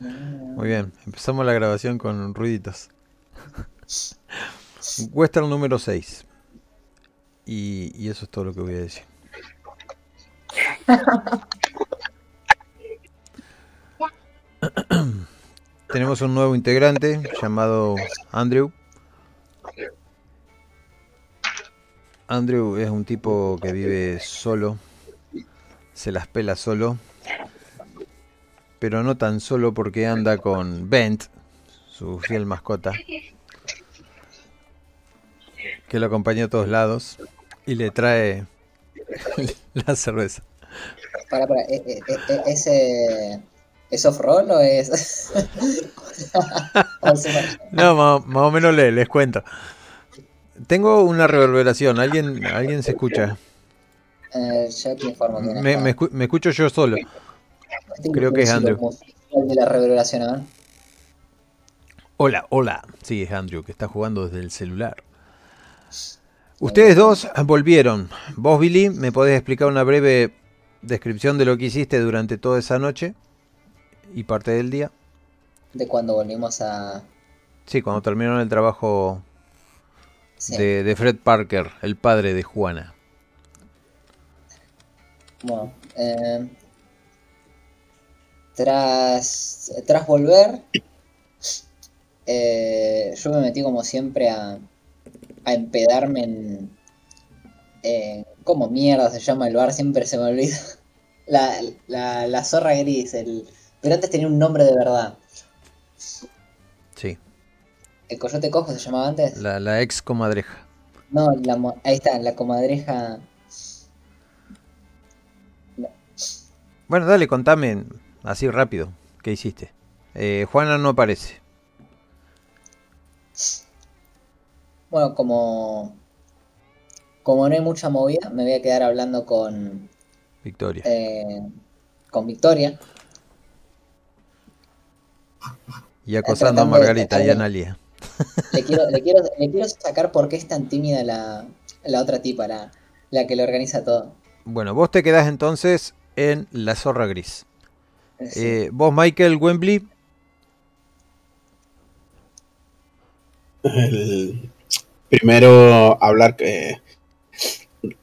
Muy bien, empezamos la grabación con ruiditos. Western número 6. Y, y eso es todo lo que voy a decir. Tenemos un nuevo integrante llamado Andrew. Andrew es un tipo que vive solo, se las pela solo, pero no tan solo porque anda con Bent, su fiel mascota, que lo acompaña a todos lados y le trae la cerveza. Para, para, ¿e- e- e- ¿ese es off-roll o es.? No, más, más o menos le- les cuento. Tengo una reverberación, alguien, alguien se escucha. Eh, yo te informo quién Me, me escu- me escucho yo solo. Creo que es Andrew. de la ver. Hola, hola. Sí, es Andrew, que está jugando desde el celular. Ustedes dos volvieron. Vos, Billy, ¿me podés explicar una breve descripción de lo que hiciste durante toda esa noche y parte del día? De cuando volvimos a. Sí, cuando terminaron el trabajo sí. de, de Fred Parker, el padre de Juana. Bueno, eh, tras, tras volver, eh, yo me metí como siempre a, a empedarme en, en- ¿Cómo mierda se llama el bar? Siempre se me olvida. La, la, la zorra gris, el, pero antes tenía un nombre de verdad. Sí, ¿El coyote cojo se llamaba antes? la, la ex comadreja. No, la, ahí está, la comadreja. Bueno, dale, contame así rápido. ¿Qué hiciste? Eh, Juana no aparece. Bueno, como, como no hay mucha movida, me voy a quedar hablando con, Victoria. eh, con Victoria. Y acosando a de Margarita y a Analia. Le quiero, le quiero, le quiero sacar por qué es tan tímida la, la otra tipa, la, la que le organiza todo. Bueno, vos te quedás entonces en La Zorra Gris. Sí. Eh, vos, Michael Wembley, El- primero hablar que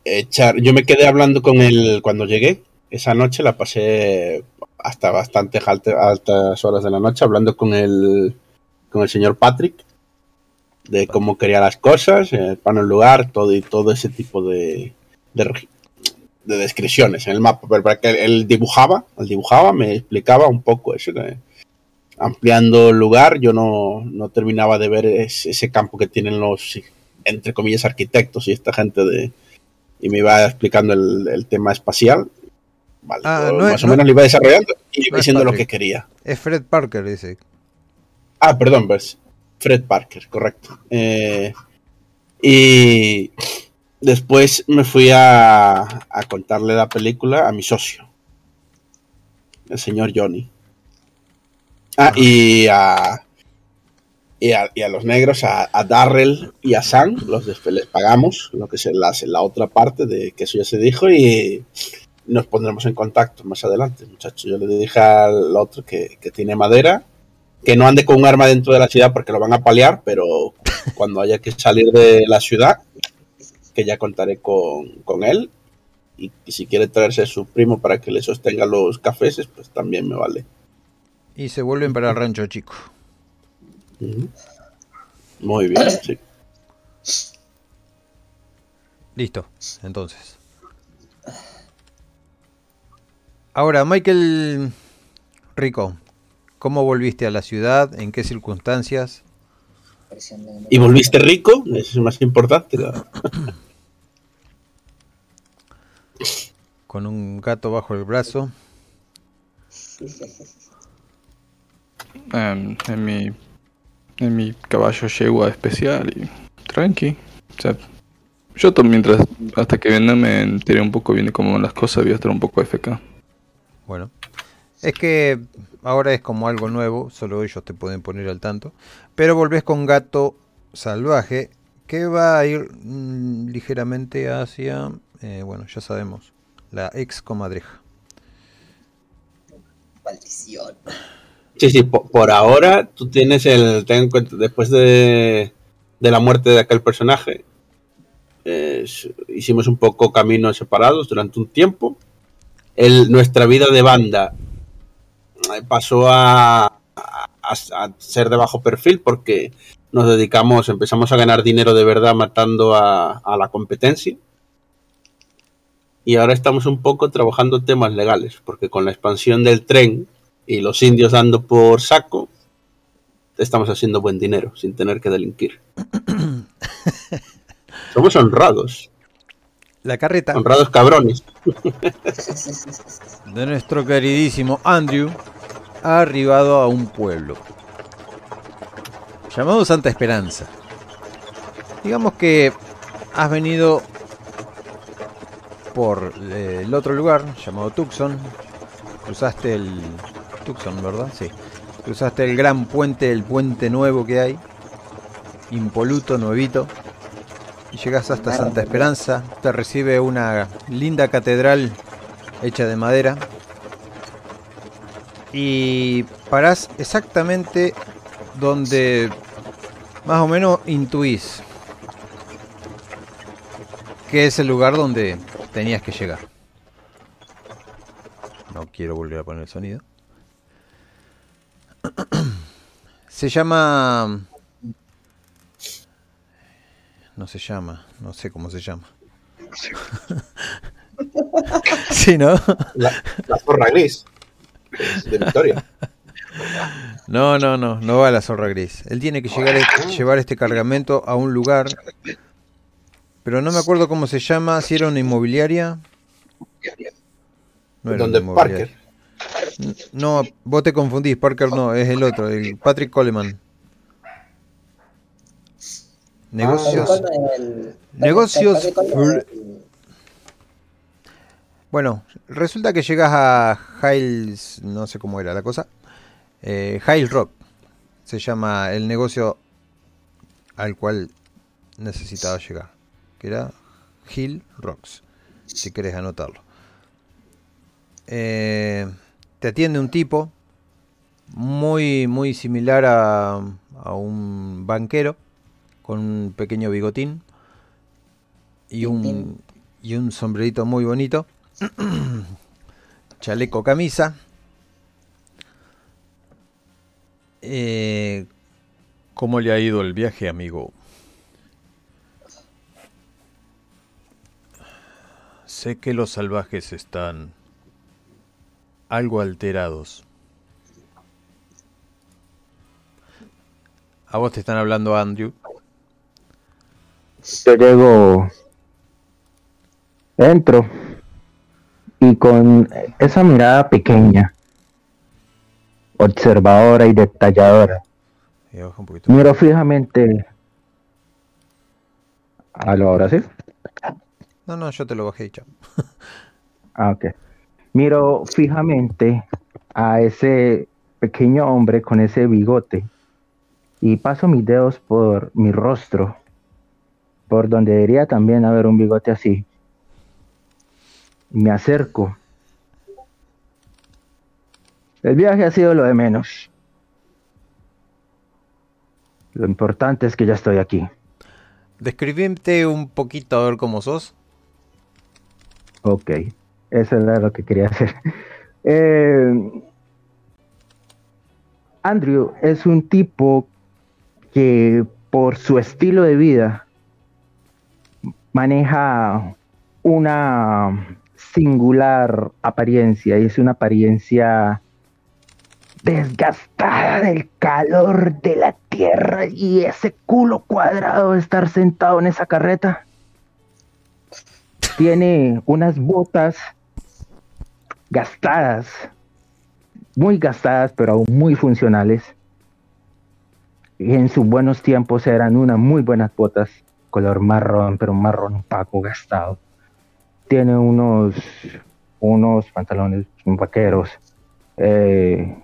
echar yo me quedé hablando con él cuando llegué esa noche la pasé hasta bastante alte- altas horas de la noche hablando con el con el señor Patrick de cómo quería las cosas el plano del lugar todo y todo ese tipo de de, de descripciones en el mapa pero para que él dibujaba él dibujaba me explicaba un poco eso que ampliando el lugar, yo no, no terminaba de ver ese, ese campo que tienen los, entre comillas, arquitectos y esta gente de... Y me iba explicando el, el tema espacial. Vale, Ah, no es- más o no- menos le iba desarrollando y iba es diciendo lo que quería. es Fred Parker, dice. Ah, perdón, pues Fred Parker, correcto. Eh, y después me fui a, a contarle la película a mi socio, el señor Johnny. Ah, y a, y a, y a los negros, a, a Darrell y a Sam, los les pagamos, lo que es la, la otra parte de que eso ya se dijo, y nos pondremos en contacto más adelante, muchachos. Yo le dije al otro que, que tiene madera, que no ande con un arma dentro de la ciudad porque lo van a paliar, pero cuando haya que salir de la ciudad, que ya contaré con, con él. Y, y si quiere traerse a su primo para que le sostenga los cafés, pues también me vale. Y se vuelven para el rancho chico. Muy bien, sí. Listo, entonces. Ahora, Michael Rico, ¿cómo volviste a la ciudad? ¿En qué circunstancias? ¿Y volviste rico? Eso es más importante. Con un gato bajo el brazo. Em, en mi en mi caballo yegua especial y tranqui. O sea, yo mientras hasta que no me enteré un poco bien de cómo van las cosas, voy a estar un poco FK. Bueno, es que ahora es como algo nuevo, solo ellos te pueden poner al tanto. Pero volvés con gato salvaje que va a ir mm, ligeramente hacia, eh, bueno, ya sabemos, la ex comadreja. Maldición. Sí, sí, po- por, ahora tú tienes el. Ten en cuenta, después de, de la muerte de aquel personaje, eh, hicimos un poco caminos separados durante un tiempo. El, nuestra vida de banda eh, pasó a, a- a ser de bajo perfil porque nos dedicamos, empezamos a ganar dinero de verdad matando a, a la competencia. Y ahora estamos un poco trabajando temas legales, porque con la expansión del tren y los indios dando por saco, estamos haciendo buen dinero sin tener que delinquir. Somos honrados, La carreta honrados cabrones. de nuestro queridísimo Andrew ha arribado a un pueblo llamado Santa Esperanza. Digamos que has venido por eh, el otro lugar llamado Tucson. Cruzaste el Tucson, ¿verdad? Sí. Cruzaste el gran puente, el puente nuevo que hay. Impoluto, nuevito. Y llegas hasta Santa Esperanza. Te recibe una linda catedral hecha de madera. Y parás exactamente donde más o menos intuís que es el lugar donde tenías que llegar. No quiero volver a poner el sonido. Se llama... No se llama, no sé cómo se llama. sí, ¿no? La, la zorra gris de Victoria. No, no, no, no va la zorra gris. Él tiene que llegar a llevar este cargamento a un lugar, pero no me acuerdo cómo se llama, si era una inmobiliaria. No era Donde una inmobiliaria. Parker. No, vos te confundís, Parker no, es el otro, el Patrick Coleman. Negocios. El- Negocios el- Bueno, resulta que llegas a Hiles, no sé cómo era la cosa. Eh, Hiles Rock se llama el negocio al cual necesitaba llegar, que era Hill Rocks, si querés anotarlo. Eh, te atiende un tipo muy muy similar a, a un banquero con un pequeño bigotín y un, y un sombrerito muy bonito, chaleco camisa. Eh, ¿Cómo le ha ido el viaje, amigo? Sé que los salvajes están algo alterados. A vos te están hablando, Andrew. Yo llego, entro y con esa mirada pequeña, observadora y detalladora, Y baja un poquito. miro fijamente a lo ahora sí. No, no, yo te lo bajé y chao. Ah, ok. Miro fijamente a ese pequeño hombre con ese bigote y paso mis dedos por mi rostro, por donde debería también haber un bigote así. Me acerco. El viaje ha sido lo de menos. Lo importante es que ya estoy aquí. Describimte un poquito a ver cómo sos. Ok, eso era lo que quería hacer. Eh, Andrew es un tipo que por su estilo de vida maneja una singular apariencia y es una apariencia desgastada del calor de la tierra y ese culo cuadrado de estar sentado en esa carreta tiene unas botas gastadas, muy gastadas, pero aún muy funcionales. Y en sus buenos tiempos eran unas muy buenas botas, color marrón, pero marrón opaco, gastado. Tiene unos, unos pantalones vaqueros eh,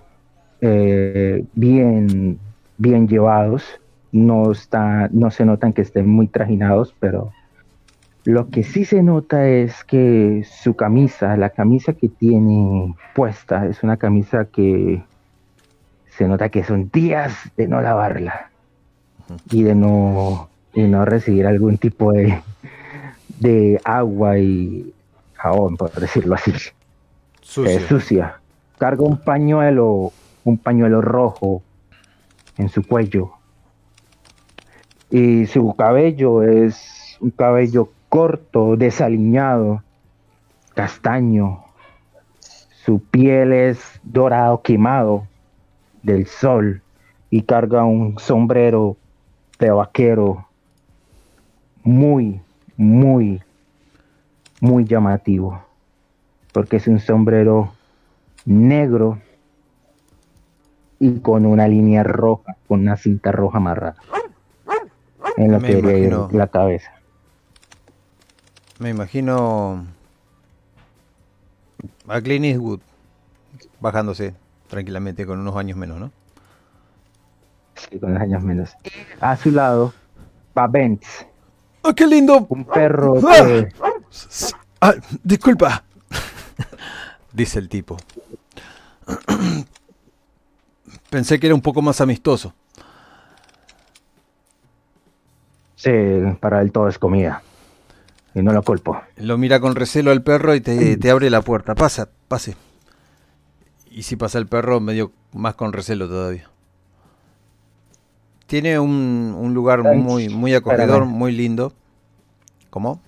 eh, bien, bien llevados. No, está, no se notan que estén muy trajinados, pero lo que sí se nota es que su camisa, la camisa que tiene puesta, es una camisa que se nota que son días de no lavarla y de no, y no recibir algún tipo de, de agua y jabón, por decirlo así. Es sucia. Carga un pañuelo, un pañuelo rojo en su cuello. Y su cabello es un cabello corto, desaliñado, castaño. Su piel es dorado quemado del sol y carga un sombrero de vaquero muy, muy, muy llamativo. Porque es un sombrero negro y con una línea roja, con una cinta roja amarrada. En lo Me que imagino. la cabeza. Me imagino a Clint Eastwood bajándose tranquilamente con unos años menos, ¿no? Sí, con los años menos. A su lado va Benz, ¡Ah, qué lindo! un perro que Ah, disculpa. Dice el tipo. Pensé que era un poco más amistoso. sí, para él todo es comida. Y no lo culpo. Lo mira con recelo al perro y te, te abre la puerta. Pasa, pase. Y si pasa el perro, medio más con recelo todavía. Tiene un, un lugar muy, muy acogedor, muy lindo. ¿Cómo?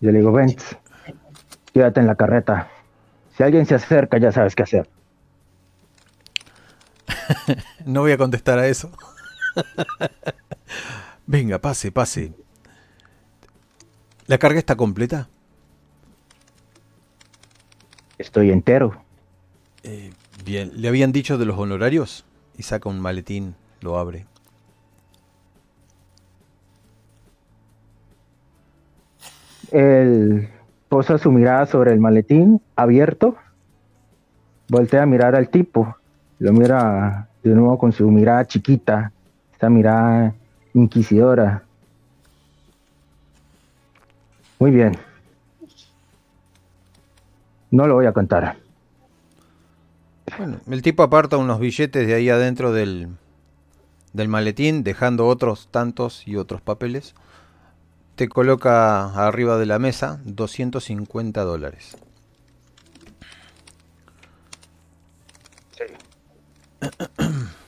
Yo le digo, Benz, quédate en la carreta. Si alguien se acerca, ya sabes qué hacer. No voy a contestar a eso. Venga, pase, pase. ¿La carga está completa? Estoy entero. Eh, bien, ¿le habían dicho de los honorarios? Y saca un maletín, lo abre. Él posa su mirada sobre el maletín abierto, voltea a mirar al tipo, lo mira de nuevo con su mirada chiquita, esta mirada inquisidora. Muy bien. No lo voy a contar. Bueno, el tipo aparta unos billetes de ahí adentro del, del maletín, dejando otros tantos y otros papeles. Te coloca arriba de la mesa 250 dólares.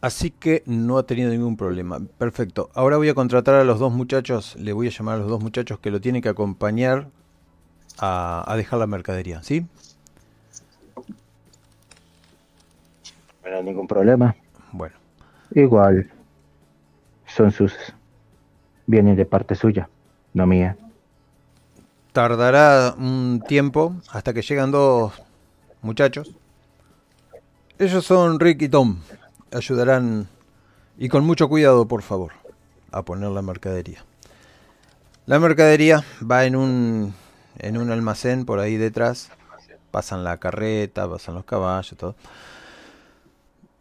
Así que no ha tenido ningún problema. Perfecto. Ahora voy a contratar a los dos muchachos, le voy a llamar a los dos muchachos que lo tienen que acompañar a, a dejar la mercadería, ¿sí? No hay ningún problema. Bueno, Igual son sus vienen de parte suya, no mía. tardará un tiempo hasta que llegan dos muchachos. Ellos son Rick y Tom. Ayudarán, y con mucho cuidado, por favor, a poner la mercadería. La mercadería va en un, en un almacén por ahí detrás. Pasan la carreta, pasan los caballos, todo.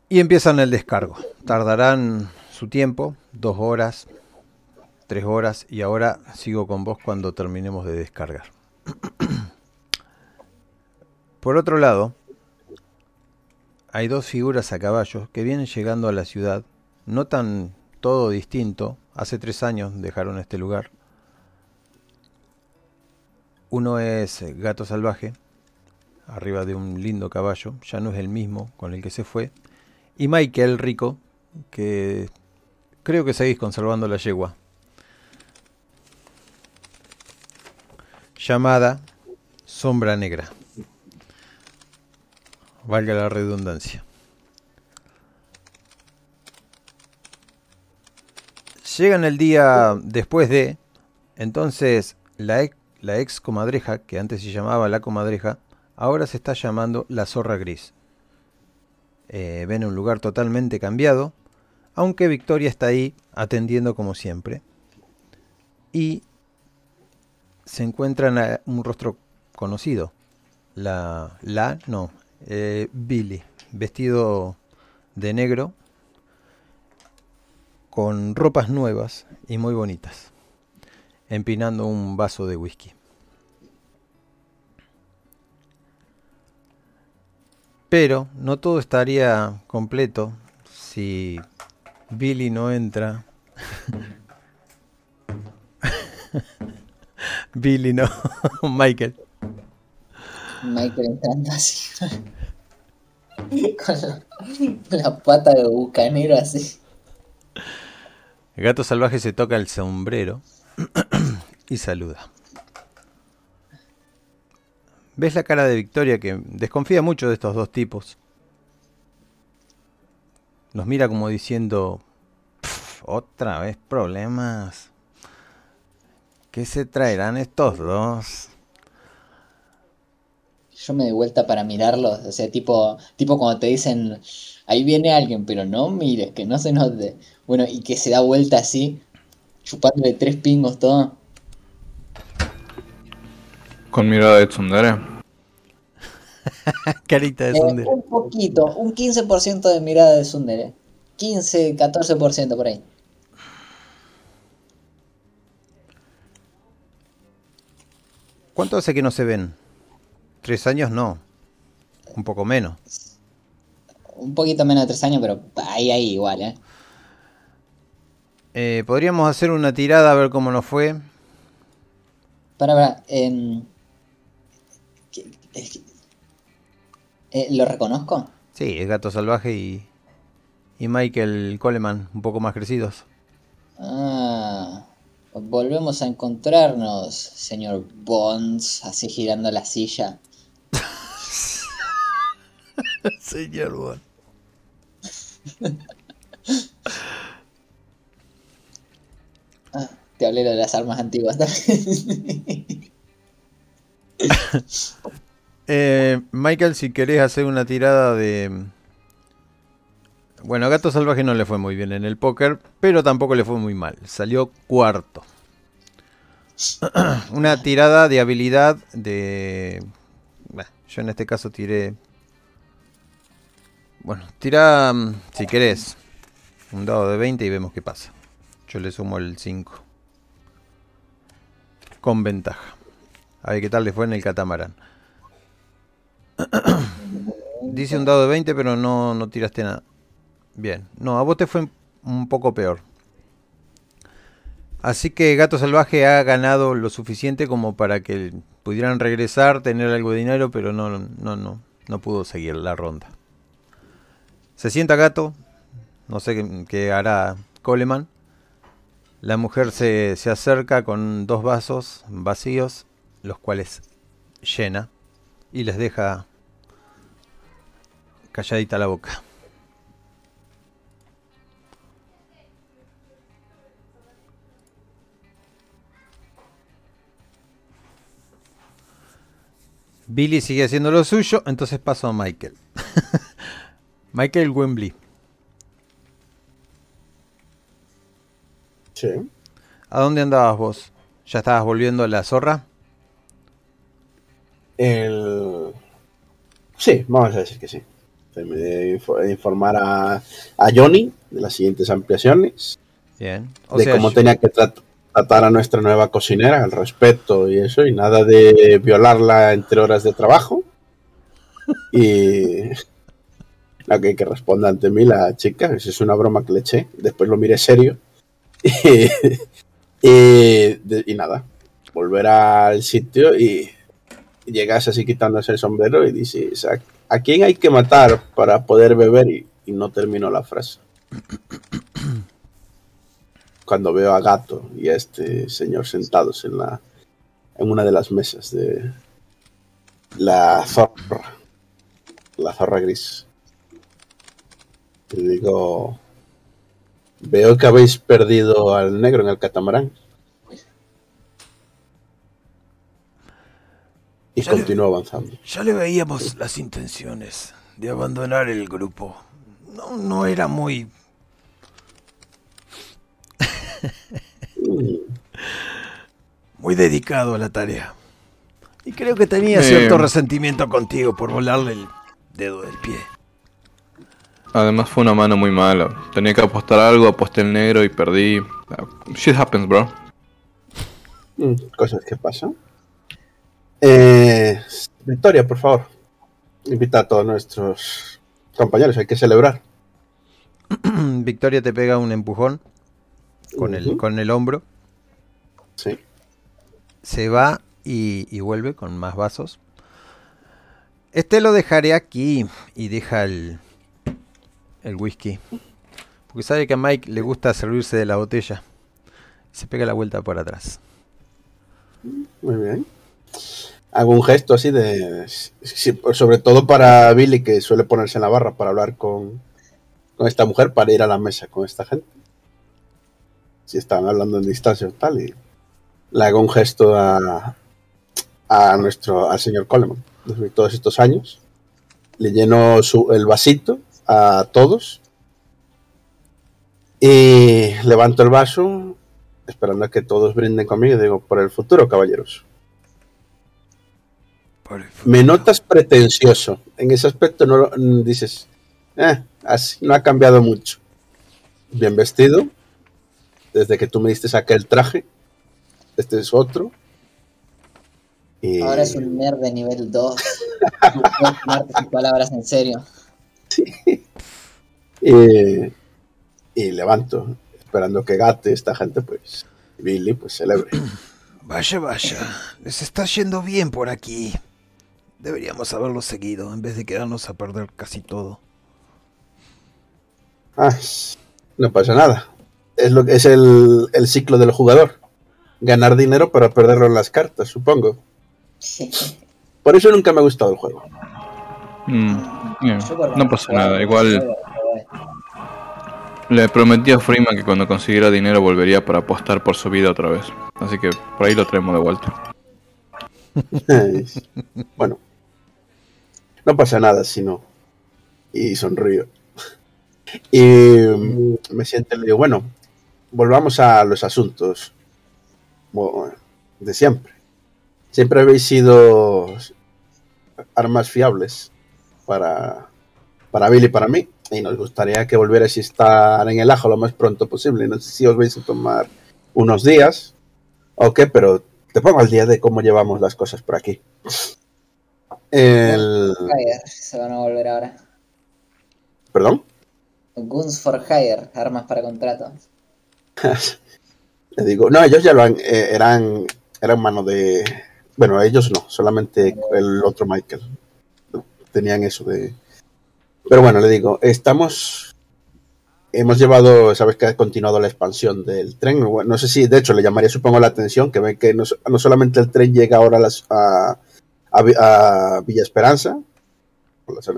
Y empiezan el descargo. Tardarán su tiempo, dos horas, tres horas, y ahora sigo con vos cuando terminemos de descargar. Por otro lado, hay dos figuras a caballo que vienen llegando a la ciudad. Notan todo distinto. Hace tres años dejaron este lugar. Uno es Gato Salvaje, arriba de un lindo caballo. Ya no es el mismo con el que se fue. Y Michael Rico, que creo que seguís conservando la yegua. Llamada Sombra Negra. Valga la redundancia. Llegan el día después de, entonces la ex, la ex comadreja, que antes se llamaba la comadreja, ahora se está llamando la zorra gris. Eh, ven un lugar totalmente cambiado, aunque Victoria está ahí atendiendo como siempre. Y se encuentran a un rostro conocido. La, la, no, eh, Billy, vestido de negro, con ropas nuevas y muy bonitas, empinando un vaso de whisky. Pero no todo estaría completo si Billy no entra. Billy no, Michael. Michael entrando así. con la, la pata de bucanero así. El gato salvaje se toca el sombrero y saluda. ¿Ves la cara de Victoria que desconfía mucho de estos dos tipos? Nos mira como diciendo, "Pf, otra vez problemas. ¿Qué se traerán estos dos? Yo me doy vuelta para mirarlos, o sea, tipo, tipo cuando te dicen, ahí viene alguien, pero no mires, que no se note. Bueno, y que se da vuelta así, chupándole tres pingos todo. Con mirada de tsundere. Carita de Eh, Sundere. un poquito, un 15% de mirada de Sundere. 15, 14% por ahí. ¿Cuánto hace que no se ven? Tres años no. Un poco menos. Un poquito menos de 3 años, pero ahí, ahí igual, ¿eh? Eh, Podríamos hacer una tirada a ver cómo nos fue. Para, para, em, ¿qué- es que- eh, ¿Lo reconozco? Sí, es Gato Salvaje y, y Michael Coleman, un poco más crecidos. Ah, volvemos a encontrarnos, señor Bonds, así girando la silla. Señor. Ah, te hablé de las armas antiguas también. Eh, Michael, si querés hacer una tirada de... Bueno, a Gato Salvaje no le fue muy bien en el póker, pero tampoco le fue muy mal. Salió cuarto. una tirada de habilidad de... Yo en este caso tiré... Bueno, tira, mm, si querés, un dado de 20 y vemos qué pasa. Yo le sumo el 5. Con ventaja. A ver qué tal le fue en el catamarán. Dice un dado de 20, pero no, no tiraste nada. Bien. No, a vos te fue un poco peor. Así que Gato Salvaje ha ganado lo suficiente como para que pudieran regresar, tener algo de dinero, pero no, no, no, no pudo seguir la ronda. Se sienta Gato, no sé qué, hará Coleman. La mujer se, se acerca con dos vasos vacíos, los cuales llena y les deja calladita la boca. Billy sigue haciendo lo suyo, entonces paso a Michael. Michael Wembley. Sí. ¿A dónde andabas vos? ¿Ya estabas volviendo a la zorra? El... Sí, vamos a decir que sí. De info- informar a, a Johnny de las siguientes ampliaciones, Bien. O de sea, cómo yo- tenía que trat- tratar a nuestra nueva cocinera, al respeto y eso, y nada de violarla entre horas de trabajo. Y lo que, responda ante mí la chica, esa es una broma que le eché, después lo miré serio. Y, nada, volver al sitio y llegas así quitándose el sombrero y dices, ¿a, a quién hay que matar para poder beber? Y, y no termino la frase. Cuando veo a Gato y a este señor sentados en la en una de las mesas de la zorra, la zorra gris. Y digo, veo que habéis perdido al negro en el catamarán. Y Ya le- continúo avanzando. Ya le veíamos las intenciones de abandonar el grupo. No, no era muy... Muy dedicado a la tarea. Y creo que tenía Eh. cierto resentimiento contigo por volarle el dedo del pie. Además fue una mano muy mala. Tenía que apostar algo, aposté el negro y perdí. Shit happens, bro. mm, Cosas que pasan. Eh, Victoria, por favor. invita a todos nuestros compañeros, hay que celebrar. Victoria te pega un empujón con, el, con el hombro. Sí. Se va y, y vuelve con más vasos. Este lo dejaré aquí y deja el, el whisky. Porque sabe que a Mike le gusta servirse de la botella. Se pega la vuelta por atrás. Muy bien. Hago un gesto así de. sobre todo para Billy, que suele ponerse en la barra para hablar con, con esta mujer, para ir a la mesa con esta gente. Si están hablando en distancia o tal, y le hago un gesto a, a nuestro, al señor Coleman. Desde todos estos años, le lleno su, el vasito a todos y levanto el vaso esperando a que todos brinden conmigo y digo, por el futuro, caballeros. Me notas pretencioso. En ese aspecto no lo- mm, dices, eh, así, no ha cambiado mucho. Bien vestido. Desde que tú me diste aquel traje. Este es otro. Y Ahora es un nerd de nivel 2. No puedo tomarte tus palabras en serio. Y, y levanto, esperando que Gate, esta gente, pues, Billy, pues celebre. Vaya, vaya. Les está yendo bien por aquí. Deberíamos haberlo seguido en vez de quedarnos a perder casi todo. Ah, no pasa nada. Es, lo, que- es el, el ciclo del jugador. Ganar dinero para perderlo en las cartas, supongo. Por eso nunca me ha gustado el juego. Mm, No pasa nada, igual le prometí a Freeman que cuando consiguiera dinero volvería para apostar por su vida otra vez. Así que por ahí lo traemos de vuelta. bueno, no pasa nada si no. Y sonrío. Y mm, me siento y le digo, bueno, volvamos a los asuntos bueno, de siempre. Siempre habéis sido armas fiables para, para Billy y para mí. Y nos gustaría que volvierais a estar en el ajo lo más pronto posible. No sé si os vais a tomar unos días o qué, pero te pongo al día de cómo llevamos las cosas por aquí. El... Hire, se van a volver ahora. ¿Perdón? Guns for Hire, armas para contrato. Le digo, no, ellos ya lo han, eh, eran, eran mano de, bueno, ellos no, solamente el otro Michael. Tenían eso de, pero bueno, le digo, estamos, hemos llevado, sabes que ha continuado la expansión del tren, no sé si, de hecho, le llamaría, supongo, la atención que ven que no, no solamente el tren llega ahora a, las- a, a Vi- a Villa Esperanza,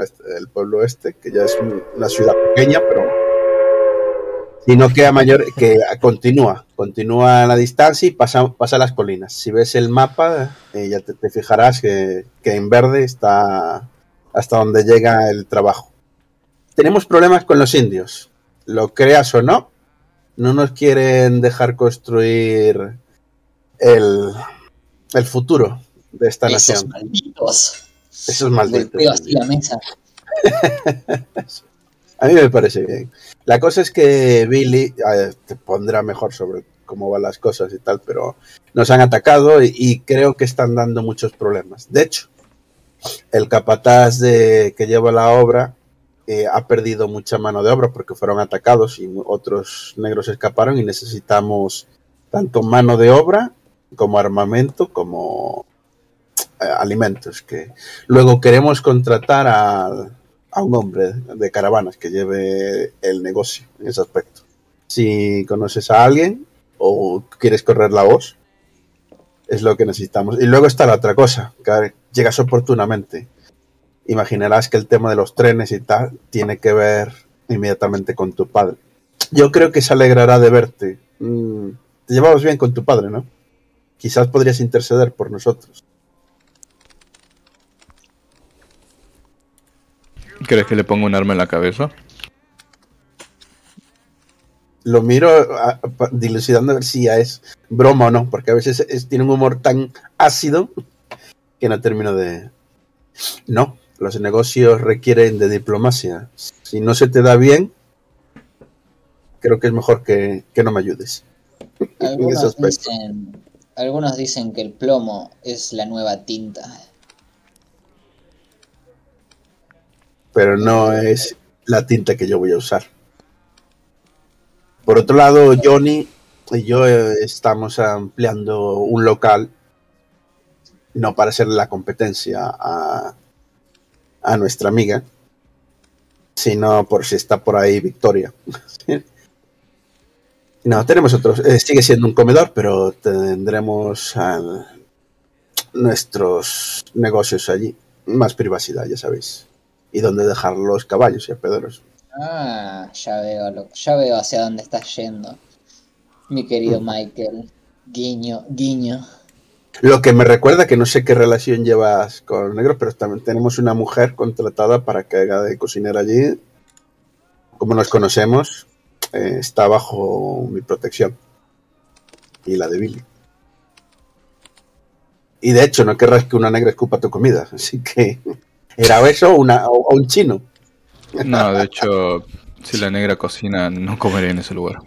este- el pueblo este, que ya es un- una ciudad pequeña, pero sino que mayor que continúa, continúa la distancia y pasa, pasa las colinas. Si ves el mapa, eh, ya te, te fijarás que, que en verde está hasta donde llega el trabajo. Tenemos problemas con los indios, lo creas o no, no nos quieren dejar construir el, el futuro de esta Esos nación. malditos. Esos malditos. La mesa. A mí me parece bien. La cosa es que Billy eh, te pondrá mejor sobre cómo van las cosas y tal, pero nos han atacado y, y creo que están dando muchos problemas. De hecho, el capataz de, que lleva la obra eh, ha perdido mucha mano de obra porque fueron atacados y otros negros escaparon y necesitamos tanto mano de obra como armamento como eh, alimentos. Que luego queremos contratar al a un hombre de caravanas que lleve el negocio en ese aspecto. Si conoces a alguien o quieres correr la voz, es lo que necesitamos. Y luego está la otra cosa, que llegas oportunamente. Imaginarás que el tema de los trenes y tal tiene que ver inmediatamente con tu padre. Yo creo que se alegrará de verte. Mm, te llevabas bien con tu padre, ¿no? Quizás podrías interceder por nosotros. ¿Quieres que le ponga un arma en la cabeza? Lo miro a- pa- dilucidando a ver si ya es broma o no, porque a veces es- tiene un humor tan ácido que no termino de... No, los negocios requieren de diplomacia. Si no se te da bien, creo que es mejor que, que no me ayudes. Algunos dicen, algunos dicen que el plomo es la nueva tinta. pero no es la tinta que yo voy a usar. Por otro lado, Johnny y yo eh, estamos ampliando un local, no para hacerle la competencia a, a nuestra amiga, sino por si está por ahí Victoria. no, tenemos otros, eh, sigue siendo un comedor, pero tendremos al- nuestros negocios allí, más privacidad, ya sabéis, y donde dejar los caballos y pederos. Ah, ya veo, lo- ya veo hacia dónde estás yendo. Mi querido Michael. Guiño, guiño. Lo que me recuerda que no sé qué relación llevas con los negros, pero también tenemos una mujer contratada para que haga de cocinera allí. Como nos conocemos, eh, está bajo mi protección. Y la de Billy. Y de hecho, no querrás que una negra escupa tu comida. Así que, ¿era eso una, o- o un chino? No, de hecho, si la negra cocina, no comeré en ese lugar.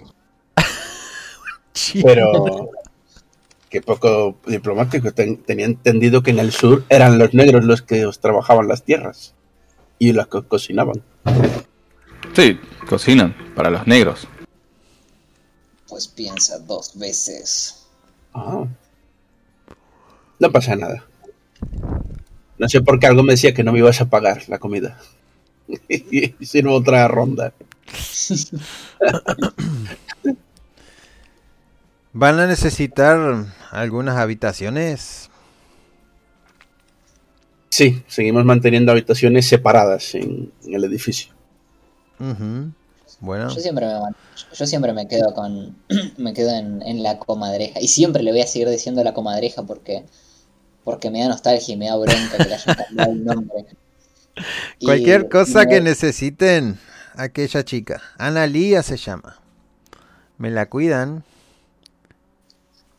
Pero, qué poco diplomático. Ten- tenía entendido que en el sur eran los negros los que os trabajaban las tierras. Y los que cocinaban. Sí, cocinan para los negros. Pues piensa dos veces. Ah. No pasa nada. No sé por qué algo me decía que no me ibas a pagar la comida. sirvo otra ronda. ¿Van a necesitar algunas habitaciones? Sí, seguimos manteniendo habitaciones separadas en, en el edificio. Bueno, Yo siempre me, yo siempre me quedo con. me quedo en, en la comadreja. Y siempre le voy a seguir diciendo la comadreja porque. Porque me da nostalgia y me da bronca que le hayan cambiado el nombre. Y- cualquier cosa y que necesiten, aquella chica. Ana Lía se llama. Me la cuidan.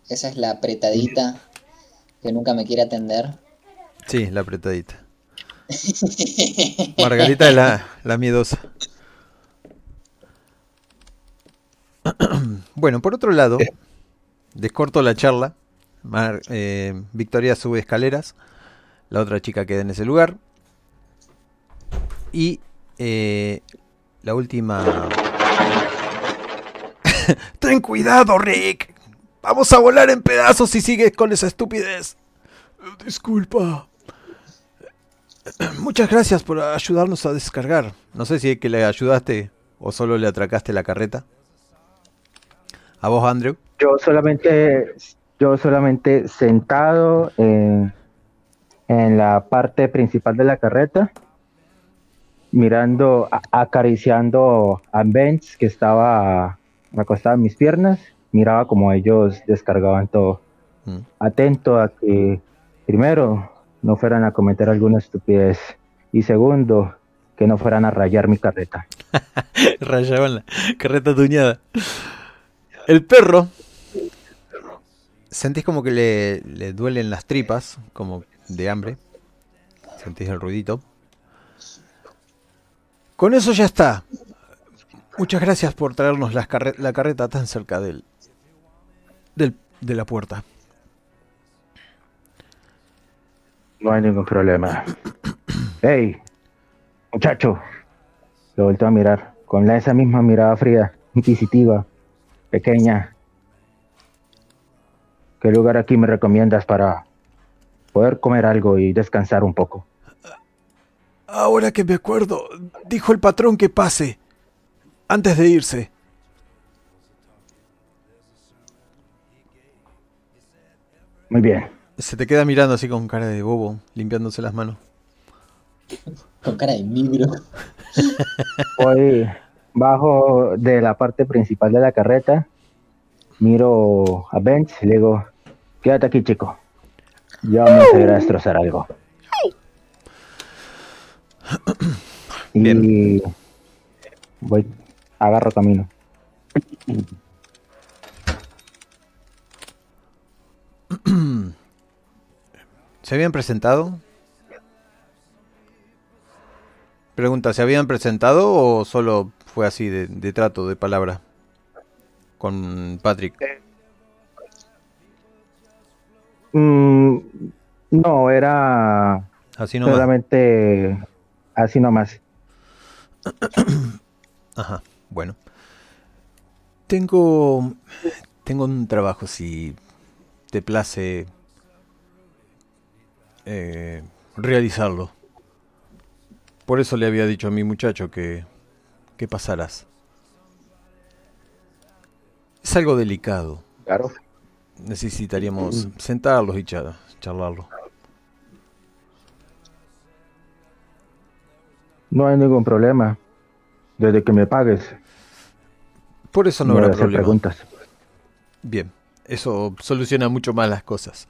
Esa es la apretadita que nunca me quiere atender. Sí, la apretadita. Margarita es la, la miedosa. bueno, por otro lado, descorto la charla. Mar- eh, Victoria sube escaleras. La otra chica queda en ese lugar. Y eh, la última... Ten cuidado, Rick. Vamos a volar en pedazos si sigues con esa estupidez. Disculpa. Muchas gracias por ayudarnos a descargar. No sé si es que le ayudaste o solo le atracaste la carreta. A vos, Andrew. Yo solamente, yo solamente sentado en, en la parte principal de la carreta, mirando, acariciando a Benz que estaba acostado en mis piernas, miraba como ellos descargaban todo, Mm. atento a que primero no fueran a cometer alguna estupidez y segundo que no fueran a rayar mi carreta. Rayaban la carreta tuñada. El perro. Sentís como que le, le duelen las tripas, como de hambre. Sentís el ruidito. Con eso ya está. Muchas gracias por traernos carre- la carreta tan cerca del, del, de la puerta. No hay ningún problema. Hey, muchacho. Lo vuelto a mirar con la- esa misma mirada fría, inquisitiva, pequeña. ¿Qué lugar aquí me recomiendas para poder comer algo y descansar un poco? Ahora que me acuerdo, dijo el patrón que pase antes de irse. Muy bien. Se te queda mirando así con cara de bobo, limpiándose las manos. Con cara de migro. Voy bajo de la parte principal de la carreta, miro a Bench y le digo, quédate aquí, chico. Ya vamos a ir a destrozar algo. Y voy, agarro camino. ¿Se habían presentado? Pregunta, ¿se habían presentado o solo fue así de, de trato, de palabra? Con Patrick. Mm, no, era Así nomás. solamente así nomás. Ajá, bueno. Tengo. Tengo un trabajo, si te place eh, realizarlo. Por eso le había dicho a mi muchacho que, que pasaras. Es algo delicado. Claro. Necesitaríamos sentarlos y char- charlarlo. No hay ningún problema. Desde que me pagues, Por eso no no habrá problema. preguntas. Bien, eso soluciona mucho más las cosas.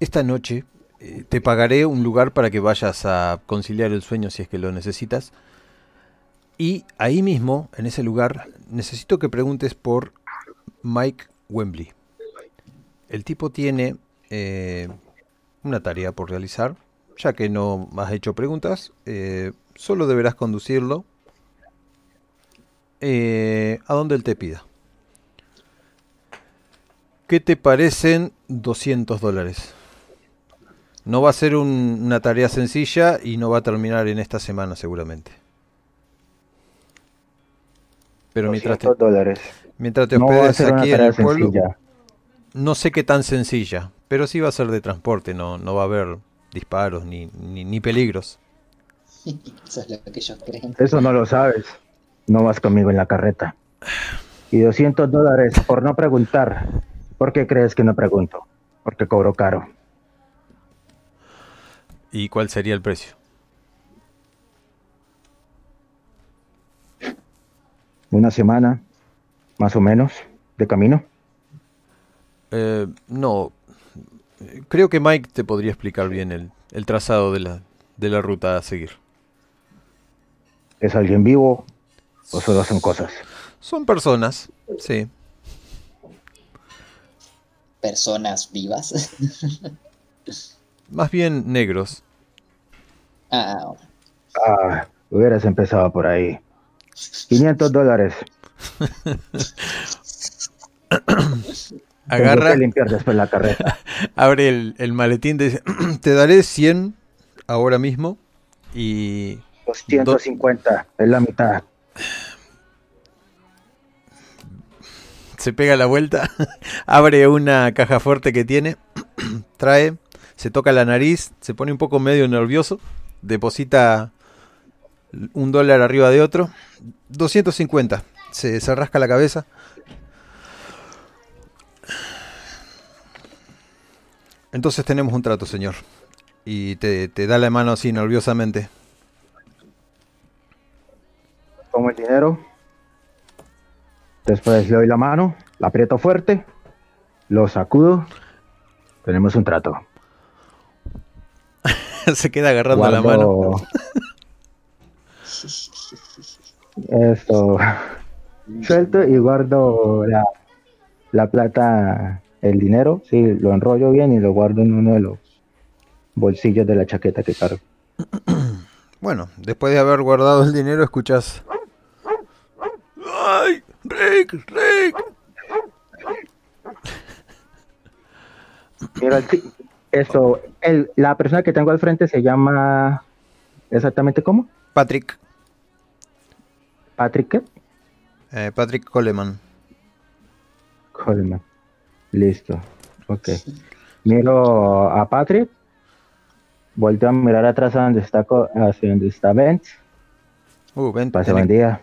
Esta noche eh, te pagaré un lugar para que vayas a conciliar el sueño si es que lo necesitas. Y ahí mismo, en ese lugar, necesito que preguntes por Mike Wembley. El tipo tiene eh, una tarea por realizar. Ya que no has hecho preguntas, eh, solo deberás conducirlo eh, a donde él te pida. ¿Qué te parecen 200 dólares? No va a ser un- una tarea sencilla y no va a terminar en esta semana seguramente. Pero mientras te, 200 dólares. mientras te hospedes aquí en el pueblo, sencilla. no sé qué tan sencilla, pero sí va a ser de transporte, no, no va a haber disparos ni, ni, ni peligros. Eso es lo que ellos creen. Eso no lo sabes. No vas conmigo en la carreta. Y 200 dólares por no preguntar. ¿Por qué crees que no pregunto? Porque cobro caro. ¿Y cuál sería el precio? Una semana, más o menos, de camino. Eh, no, creo que Mike te podría explicar bien el, el trazado de la, de la ruta a seguir. ¿Es alguien vivo o solo son cosas? Son personas, sí. Personas vivas. Más bien negros. ah, Ah, hubieras empezado por ahí. 500 dólares. Agarra, limpiar después la carreta. abre el, el maletín, te dice, te daré 100 ahora mismo y 250, es la mitad. se pega la vuelta, abre una caja fuerte que tiene, trae, se toca la nariz, se pone un poco medio nervioso, deposita un dólar arriba de otro, 250, se, se rasca la cabeza. Entonces tenemos un trato, señor. Y te, te da la mano así nerviosamente. Tomo el dinero. Después le doy la mano, la aprieto fuerte, lo sacudo. Tenemos un trato. se queda agarrando la mano. Esto. Suelto y guardo la, la plata, el dinero. Sí, lo enrollo bien y lo guardo en uno de los bolsillos de la chaqueta que cargo. Bueno, después de haber guardado el dinero, escuchas. ¡Ay! ¡Rick! ¡Rick! Mira, el ti- esto, el, la persona que tengo al frente se llama exactamente cómo? Patrick. Patrick ¿qué? eh, Patrick Coleman. Coleman. Listo. Ok. Miro a Patrick. Volteo a mirar atrás a donde está, hacia donde está Benz. Uh, Pase buen día.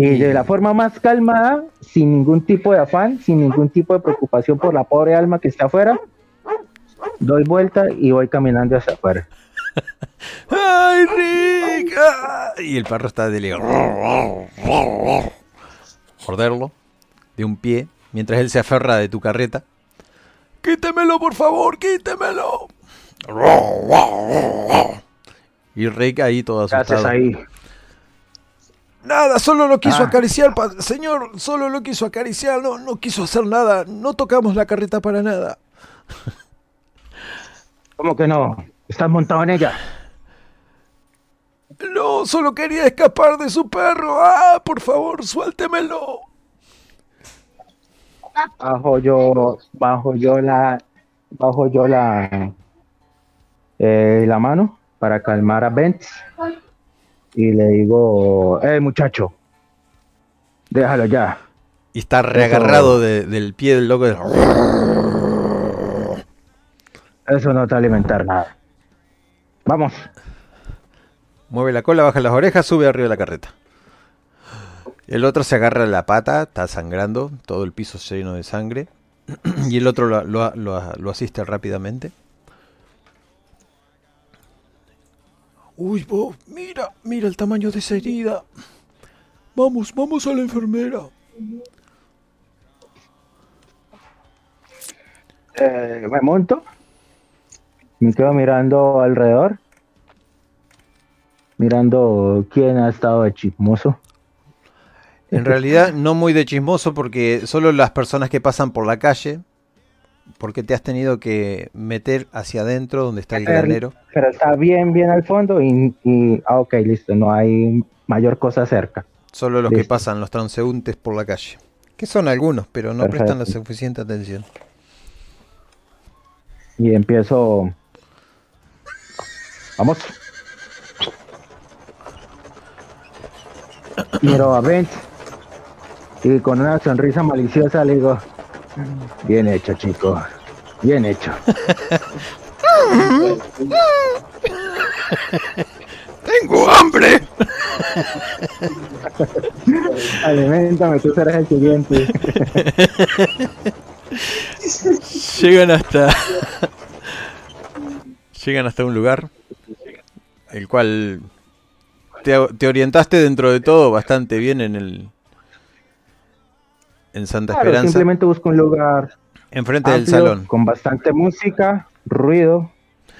Y de la forma más calmada, sin ningún tipo de afán, sin ningún tipo de preocupación por la pobre alma que está afuera, doy vuelta y voy caminando hacia afuera. ¡Ay, Rick! ¡Ah! Y el perro está de Morderlo de un pie mientras él se aferra de tu carreta. ¡Quítemelo, por favor! ¡Quítemelo! Y Rick ahí todo ¿Qué haces asustado. ahí? Nada, solo lo quiso Ah. acariciar, señor, solo lo quiso acariciar, no, no quiso hacer nada, no tocamos la carreta para nada. ¿Cómo que no? ¿Estás montado en ella? No, solo quería escapar de su perro. Ah, por favor, suéltemelo. Bajo yo, bajo yo la, bajo yo la, eh, la mano para calmar a Benz. Y le digo, eh muchacho, déjalo ya. Y está reagarrado de- del pie del loco. de- Eso no te va a alimentar nada. Vamos. Mueve la cola, baja las orejas, sube arriba de la carreta. El otro se agarra la pata, está sangrando, todo el piso lleno de sangre. Y el otro lo, lo- lo- lo asiste rápidamente. Uy, vos, mira, mira el tamaño de esa herida. Vamos, vamos a la enfermera. Eh, me monto. Me quedo mirando alrededor. Mirando quién ha estado de chismoso. En realidad no muy de chismoso porque solo las personas que pasan por la calle, porque te has tenido que meter hacia adentro donde está el Pero- granero. Pero está bien, bien al fondo y, y- ah, ok, listo, no hay mayor cosa cerca. Solo los que pasan, los transeúntes por la calle. Que son algunos, pero no prestan la suficiente atención. Y empiezo. Vamos. Miro a Benz y con una sonrisa maliciosa le digo: Bien hecho, chico. Bien hecho. ¡Tengo hambre! Alimentame, tú serás el siguiente. Llegan hasta. Llegan hasta un lugar. El cual. Te, te orientaste dentro de todo bastante bien en el. En Santa Claro, Esperanza. simplemente busco un lugar Enfrente del salón. con bastante música, ruido,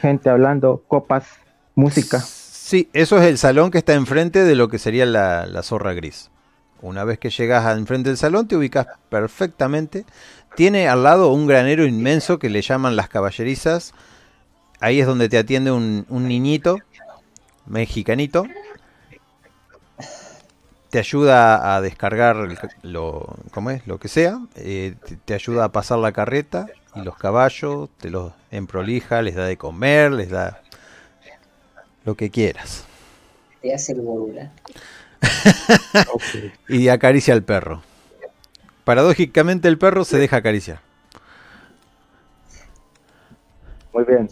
gente hablando, copas, música. Sí, eso es el salón que está enfrente de lo que sería la, la zorra gris. Una vez que llegas a enfrente del salón te ubicas perfectamente. Tiene al lado un granero inmenso que le llaman las caballerizas. Ahí es donde te atiende un, un niñito mexicanito. Te ayuda a descargar lo, ¿cómo es? lo que sea. Eh, te, te ayuda a pasar la carreta y los caballos. Te los emprolija, les da de comer, les da lo que quieras. Te hace el borula. Y acaricia al perro. Paradójicamente el perro se deja acariciar. Muy bien.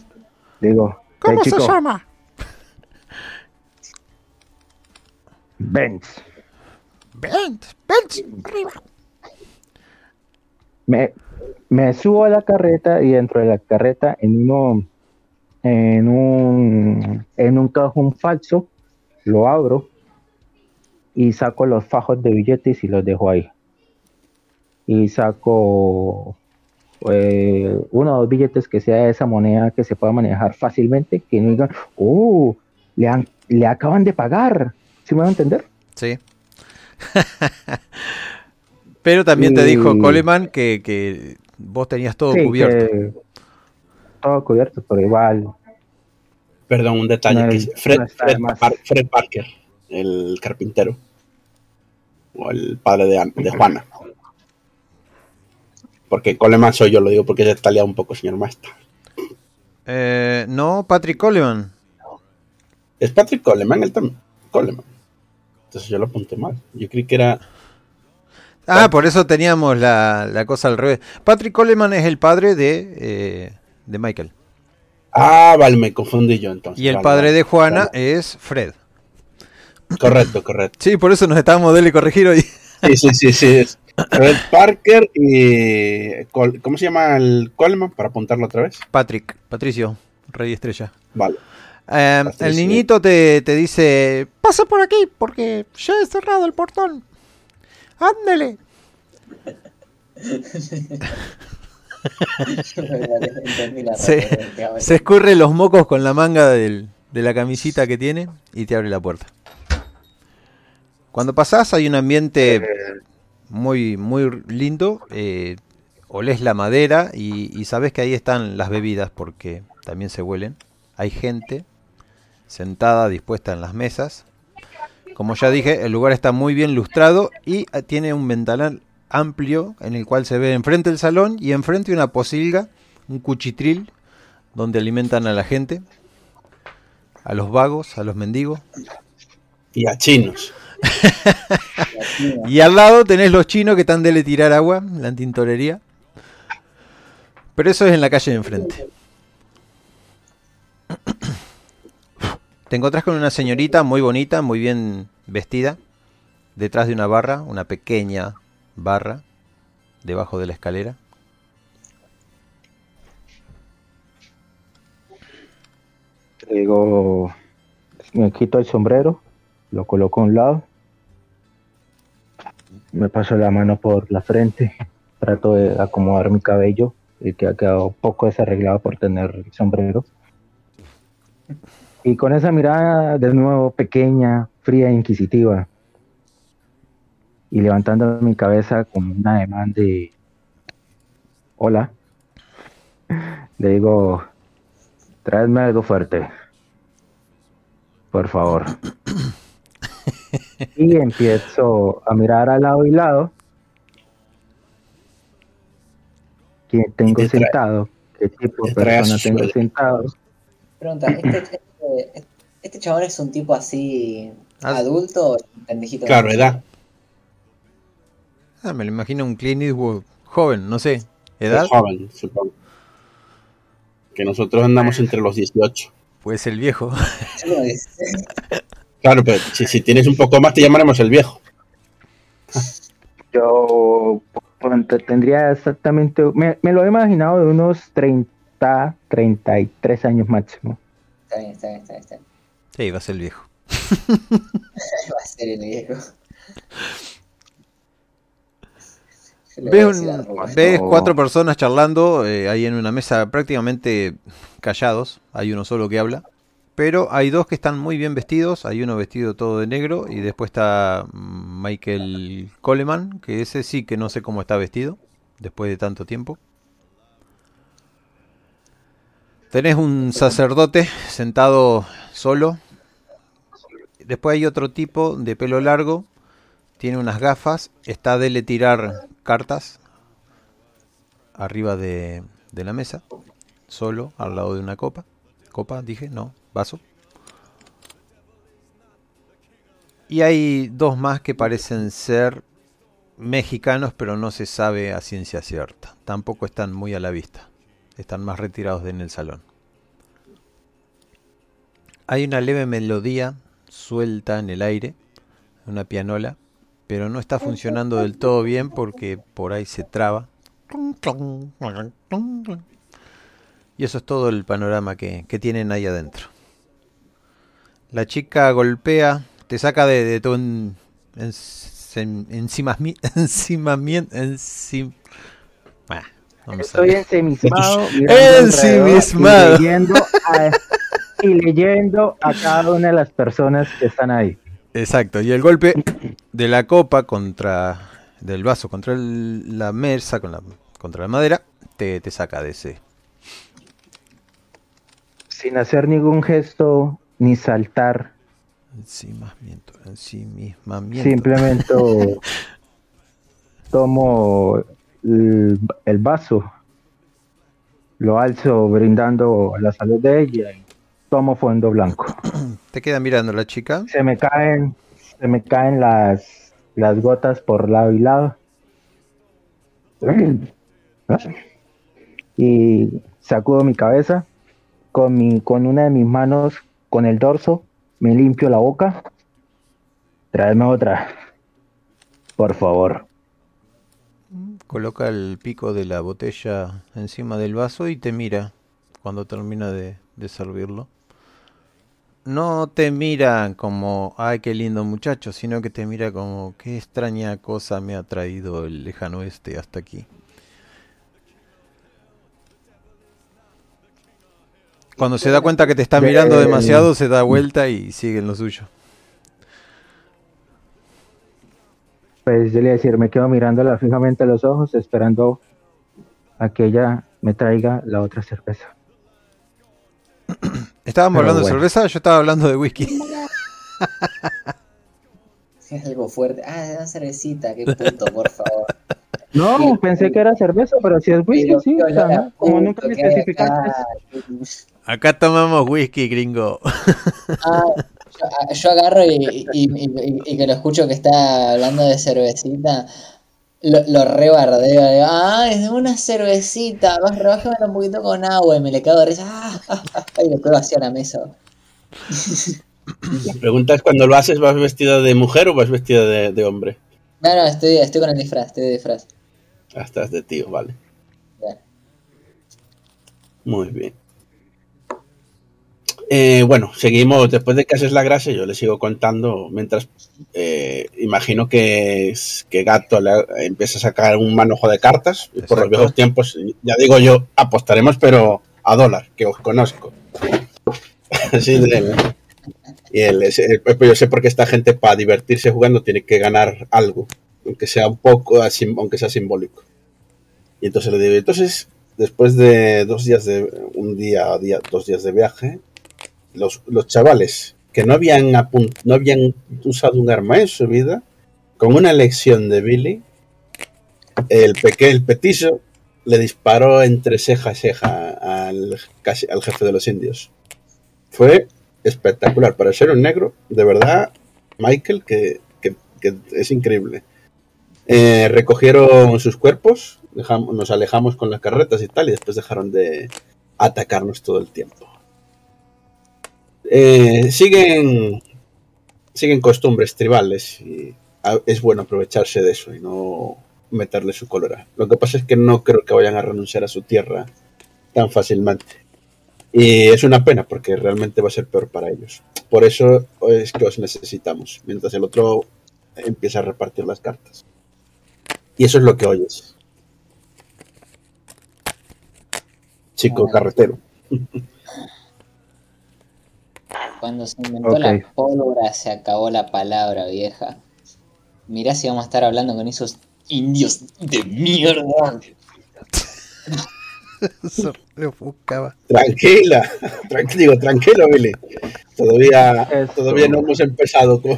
Digo, "Hey, chico, llama? Benz. Bent, Bent, arriba. Me, me subo a la carreta y dentro de la carreta en uno en un en un cajón falso lo abro y saco los fajos de billetes y los dejo ahí y saco eh, uno o dos billetes que sea de esa moneda que se pueda manejar fácilmente que no digan oh le, han- le acaban de pagar ¿sí me van a entender? Sí. Pero también te dijo Y- Coleman que, que vos tenías todo Sí, cubierto. que- todo cubierto pero igual Perdón, un detalle. No, que es Fred, no está de Fred más. Par- Fred Parker, el carpintero. O el padre de, de Juana. Porque Coleman soy yo, lo digo porque ya está liado un poco, señor maestro. Eh, no, Patrick Coleman. Es Patrick Coleman, él también. Coleman. Entonces yo lo apunté mal. Yo creí que era. Ah, por eso teníamos la, la cosa al revés. Patrick Coleman es el padre de, eh, de Michael. Ah, vale, me confundí yo entonces. Y el Vale, padre de Juana Vale. es Fred. Correcto, correcto. Sí, por eso nos estábamos dele corregir hoy. Sí, sí, sí, sí. Fred Parker y. Col- ¿Cómo se llama el Coleman? Para apuntarlo otra vez. Patrick, Patricio, Rey Estrella. Vale. Eh, Patricio. el niñito te, te dice, pasa por aquí porque ya he cerrado el portón. Ándele. Se, escurre los mocos con la manga del- de la camisita que tiene y te abre la puerta. Cuando pasás hay un ambiente muy, muy lindo. eh, olés la madera y, y sabes que ahí están las bebidas porque también se huelen. Hay gente sentada, dispuesta en las mesas. Como ya dije, el lugar está muy bien lustrado y eh, tiene un ventanal amplio en el cual se ve enfrente el salón y enfrente una posilga, un cuchitril donde alimentan a la gente. a los vagos, a los mendigos. Y a chinos. Y al lado tenés los chinos que están de tirar agua, la tintorería. Pero eso es en la calle de enfrente. Te encontrás con una señorita muy bonita, muy bien vestida, detrás de una barra, una pequeña barra, debajo de la escalera. Le digo, me quito el sombrero, lo coloco a un lado, me paso la mano por la frente, trato de acomodar mi cabello, el que ha quedado poco desarreglado por tener el sombrero. Y con esa mirada de nuevo pequeña, fría e inquisitiva, y levantando mi cabeza con un ademán de hola, le digo, traedme algo fuerte, por favor. Y empiezo a mirar al lado y lado. ¿Quién tengo te sentado? ¿Qué tipo de te persona tengo sentado? Pregunta, ¿este, este, este chabón es un tipo así Ah. adulto o un pendejito? Claro, edad. Ah, me lo imagino un Clint Eastwood joven, no sé. ¿Edad? Es joven, supongo. Que nosotros andamos entre los 18. Pues el viejo. Claro, pero si, si tienes un poco más te llamaremos el viejo. Yo pues, te- tendría exactamente, me, me lo he imaginado de unos 30, 33 años máximo. Está bien, está bien, está bien. Está bien. Sí, va a ser el viejo. Va a ser el viejo. Ves, un- No. cuatro personas charlando eh, ahí en una mesa prácticamente callados. Hay uno solo que habla. Pero hay dos que están muy bien vestidos. Hay uno vestido todo de negro. Y después está Michael Coleman. Que ese sí que no sé cómo está vestido. Después de tanto tiempo. Tenés un sacerdote sentado solo. Después hay otro tipo de pelo largo. Tiene unas gafas. Está de le tirar cartas arriba de, de la mesa. Solo, al lado de una copa. Copa, dije, no, vaso. Y hay dos más que parecen ser mexicanos, pero no se sabe a ciencia cierta. Tampoco están muy a la vista. Están más retirados de en el salón. Hay una leve melodía suelta en el aire, una pianola, pero no está funcionando del todo bien porque por ahí se traba. Y eso es todo el panorama que, que tienen ahí adentro. La chica golpea, te saca de, de tu en, en, en- encimami- encimamien- encim- Ah, no Estoy ensimismado, Ensimismado. Y leyendo, a, y leyendo a cada una de las personas que están ahí. Exacto, y el golpe de la copa contra del vaso contra el- la mesa con la, contra la madera te, te saca de ese. Sin hacer ningún gesto ni saltar, Encimamiento, ensimismamiento. simplemente tomo el, el vaso, lo alzo brindando la salud de ella y tomo fondo blanco. Te queda mirando la chica. Se me caen, se me caen las, las gotas por lado y lado. Y sacudo mi cabeza con mi, con una de mis manos, con el dorso, me limpio la boca. Tráeme otra. Por favor. Coloca el pico de la botella encima del vaso y te mira cuando termina de, de servirlo. No te mira como, ay, qué lindo muchacho, sino que te mira como, qué extraña cosa me ha traído el lejano oeste hasta aquí. Cuando se da cuenta que te está mirando Ve- demasiado, se da vuelta y sigue en lo suyo. Pues yo le decir, me quedo mirándola fijamente a los ojos, esperando a que ella me traiga la otra cerveza. ¿Estábamos Pero hablando de cerveza? Yo estaba hablando de whisky. Es algo fuerte. Ah, una cervecita, qué puto, por favor. No, Sí. pensé que era cerveza, pero si es whisky, Pero, sí. o piola, sea, ¿no? como nunca me especificaste. acá. Acá tomamos whisky, gringo. Ah, yo, yo agarro y, y- y- y que lo escucho que está hablando de cervecita. Lo, lo rebardeo. digo, ah, es una cervecita. Vas, rebájamela un poquito con agua. Y me le cago de risa. Ah, ah, ah, y lo pego hacia la mesa. La pregunta es, cuando lo haces, ¿vas vestida de mujer o vas vestida de, de hombre? No, no, estoy, estoy con el disfraz, estoy de disfraz. Ah, estás de tío, vale. Muy bien. Eh, bueno, seguimos. Después de que haces la grasa, yo le sigo contando. Mientras eh, imagino que, que Gato le empieza a sacar un manojo de cartas. Y por los viejos tiempos, ya digo yo, apostaremos, pero a dólar, que os conozco. Así de. Y él, eh, pues yo sé por qué esta gente, para divertirse jugando, tiene que ganar algo, aunque sea un poco, aunque sea simbólico. Y entonces le digo, entonces, después de dos días de, un día, día dos días de viaje, los, los chavales que no habían, no habían usado un arma en su vida, con una lección de Billy, el pequeño, el petiso, le disparó entre ceja y ceja al, casi, al jefe de los indios. Fue espectacular. Para ser un negro, de verdad, Michael, que, que- es increíble. Eh, recogieron sus cuerpos, dejam- nos alejamos con las carretas y tal, y después dejaron de atacarnos todo el tiempo. Eh, siguen, siguen costumbres tribales y es bueno aprovecharse de eso y no meterle su colora. Lo que pasa es que no creo que vayan a renunciar a su tierra tan fácilmente. Y es una pena porque realmente va a ser peor para ellos. Por eso es que os necesitamos, mientras el otro empieza a repartir las cartas. Y eso es lo que oyes. Chico carretero. Cuando se inventó la pólvora se acabó la palabra, vieja. Mirá si vamos a estar hablando con esos indios de mierda. Se refuscaba. Tranquila, tranquilo, digo, tranquilo, Billy. Todavía, todavía no hemos empezado con.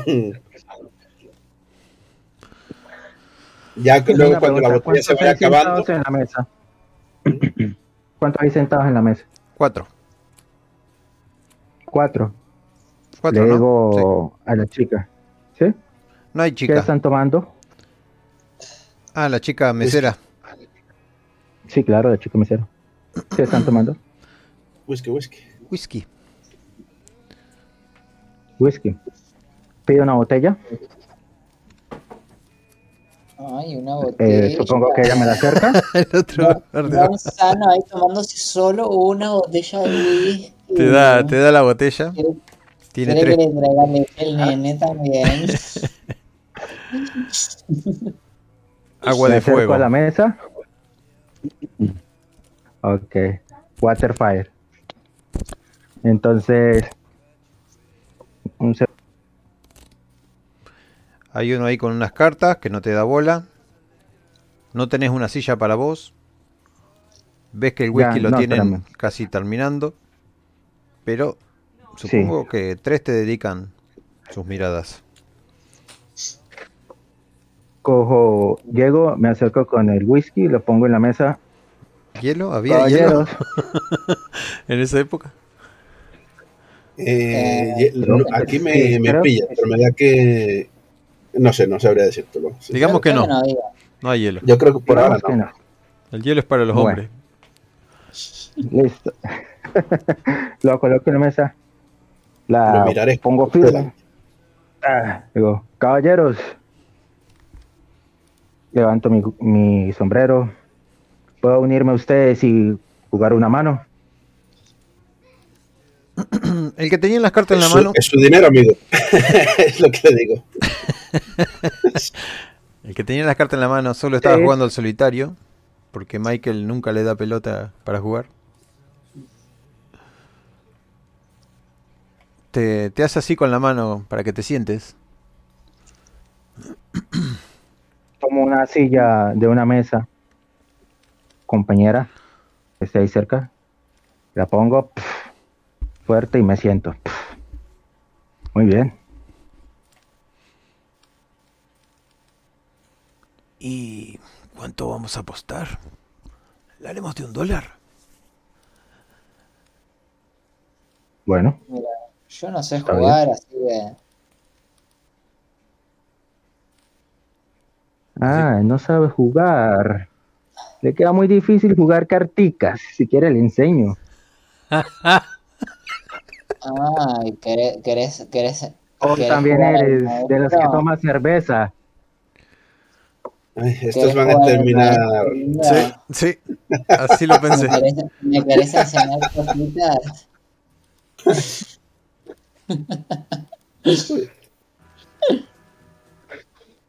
Ya que luego cuando la botella se ¿cuántos vaya acabando, en la mesa? ¿Cuántos hay sentados en la mesa? Cuatro. Cuatro. Cuatro, Le ¿no? digo a la chica. ¿Sí? No hay ¿Qué chica. están tomando? Ah, la chica mesera. Sí, claro, de chico mesero. ¿Qué están tomando? whisky, whisky. Whisky. Whisky. Pide una botella. Ay, una Eh, botella. supongo que ella me la acerca. El otro Un sano ahí tomándose solo una botella de whisky. te da, te da la botella. ¿Quiere, Tiene que tres. le leche el nene también? Agua de fuego. a la mesa. Ok. Waterfire. Entonces. Un Hay uno ahí con unas cartas que no te da bola. No tenés una silla para vos. Ves que el Ya, whisky lo no, tienen espérame. casi terminando. Pero supongo que tres te dedican sus miradas. cojo, llego, me acerco con el whisky, lo pongo en la mesa. ¿Hielo? ¿Había hielo en esa época? Eh, Eh, no, aquí me, me creo- pilla, pero me da que. No sé, no sabría decírtelo. Sí. Digamos que no, no hay hielo. Yo creo que por ahora no. El hielo es para los Bueno. hombres. Listo. lo coloco en la mesa. Lo La miraré. pongo firme. Ah, digo, caballeros. Levanto mi, mi sombrero. ¿Puedo unirme a ustedes y jugar una mano? El que tenía las cartas en la su- mano, es su dinero, amigo. es lo que le digo. el que tenía las cartas en la mano solo estaba Sí. jugando al solitario, porque Michael nunca le da pelota para jugar. Te, te hace así con la mano para que te sientes. Tomo una silla de una mesa, compañera, que esté ahí cerca. La pongo pf, fuerte y me siento. pf. Muy bien. ¿Y cuánto vamos a apostar? ¿La haremos de un dólar? Bueno, Yo no sé jugar, así que. ah, no sabe jugar. Le queda muy difícil jugar carticas. Si quiere le enseño. Ay, querés. querés, querés O también eres de los que toma cerveza. Ay, estos ¿Querés van a terminar. Sí, sí, así lo ¿Me pensé. querés, me querés enseñar cositas?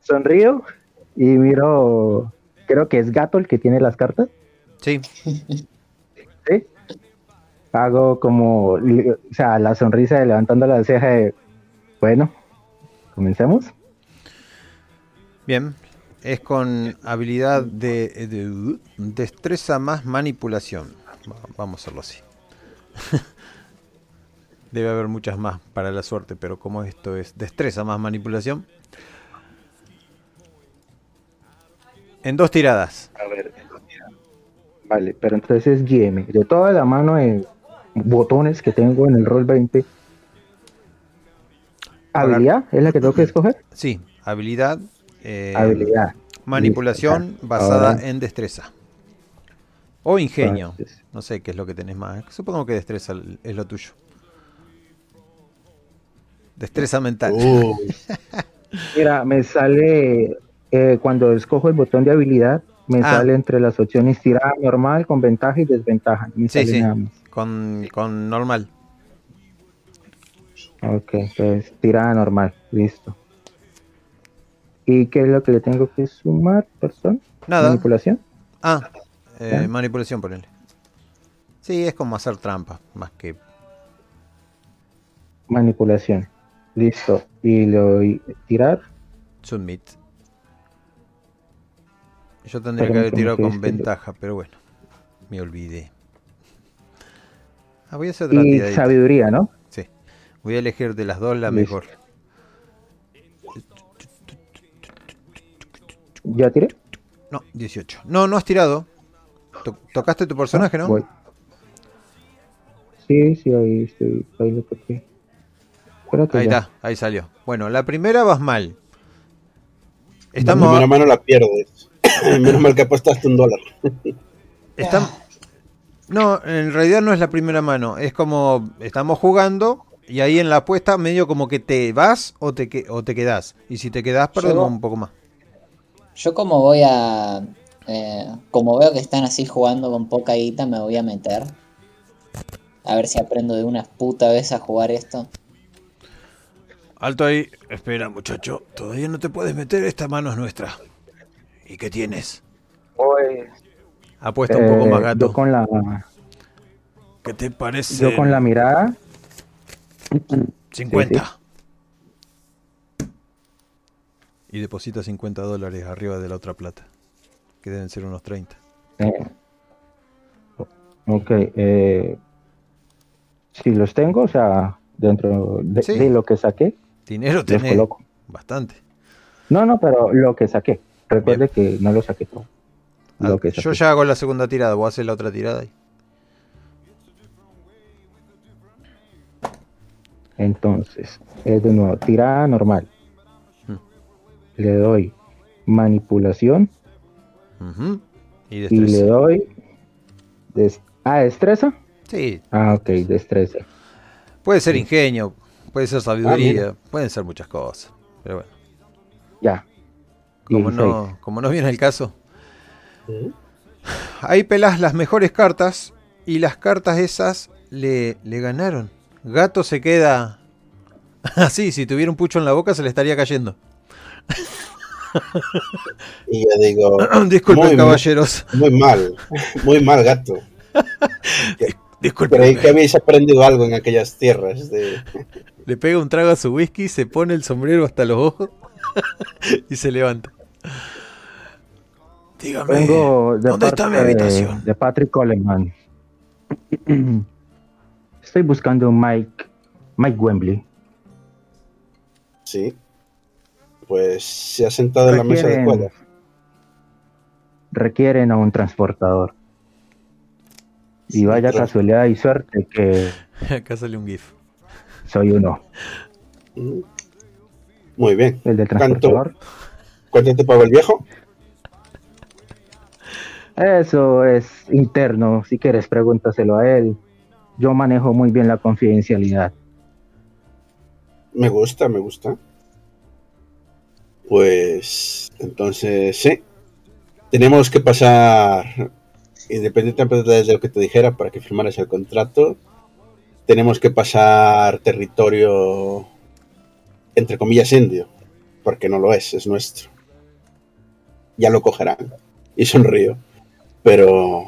Sonrío y miro, creo que es Gato el que tiene las cartas. Sí, ¿sí? Hago como, o sea, la sonrisa de levantando la ceja de, bueno, comencemos. bien. Es con habilidad de, de- destreza más manipulación. Va- Vamos a hacerlo así. Debe haber muchas más para la suerte, pero como esto es destreza más manipulación. En dos tiradas. A ver. Vale, pero entonces es GM. De toda la mano de botones que tengo en el roll 20, habilidad es la que tengo que escoger. Sí, habilidad. eh, habilidad. Manipulación Listo, basada ahora- en destreza. O ingenio. No sé qué es lo que tenés más. Supongo que destreza es lo tuyo. Destreza mental. Uh, Mira, me sale, eh, cuando escojo el botón de habilidad, me Ah. sale entre las opciones tirada normal, con ventaja y desventaja. Me Sí, sale sí. nada más. Con, con normal. Ok, entonces tirada normal, listo. ¿Y qué es lo que le tengo que sumar, perdón? Nada. Manipulación. Ah, eh, manipulación, ponele. Sí, es como hacer trampa, más que. Manipulación. Listo. Y lo doy tirar. Submit. Yo tendría que haber tirado con ventaja, pero bueno. Me olvidé. Ah, voy a hacer otra Y tiradita. sabiduría, ¿no? Sí. Voy a elegir de las dos la Listo. mejor. ¿Ya tiré? No, 18. No, no has tirado. To- tocaste tu personaje, ¿no? Voy. Sí, sí, ahí estoy. Ahí lo toqué. Ahí ya. está, ahí salió. Bueno, la primera vas mal. la Estamos. primera mano la pierdes. Menos mal que apostaste un dólar. No, en realidad no es la primera mano. Es como estamos jugando y ahí en la apuesta medio como que te vas o te, que- o te quedás. Y si te quedás, perdemos Yo- un poco más. Yo como voy a... eh, como veo que están así jugando con poca guita, me voy a meter. A ver si aprendo de una puta vez a jugar esto. Alto ahí. Espera, muchacho. Todavía no te puedes meter. Esta mano es nuestra. ¿Y qué tienes? Voy. Apuesta un poco Eh, más gato. Yo con la, ¿Qué te parece? yo con la mirada. 50. Y deposita 50 dólares arriba de la otra plata. Que deben ser unos 30. eh, ok. Eh, si los tengo, o sea, dentro de, Sí. de lo que saqué, Dinero tenés. coloco. Bastante. No, no, pero lo que saqué. Recuerde que no lo saqué todo. Ah, Lo que yo ya hago la segunda tirada. Voy a hacer la otra tirada ahí. Entonces, es de nuevo, tirada normal. Mm. Le doy manipulación. Y le doy. des- ah, destreza. Sí, Ah, ok, destreza. puede ser ingenio, puede ser sabiduría, mira. pueden ser muchas cosas. Pero bueno, Ya. como 16. no, como no viene el caso, ahí pelás las mejores cartas y las cartas esas le, le ganaron. Gato se queda así, si tuviera un pucho en la boca se le estaría cayendo. Y yo digo, Disculpen, Muy caballeros. muy mal, muy mal gato. Disculpen. Creí que habéis aprendido algo en aquellas tierras. De... Le pega un trago a su whisky, se pone el sombrero hasta los ojos y se levanta. Dígame, Vengo de ¿dónde está mi habitación? De Patrick Coleman. Estoy buscando un Mike, Mike Wembley. Sí. Pues se ha sentado en la mesa Requieren- adecuada. Requieren a un transportador. Y vaya casualidad y suerte que Acá sale un GIF. Soy uno. Mm. Muy bien. El del ¿Cuánto, transportador. ¿Cuánto te pagó el viejo? Eso es interno. Si quieres, pregúntaselo a él. Yo manejo muy bien la confidencialidad. Me gusta, me gusta. Pues entonces sí. Tenemos que pasar, independientemente de lo que te dijera para que firmaras el contrato, tenemos que pasar territorio, entre comillas, indio, porque no lo es, es nuestro. Ya lo cogerán. Y sonrío. Pero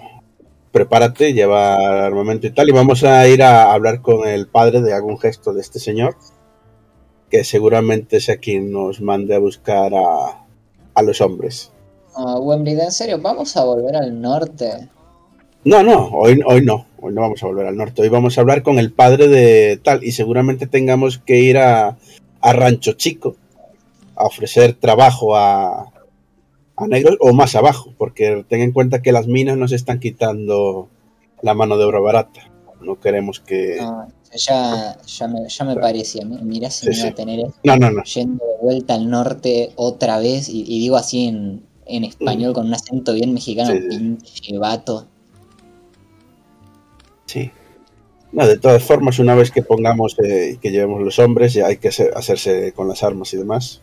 prepárate, lleva armamento y tal, y vamos a ir a hablar con el padre de algún gesto de este señor, que seguramente es a quien nos mande a buscar a, a los hombres. Ah, Wembley, ¿en serio? ¿Vamos a volver al norte? No, no, hoy, hoy no, hoy no vamos a volver al norte, hoy vamos a hablar con el padre de tal, y seguramente tengamos que ir a, a Rancho Chico a ofrecer trabajo a, a negros o más abajo, porque ten en cuenta que las minas nos están quitando la mano de obra barata. No queremos que... No, ya, ya, me, ya me parecía. mi- Mirá si Sí, me iba sí. a tener No, no, no. yendo de vuelta al norte otra vez. Y, y digo así en, en español con un acento bien mexicano, Sí, sí. pinche vato. Sí. No, de todas formas, una vez que pongamos eh, y que llevemos los hombres, ya hay que hacer- hacerse con las armas y demás.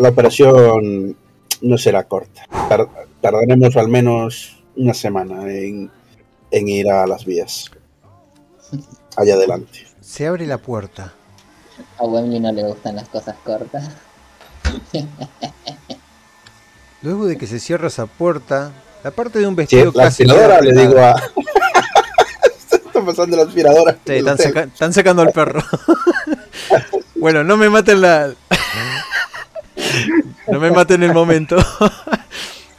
La operación no será corta. Tar- tardaremos al menos una semana en, en ir a las vías. Allá adelante. Se abre la puerta. A Wembley no le gustan las cosas cortas. Luego de que se cierra esa puerta, la parte de un Sí, vestido la casi aspiradora, queda le digo a. Está pasando la aspiradora. Sí, están, saca- están sacando al perro. bueno, no me maten la. no me maten el momento.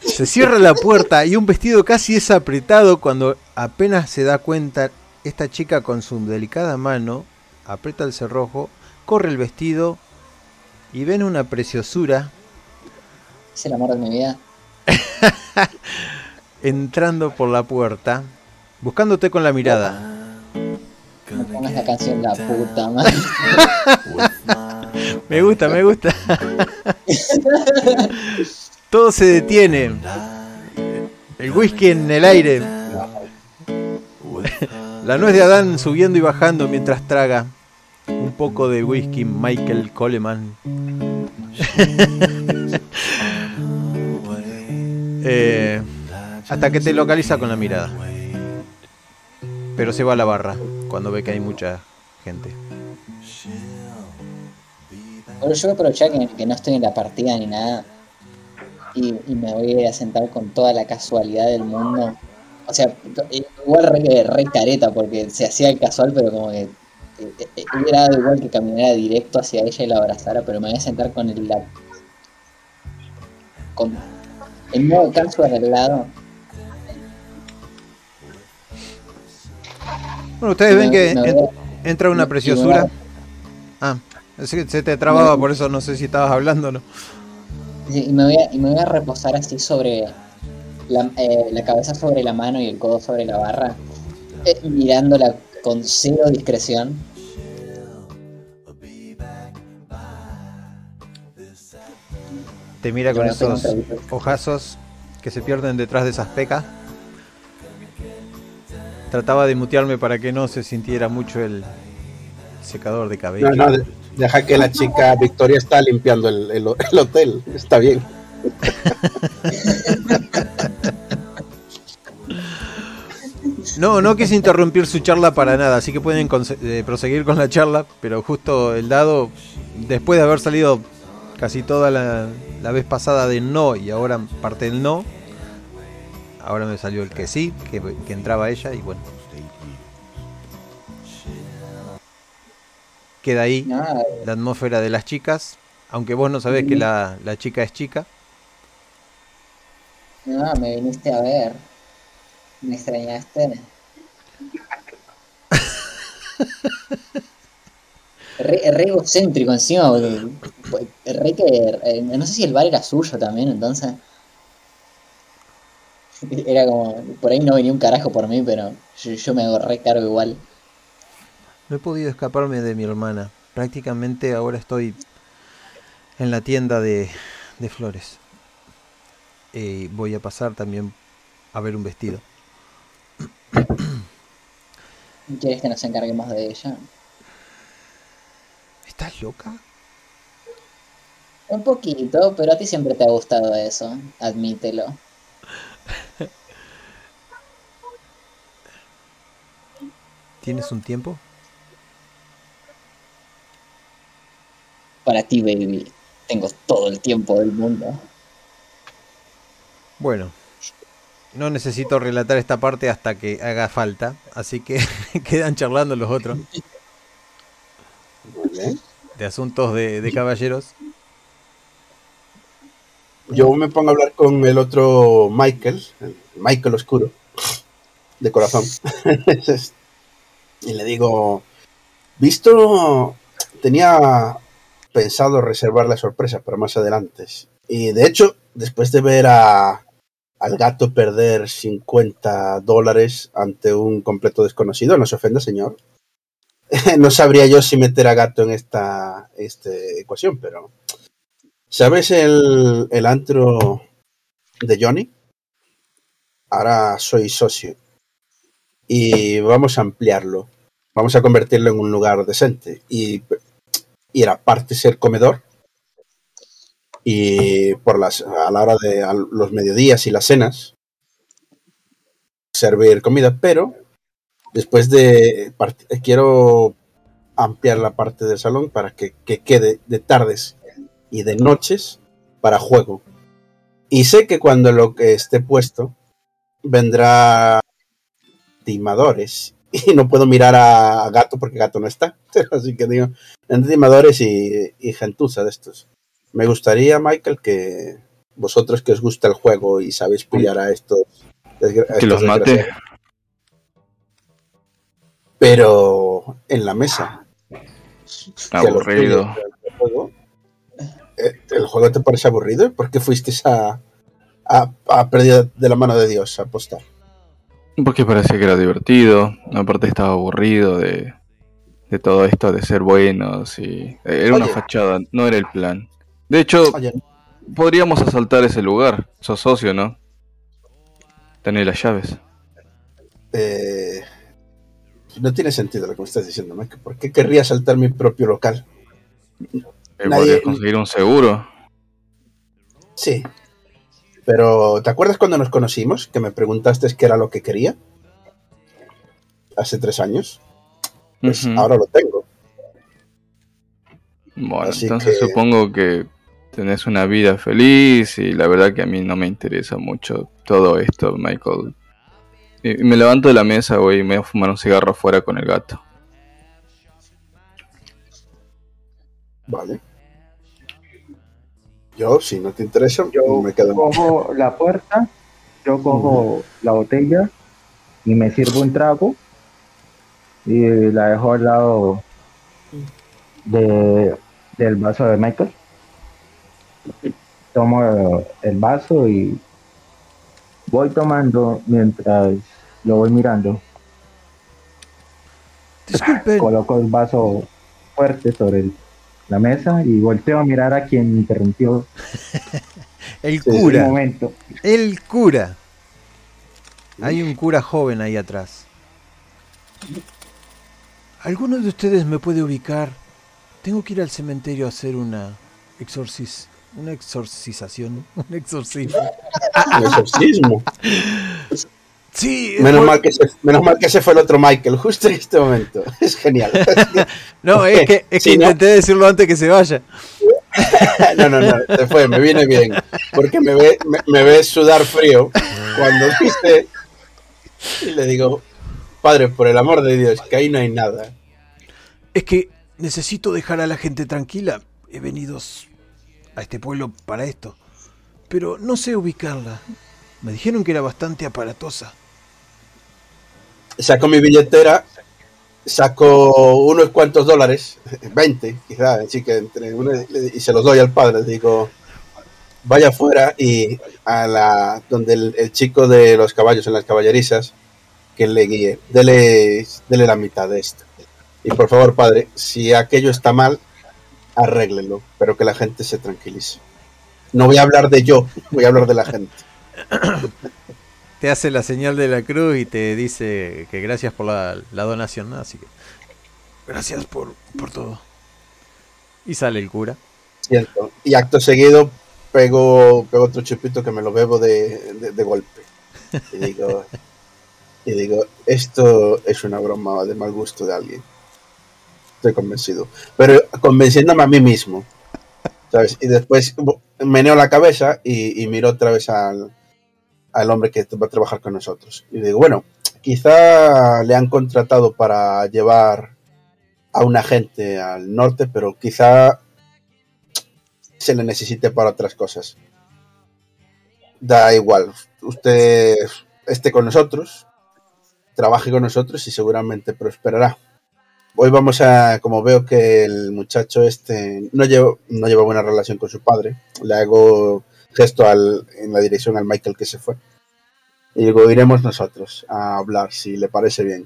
se cierra la puerta y un vestido casi es apretado cuando apenas se da cuenta esta chica con su delicada mano aprieta el cerrojo, corre el vestido y ven una preciosura Es el amor de mi vida. entrando por la puerta, buscándote con la mirada. No pongas la canción la puta madre. Me gusta, me gusta. Todo se detiene. El whisky en el aire. La nuez de Adán subiendo y bajando mientras traga un poco de whisky Michael Coleman. Eh, hasta que te localiza con la mirada. Pero se va a la barra cuando ve que hay mucha gente. Bueno, yo voy que, no estoy en la partida ni nada. Y, me voy a sentar con toda la casualidad del mundo. O sea, eh, igual re, re careta porque se hacía el casual, pero como que eh, eh, hubiera dado igual que caminara directo hacia ella y la abrazara, pero me voy a sentar con el la, con el modo casual al lado. Bueno, ustedes ven que en- entra una preciosura. Ah, es que se te trababa, por eso no sé si estabas hablando o no. Y me voy a, y me voy a reposar así sobre la, eh, la cabeza sobre la mano y el codo sobre la barra, eh, mirándola con cero discreción. Te mira con esos ojazos que se pierden detrás de esas pecas. Trataba de mutearme para que no se sintiera mucho el secador de cabello. No, no, de- deja que la chica Victoria está limpiando el, el- el hotel. Está bien. No, no quise interrumpir su charla para nada, así que pueden eh, proseguir con la charla, pero justo el dado, después de haber salido casi toda la, la vez pasada de no y ahora parte del no, ahora me salió el que sí, que, que entraba ella y bueno. Queda ahí Nada, la atmósfera de las chicas, aunque vos no sabés que la, la chica es chica. nada, me viniste a ver. Me extrañaste. Re, re egocéntrico encima, boludo. Re que, eh, no sé si el bar era suyo también, entonces. Era como, por ahí no venía un carajo por mí, pero yo, yo me hago re cargo igual. No he podido escaparme de mi hermana. Prácticamente ahora estoy en la tienda de, de flores. Y voy a pasar también a ver un vestido. ¿Quieres que nos encarguemos de ella? ¿Estás loca? Un poquito, pero a ti siempre te ha gustado eso, admítelo. ¿Tienes un tiempo? Para ti, baby, tengo todo el tiempo del mundo. Bueno, no necesito relatar esta parte hasta que haga falta, así que quedan charlando los otros. de asuntos de, de caballeros. Yo me pongo a hablar con el otro Michael, el Michael Oscuro, de corazón. y le digo, visto, tenía pensado reservar la sorpresa para más adelante. Y de hecho, después de ver a, al gato perder 50 dólares ante un completo desconocido, no se ofenda, señor. no sabría yo si meter a gato en esta este, ecuación, pero... ¿Sabes el, el antro de Johnny? Ahora soy socio. Y vamos a ampliarlo. Vamos a convertirlo en un lugar decente. Y, y era parte ser comedor. Y por las, a la hora de los mediodías y las cenas, servir comida. Pero después de. Quiero ampliar la parte del salón para que, que quede de tardes y de noches para juego. Y sé que cuando lo que esté puesto vendrá timadores y no puedo mirar a Gato porque Gato no está. Así que digo, entre timadores y, y gentuza de estos. Me gustaría, Michael, que vosotros que os gusta el juego y sabéis pillar a estos... a Que los mate. Pero en la mesa. Aburrido. juego, eh, ¿El juego te parece aburrido? ¿Por qué fuiste a, a, a pérdida de la mano de Dios a apostar? Porque parecía que era divertido. Aparte estaba aburrido de, de todo esto de ser buenos y era una fachada, no era el plan. De hecho, Oye, podríamos asaltar ese lugar. Sos socio, ¿no? Tenés las llaves. eh, no tiene sentido lo que me estás diciendo, Mike. ¿Por qué querría saltar mi propio local? Eh, Nadie- conseguir un seguro. Sí. Pero, ¿te acuerdas cuando nos conocimos? Que me preguntaste qué era lo que quería. Hace tres años. Pues ahora lo tengo. Bueno, Así entonces que- supongo que tenés una vida feliz y la verdad que a mí no me interesa mucho todo esto, Michael. Y me levanto de la mesa, güey, y me voy a fumar un cigarro afuera con el gato. Vale. Yo, si no te interesa, Yo me quedo. cojo la puerta, yo cojo la botella y me sirvo un trago y la dejo al lado de, del vaso de Michael. Tomo el vaso y voy tomando mientras lo voy mirando. Disculpen, Coloco el vaso fuerte sobre el- la mesa y volteo a mirar a quien me interrumpió el cura, momento. el cura. Hay un cura joven ahí atrás. ¿Alguno de ustedes me puede ubicar? Tengo que ir al cementerio a hacer una exorcis, una exorcización, un exorcismo. Un exorcismo. Sí, Menos mal, que se, menos mal que se fue el otro Michael, justo en este momento. Es genial. no, es que, es que Sí, ¿no? intenté decirlo antes que se vaya. No, no, no, se fue, me viene bien. Porque me ve, me, me ve sudar frío cuando dice. Y le digo, padre, por el amor de Dios, que ahí no hay nada. Es que necesito dejar a la gente tranquila. He venido a este pueblo para esto. Pero no sé ubicarla. Me dijeron que era bastante aparatosa. Saco mi billetera, saco unos cuantos dólares, 20 quizás, así que entre uno y se los doy al padre. Digo, vaya afuera y a la donde el, el chico de los caballos en las caballerizas que le guíe, dele, dele la mitad de esto. Y por favor, padre, si aquello está mal, arréglelo, pero que la gente se tranquilice. No voy a hablar de yo, voy a hablar de la gente. Te hace la señal de la cruz y te dice que gracias por la, donación, ¿no? Así que gracias por, por todo. Y sale el cura. Y acto seguido pego, pego otro chupito que me lo bebo de, de- golpe. Y digo, y digo, esto es una broma de mal gusto de alguien. Estoy convencido. Pero convenciéndome a mí mismo. ¿Sabes? Y después meneo la cabeza y, y miro otra vez al, al hombre que va a trabajar con nosotros. Y digo, bueno, quizá le han contratado para llevar a un agente al norte, pero quizá se le necesite para otras cosas. Da igual, usted esté con nosotros, trabaje con nosotros y seguramente prosperará. Hoy vamos a, como veo que el muchacho este no lleva, no lleva buena relación con su padre, le hago gesto al, en la dirección al Michael que se fue. Y digo, iremos nosotros a hablar, si le parece bien.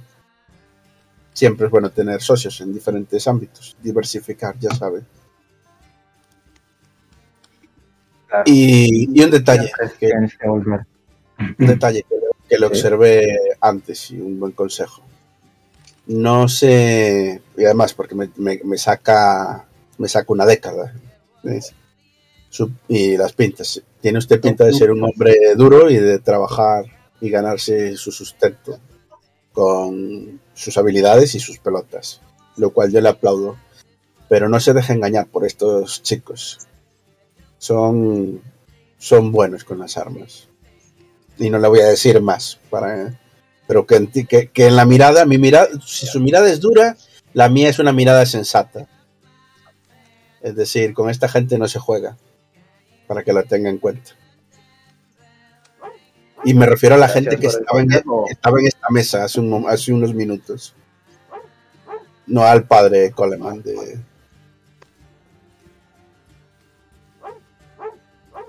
Siempre es bueno tener socios en diferentes ámbitos, diversificar, ya sabe. Claro. Y, y un detalle, que, un detalle que, que lo Sí. observé antes y un buen consejo. No sé, y además porque me, me- me saca me saca una década. ¿ves? Su- y las pintas. Tiene usted pinta de ser un hombre duro y de trabajar y ganarse su sustento con sus habilidades y sus pelotas, lo cual yo le aplaudo. Pero no se deje engañar por estos chicos. Son, son buenos con las armas y no le voy a decir más para pero que en, ti- que, que en la mirada mi mirada si su mirada es dura la mía es una mirada sensata es decir con esta gente no se juega para que la tenga en cuenta. Y me refiero a la Gracias gente que estaba en, consejo. estaba en esta mesa hace, un hace unos minutos. No al padre Coleman de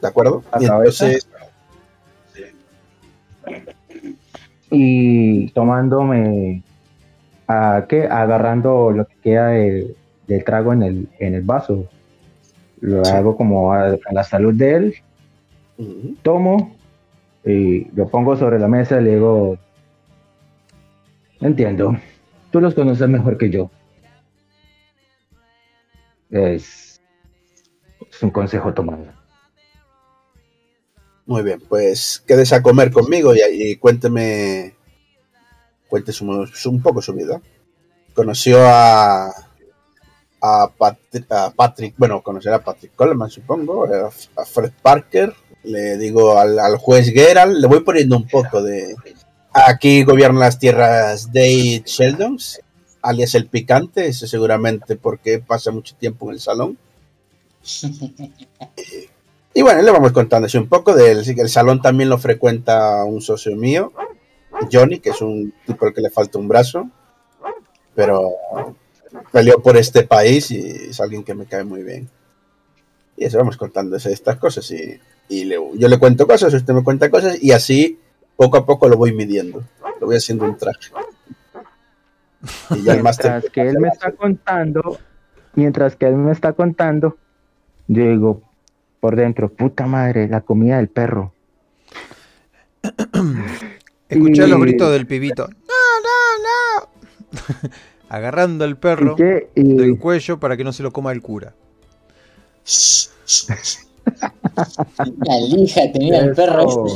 ¿De acuerdo? ¿La Y entonces, y tomándome a qué agarrando lo que queda de- del trago en el en el vaso lo Sí. hago como a, a la salud de él tomo y lo pongo sobre la mesa y le digo entiendo tú los conoces mejor que yo es, es un consejo tomado Muy bien, pues quédese a comer conmigo y, y cuénteme, cuéntese un, un poco su vida. Conoció a, a, Patri- a Patrick, bueno, conocerá a Patrick Coleman, supongo, a, a Fred Parker, le digo al, al juez Gerald, le voy poniendo un poco de... Aquí gobiernan las tierras Dade Sheldons, alias el picante, eso seguramente porque pasa mucho tiempo en el salón. Y bueno, le vamos contando así un poco del el salón también lo frecuenta un socio mío, Johnny, que es un tipo al que le falta un brazo, pero peleó por este país y es alguien que me cae muy bien. Y eso vamos contando estas cosas y, y le- yo le cuento cosas, usted me cuenta cosas y así poco a poco lo voy midiendo, lo voy haciendo un traje. Y ya el mientras que él me está contando mientras que él me está contando yo digo por dentro puta madre la comida del perro Escuché Y- los gritos del pibito. ¡No, no, no! Agarrando al perro ¿Y qué? Y- del cuello para que no se lo coma el cura. La lija tenía el perro.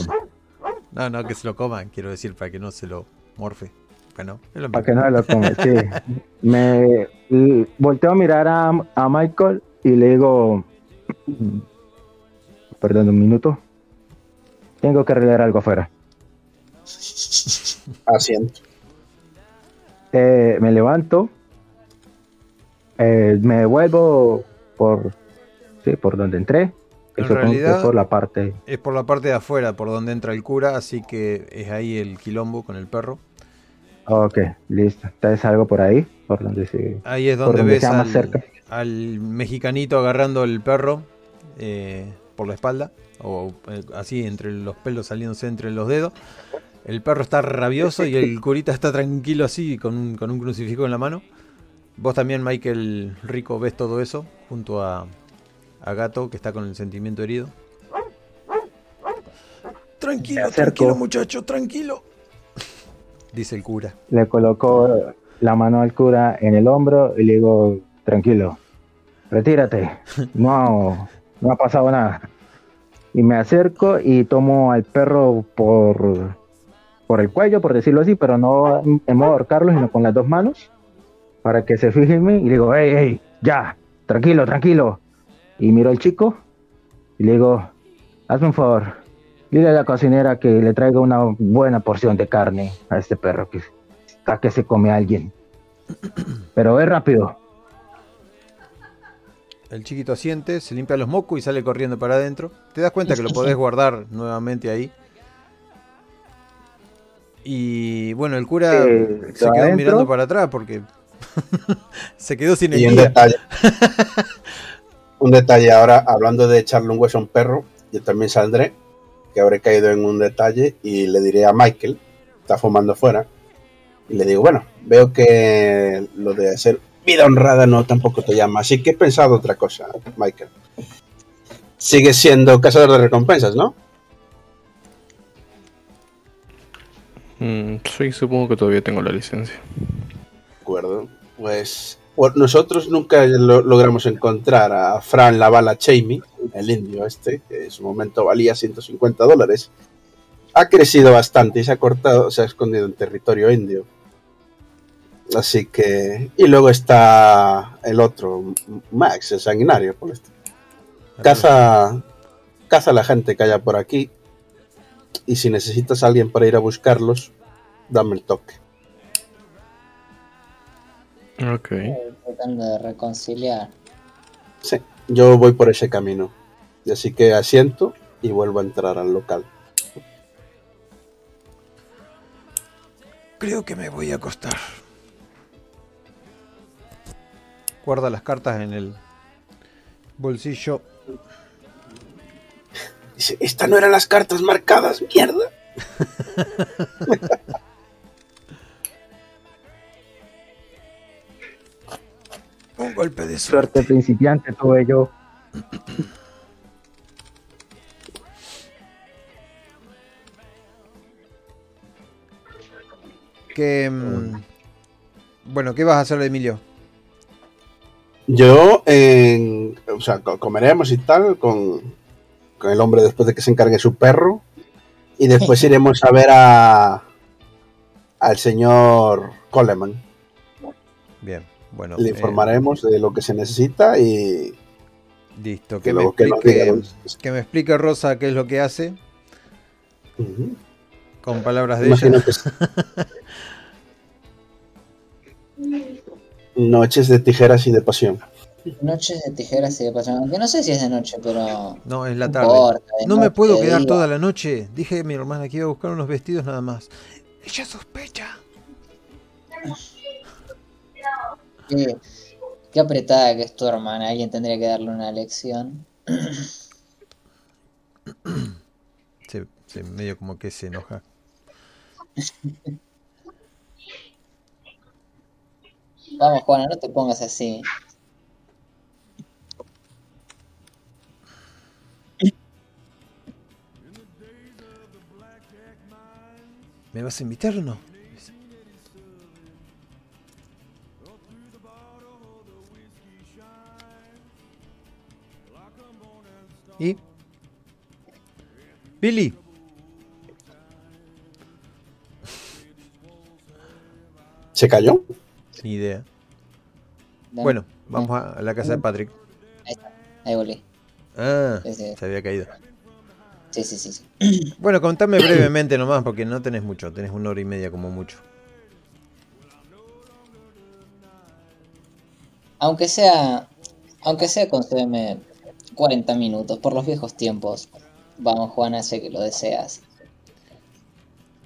No, no, que se lo coman, quiero decir, para que no se lo morfe. Bueno, lo para que no lo coma sí. me volteo a mirar a, a Michael y le digo perdón un minuto tengo que arreglar algo afuera asiento. Eh, me levanto, eh, me devuelvo por, sí, por donde entré, En que realidad- es por la parte. Es por la parte de afuera, por donde entra el cura, así que es ahí el quilombo con el perro. Ok, listo. Entonces salgo por ahí, por donde sí. Ahí es donde donde ves al, cerca. al mexicanito agarrando el perro eh, por la espalda, o eh, así entre los pelos saliéndose entre los dedos. El perro está rabioso y el curita está tranquilo así, con un, con un crucifijo en la mano. Vos también, Michael Rico, ves todo eso junto a, a Gato, que está con el sentimiento herido. Tranquilo, tranquilo, muchacho, tranquilo. Dice el cura. Le colocó la mano al cura en el hombro y le digo, tranquilo, retírate, no, no ha pasado nada. Y me acerco y tomo al perro por, por el cuello, por decirlo así, pero no en modo ahorcarlo, sino con las dos manos, para que se fije en mí y le digo, hey, hey, ya, tranquilo, tranquilo. Y miro al chico y le digo, hazme un favor, dile a la cocinera que le traiga una buena porción de carne a este perro que está que se come a alguien. Pero es rápido. El chiquito asiente, se limpia los mocos y sale corriendo para adentro. Te das cuenta que lo podés guardar nuevamente ahí. Y bueno, el cura Eh, se quedó adentro. mirando para atrás porque se quedó sin el Y un guía. detalle. un detalle ahora, hablando de echarle un hueso a un perro, yo también saldré, que habré caído en un detalle y le diré a Michael, está fumando fuera, y le digo, bueno, veo que lo de hacer vida honrada no tampoco te llama, así que he pensado otra cosa, Michael. Sigues siendo cazador de recompensas, ¿no? Mm, sí, supongo que todavía tengo la licencia. De acuerdo. Pues nosotros nunca lo- logramos encontrar a Fran la bala Chamey, el indio este, que en su momento valía 150 dólares. Ha crecido bastante y se ha cortado, se ha escondido en territorio indio. Así que. Y luego está el otro, Max, el sanguinario. Por esto. Caza, caza a la gente que haya por aquí. Y si necesitas a alguien para ir a buscarlos, dame el toque. Ok. Tratando de reconciliar. Sí, yo voy por ese camino. Y así que asiento y vuelvo a entrar al local. Creo que me voy a acostar. Guarda las cartas en el bolsillo. Dice, esta no eran las cartas marcadas, mierda. Un golpe de Suerte suerte. principiante tuve yo. Que, mm, bueno, ¿qué vas a hacer, Emilio? Yo, en- o sea, co- comeremos y tal con el hombre después de que se encargue su perro. Y después iremos a ver a al señor Coleman. Bien, bueno. Le eh, informaremos de lo que se necesita y listo. que Que me, que nos explique, los- que me explique Rosa qué es lo que hace, con palabras de Imagino ella. que es- Noches de tijeras y de pasión. Noches de tijeras y de pasión. Aunque no sé si es de noche, pero. No, es la tarde. importa, No me noche, puedo quedar toda la noche. Dije a mi hermana que iba a buscar unos vestidos nada más. Ella sospecha. Qué, qué apretada que es tu hermana. Alguien tendría que darle una lección. Se, se medio como que se enoja. Vamos, Juana, no te pongas así. ¿Me vas a invitar o no? ¿Y? Billy. ¿Se cayó? Ni idea. Dame. Bueno, vamos a a la casa de Patrick. Ahí está. Ahí volví. Ah, Sí, sí. se había caído. Sí, sí, sí. sí. Bueno, contame brevemente nomás, porque no tenés mucho, tenés una hora y media como mucho. Aunque sea. Aunque sea, concédeme 40 minutos por los viejos tiempos. Vamos, Juana, sé que lo deseas.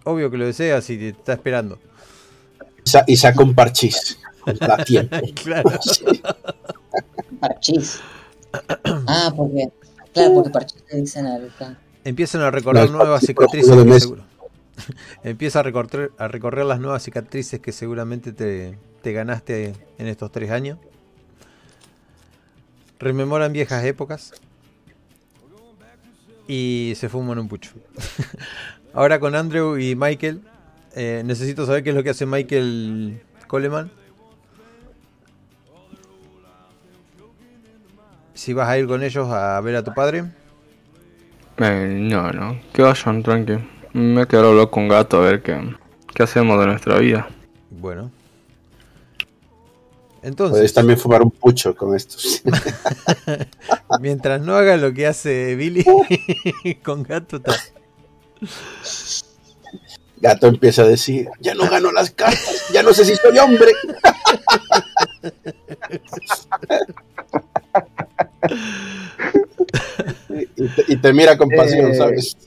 Obvio que lo deseas y te está esperando. Sa- y saca un parchís. Da tiempo. Claro. Parchís. Ah, porque. Claro, porque parchís le dicen al. Empiezan a recorrer No, nuevas cicatrices. que seguro- Empieza a recorrer, a recorrer las nuevas cicatrices que seguramente te, te ganaste en estos tres años. Rememoran viejas épocas. Y se fuman un pucho. Ahora con Andrew y Michael. eh, necesito saber qué es lo que hace Michael Coleman. Si vas a ir con ellos a ver a tu padre. Eh, no, no, que vayan, tranqui. Me he quedado loco con gato a ver qué, qué hacemos de nuestra vida. Bueno. Podéis Entonces, también fumar un pucho con estos. mientras no haga lo que hace Billy con gato. Gato empieza a decir, ya no gano las cartas, ya no sé si soy hombre. y, te, y te mira con pasión, Eh, ¿sabes?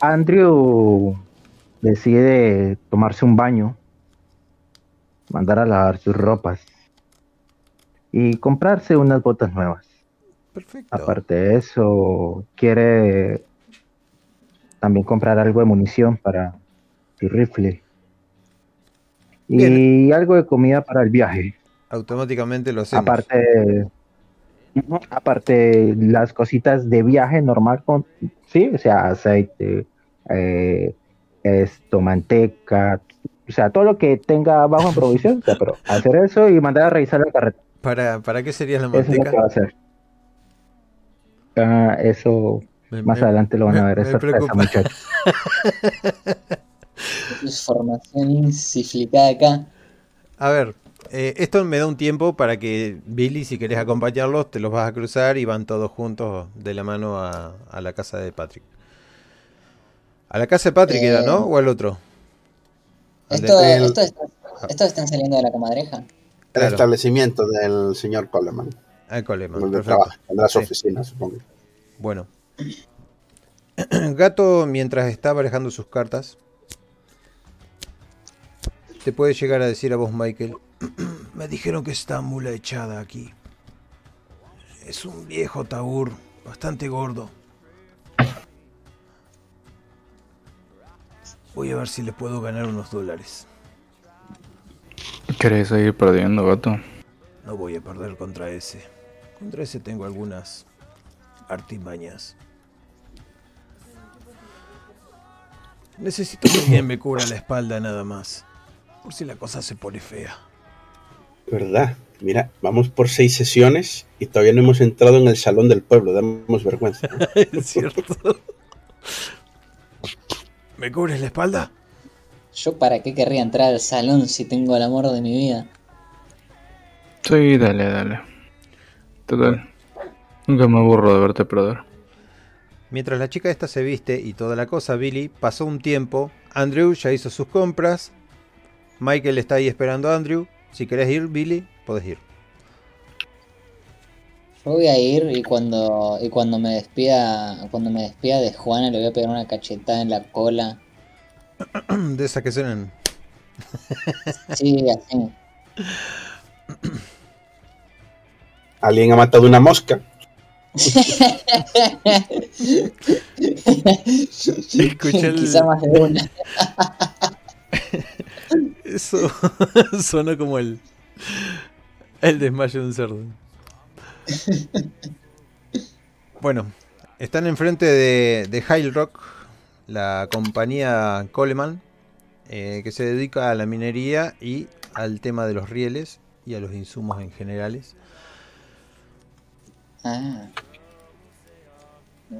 Andrew decide tomarse un baño, mandar a lavar sus ropas y comprarse unas botas nuevas. Perfecto. Aparte de eso, quiere también comprar algo de munición para su rifle. Y algo de comida para el viaje. Automáticamente lo hacemos. Aparte, aparte las cositas de viaje normal con, sí, o sea, aceite, eh, esto, manteca, o sea, todo lo que tenga bajo en provisión, o sea, pero hacer eso y mandar a revisar la carreta. ¿Para, ¿Para qué sería la Eso es lo manteca? que va a hacer. Ah, eso Me- más me- adelante lo van a ver, me es sorpresa, muchachos. Información insiflicada acá. A ver, eh, esto me da un tiempo para que Billy, si querés acompañarlos, te los vas a cruzar y van todos juntos de la mano a, a la casa de Patrick. A la casa de Patrick era, Eh, ¿no? ¿O al otro? Esto, el- esto está- estos están saliendo de la comadreja. El Claro. establecimiento del señor Coleman, al Coleman, donde trabaja, tendrá su Sí. oficina, supongo. Bueno. Gato, mientras está barajando sus cartas, te puede llegar a decir a vos, Michael. Me dijeron que está mula echada aquí. Es un viejo taur, bastante gordo. Voy a ver si le puedo ganar unos dólares. ¿Querés seguir perdiendo, gato? No voy a perder contra ese. Contra ese tengo algunas artimañas. Necesito que alguien me cubra la espalda nada más. Por si la cosa se pone fea. ¿Verdad? Mira, vamos por seis sesiones y todavía no hemos entrado en el salón del pueblo, damos vergüenza. ¿no? es cierto. ¿Me cubres la espalda? Yo para qué querría entrar al salón si tengo el amor de mi vida. Sí, dale, dale. Total. Nunca me aburro de verte perder. Mientras la chica esta se viste y toda la cosa, Billy, pasó un tiempo. Andrew ya hizo sus compras. Michael está ahí esperando a Andrew. Si querés ir, Billy, podés ir. Yo voy a ir y cuando y cuando me despida cuando me despida de Juana le voy a pegar una cachetada en la cola. De esas que suenan. Sí, así. Alguien ha matado una mosca. Escuché el- Quizá más de una. Eso sonó como el, el desmayo de un cerdo. Bueno, están enfrente de, de High Rock, la compañía Coleman, eh, que se dedica a la minería y al tema de los rieles y a los insumos en generales. Ah.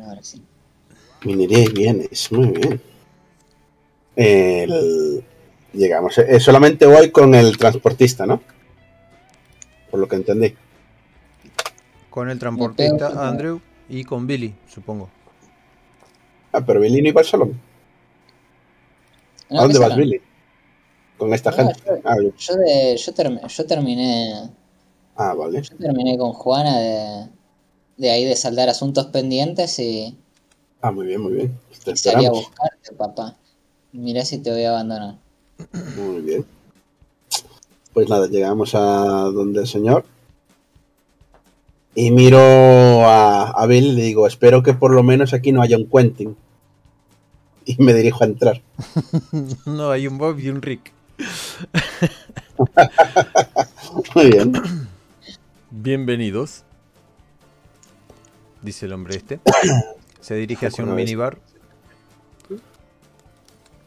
Ahora sí. Minería y bienes, muy bien. El- Llegamos. Eh, solamente voy con el transportista, ¿no? Por lo que entendí. Con el transportista Andrew y con Billy, supongo. Ah, pero Billy no iba al salón. No, ¿A dónde ¿qué vas, salón? Billy? Con esta No, gente. yo- Ah, bien. Yo, de, yo, term- yo terminé Ah, vale. yo terminé con Juana de, de ahí de saldar asuntos pendientes y, Ah, muy bien, muy bien. Te y salí a buscarte, papá. Mirá si te voy a abandonar. Muy bien. Pues nada, llegamos a donde el señor. Y miro a, a Bill y le digo, espero que por lo menos aquí no haya un Quentin. Y me dirijo a entrar. no, hay un Bob y un Rick. Muy bien. Bienvenidos. Dice el hombre este. Se dirige hacia un minibar.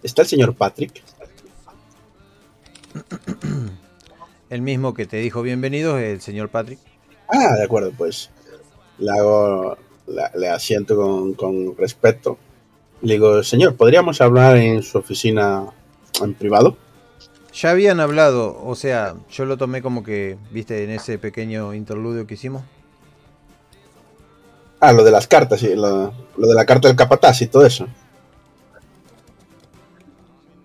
¿Está el señor Patrick? El mismo que te dijo bienvenidos, el señor Patrick. Ah, de acuerdo, pues. Le hago. la- le asiento con, con respeto. Le digo, señor, ¿podríamos hablar en su oficina en privado? Ya habían hablado, o sea, yo lo tomé como que, viste, en ese pequeño interludio que hicimos. Ah, lo de las cartas, sí, lo, lo de la carta del capataz y todo eso.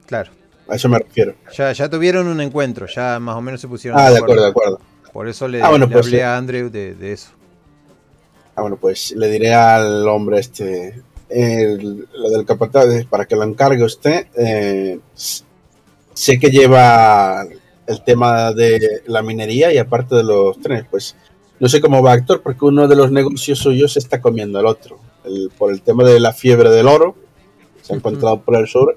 Claro. A eso me refiero. Ya, ya tuvieron un encuentro, ya más o menos se pusieron Ah, de acuerdo, de acuerdo. Por eso le, Ah, bueno, le pues, hablé sí. a Andrew de, de eso. Ah, bueno, pues le diré al hombre este, el- lo del capataz para que lo encargue usted. Eh, sé que lleva el tema de la minería y aparte de los trenes, pues no sé cómo va a actuar porque uno de los negocios suyos se está comiendo al otro. El- por el tema de la fiebre del oro, se ha encontrado por el sur.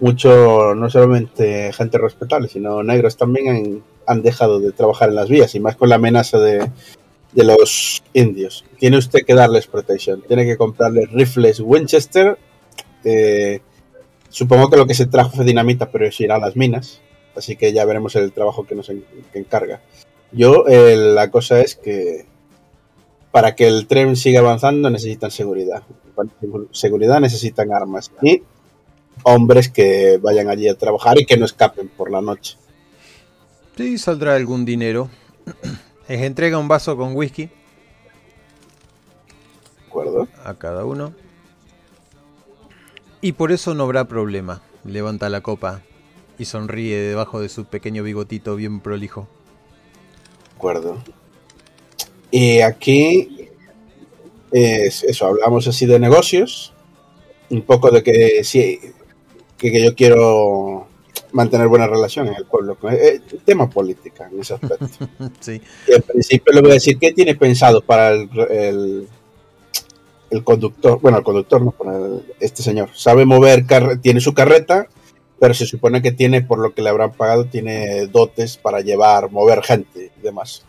Mucho, no solamente gente respetable, sino negros también han, dejado de trabajar en las vías y más con la amenaza de, de los indios. Tiene usted que darles protección. Tiene que comprarles rifles Winchester. eh, supongo que lo que se trajo fue dinamita, pero eso irá a las minas. Así que ya veremos el trabajo que nos encarga. Yo, eh, la cosa es que para que el tren siga avanzando necesitan seguridad. Para seguridad necesitan armas hombres que vayan allí a trabajar y que no escapen por la noche. Sí, saldrá algún dinero. Les entrega un vaso con whisky ¿De acuerdo? a cada uno. Y por eso no habrá problema. Levanta la copa y sonríe debajo de su pequeño bigotito bien prolijo. De acuerdo. Y aquí es eso, hablamos así de negocios, un poco de que sí, que, que yo quiero mantener buena relación en el pueblo, eh, tema política en ese aspecto. sí. Y en principio le voy a decir qué tiene pensado para el, el, el conductor, bueno, el conductor, no, para el- este señor. Sabe mover, tiene su carreta, pero se supone que tiene, por lo que le habrán pagado, tiene dotes para llevar, mover gente y demás.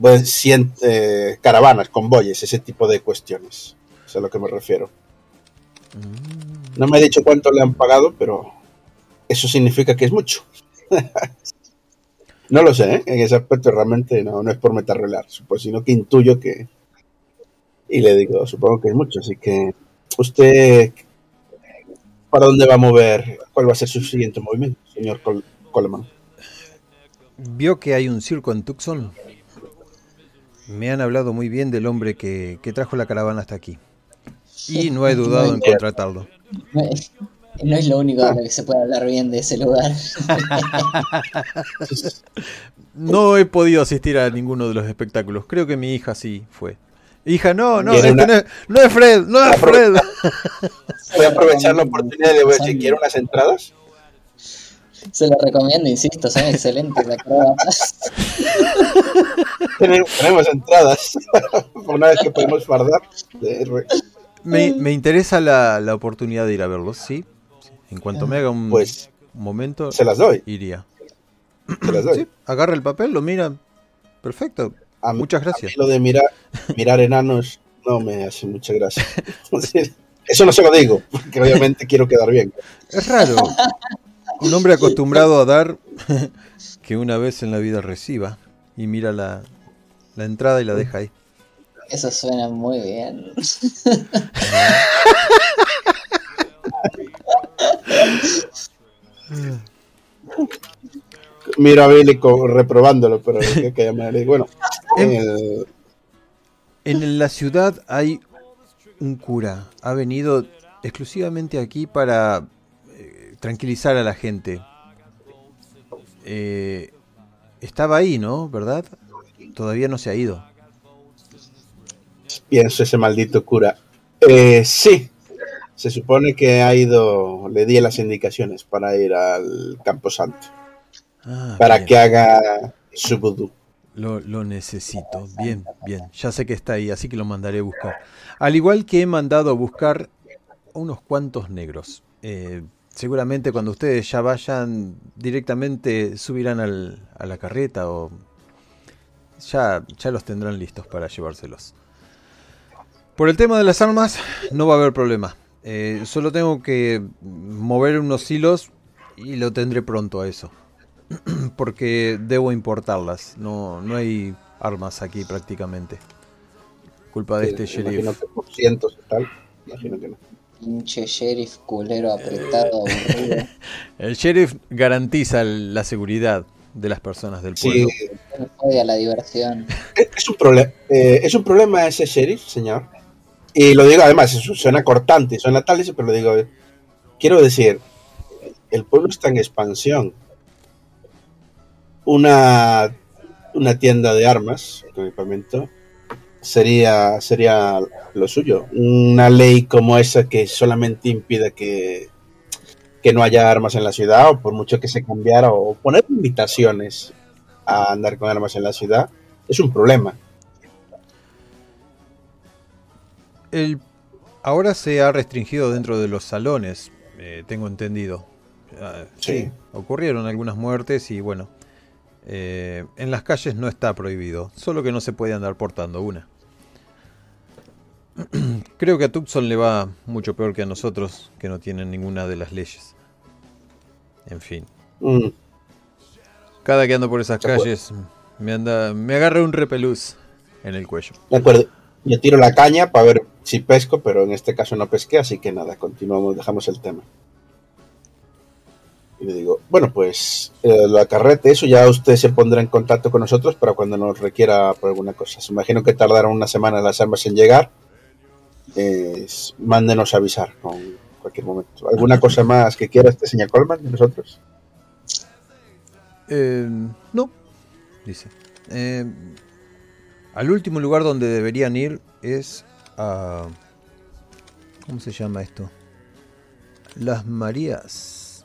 Pues, cien- eh, caravanas, convoyes, ese tipo de cuestiones. Es a lo que me refiero. No me ha dicho cuánto le han pagado, pero eso significa que es mucho. no lo sé, ¿eh? en ese aspecto realmente no, no es por metarrelar, pues, sino que intuyo que... Y le digo, supongo que es mucho, así que usted, ¿para dónde va a mover? ¿Cuál va a ser su siguiente movimiento, señor Col- Coleman? ¿Vio que hay un circo en Tucson? Me han hablado muy bien del hombre que, que trajo la caravana hasta aquí. Y no he dudado en contratarlo. No es, no es lo único de lo que se puede hablar bien de ese lugar. No he podido asistir a ninguno de los espectáculos. Creo que mi hija sí fue. Hija, no, no, este una- no, es, no es Fred, no es Fred. Voy a aprovechar la oportunidad y le voy a decir, ¿quiere unas entradas? Se lo recomiendo, insisto, son excelentes. Tenemos, tenemos entradas, por una vez que podemos fardar. De R. Me, me interesa la, la oportunidad de ir a verlos, sí. En cuanto me haga un Pues momento, se las doy, iría. se las doy. Sí, agarra el papel, lo mira. Perfecto. A Muchas gracias. lo de mirar, mirar enanos no me hace mucha gracia. Eso no se lo digo, porque obviamente quiero quedar bien. Es raro. Un hombre acostumbrado a dar que una vez en la vida reciba y mira la, la entrada y la deja ahí. Eso suena muy bien. Miro a Billy reprobándolo, pero Bueno, en el- En la ciudad hay un cura. Ha venido exclusivamente aquí para eh, tranquilizar a la gente. Eh, estaba ahí, ¿no? ¿Verdad? Todavía no se ha ido. Pienso ese maldito cura. Eh, sí, se supone que ha ido, le di las indicaciones para ir al Camposanto, Ah, para bien. que haga su vudú. Lo, lo necesito. Bien, bien. Ya sé que está ahí, así que lo mandaré a buscar. Al igual que he mandado a buscar unos cuantos negros. Eh, seguramente cuando ustedes ya vayan directamente subirán al, a la carreta o ya, ya los tendrán listos para llevárselos. Por el tema de las armas no va a haber problema. Eh, solo tengo que mover unos hilos y lo tendré pronto a eso. Porque debo importarlas. No, no hay armas aquí prácticamente. Culpa de este Sí, imagino sheriff. que por cientos y tal. Imagino que no. Pinche sheriff culero apretado, aburrido. El sheriff garantiza la seguridad de las personas del Sí, pueblo. Me odia la diversión. es es un, problema es un problema ese sheriff, señor. Y lo digo además, suena cortante, suena tal, pero lo digo. Quiero decir, el pueblo está en expansión. Una, una tienda de armas, equipamiento, sería, sería lo suyo. Una ley como esa que solamente impide que, que no haya armas en la ciudad, o por mucho que se cambiara, o poner limitaciones a andar con armas en la ciudad, es un problema. El, ahora se ha restringido dentro de los salones, eh, tengo entendido. Ah, Sí. ocurrieron algunas muertes y bueno, eh, en las calles no está prohibido, solo que no se puede andar portando una. Creo que a Tucson le va mucho peor que a nosotros, que no tienen ninguna de las leyes. En fin, Mm, cada que ando por esas calles me anda, me agarra un repelús en el cuello. acuerdo. Yo tiro la caña para ver si pesco, pero en este caso no pesqué, así que nada, continuamos, dejamos el tema. Y le digo, bueno, pues eh, la carrete, eso ya usted se pondrá en contacto con nosotros para cuando nos requiera por alguna cosa. Se imagino que tardaron una semana las armas en llegar. Eh, mándenos avisar con cualquier momento. ¿Alguna cosa más que quiera este señor Coleman de nosotros? Eh, no, dice. Eh, al último lugar donde deberían ir es a... ¿Cómo se llama esto? Las Marías.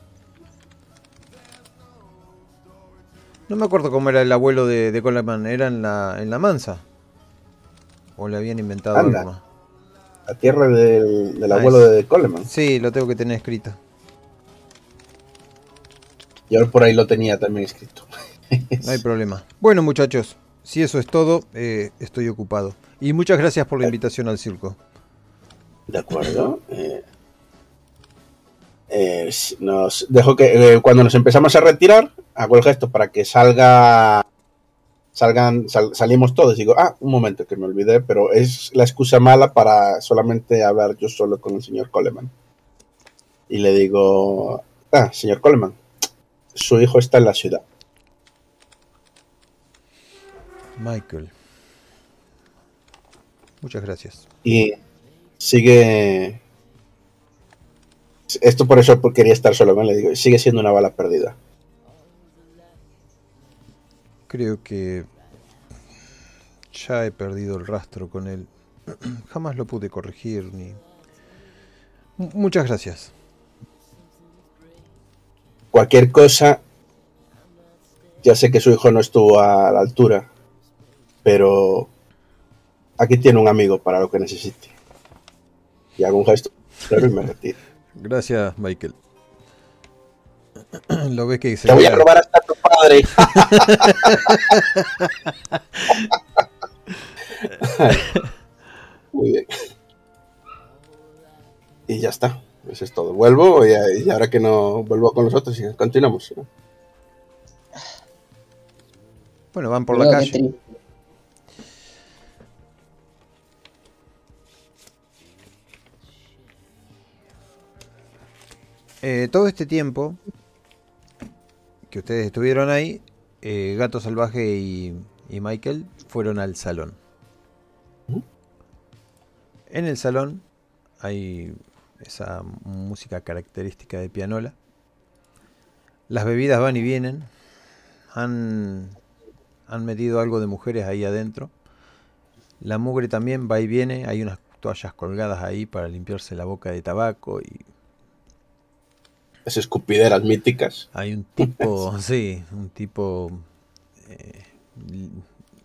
No me acuerdo cómo era el abuelo de, de Coleman. ¿Era en la, en la Mansa? ¿O le habían inventado Anda. algo más? La tierra del, del Ah, abuelo es- de Coleman. Sí, lo tengo que tener escrito. Yo por ahí lo tenía también escrito. No hay problema. Bueno, muchachos, si eso es todo, eh, estoy ocupado. Y muchas gracias por la invitación al circo. De acuerdo. Eh, eh, nos dejo que eh, cuando nos empezamos a retirar, hago el gesto para que salga. Salgan, sal- salimos todos. Digo, ah, un momento que me olvidé, pero es la excusa mala para solamente hablar yo solo con el señor Coleman. Y le digo, ah, señor Coleman, su hijo está en la ciudad. Michael. Muchas gracias. Y sigue. Esto por eso quería estar solo él. Le digo, sigue siendo una bala perdida. Creo que ya he perdido el rastro con él. Jamás lo pude corregir ni... M- Muchas gracias. cualquier cosa, ya sé que su hijo no estuvo a la altura, pero aquí tiene un amigo para lo que necesite. Y hago un gesto y me retiro. Gracias, Michael. Lo ves que se Te voy a robar hasta tu padre. Muy bien. Y ya está. Eso es todo. Vuelvo y, y ahora que no vuelvo con los otros y continuamos. Bueno, van por la calle. Eh, todo este tiempo que ustedes estuvieron ahí, eh, Gato Salvaje y, y Michael fueron al salón. En el salón hay esa música característica de pianola. Las bebidas van y vienen. Han, han metido algo de mujeres ahí adentro. La mugre también va y viene. Hay unas toallas colgadas ahí para limpiarse la boca de tabaco y Esas escupideras míticas. Hay un tipo, sí, un tipo eh,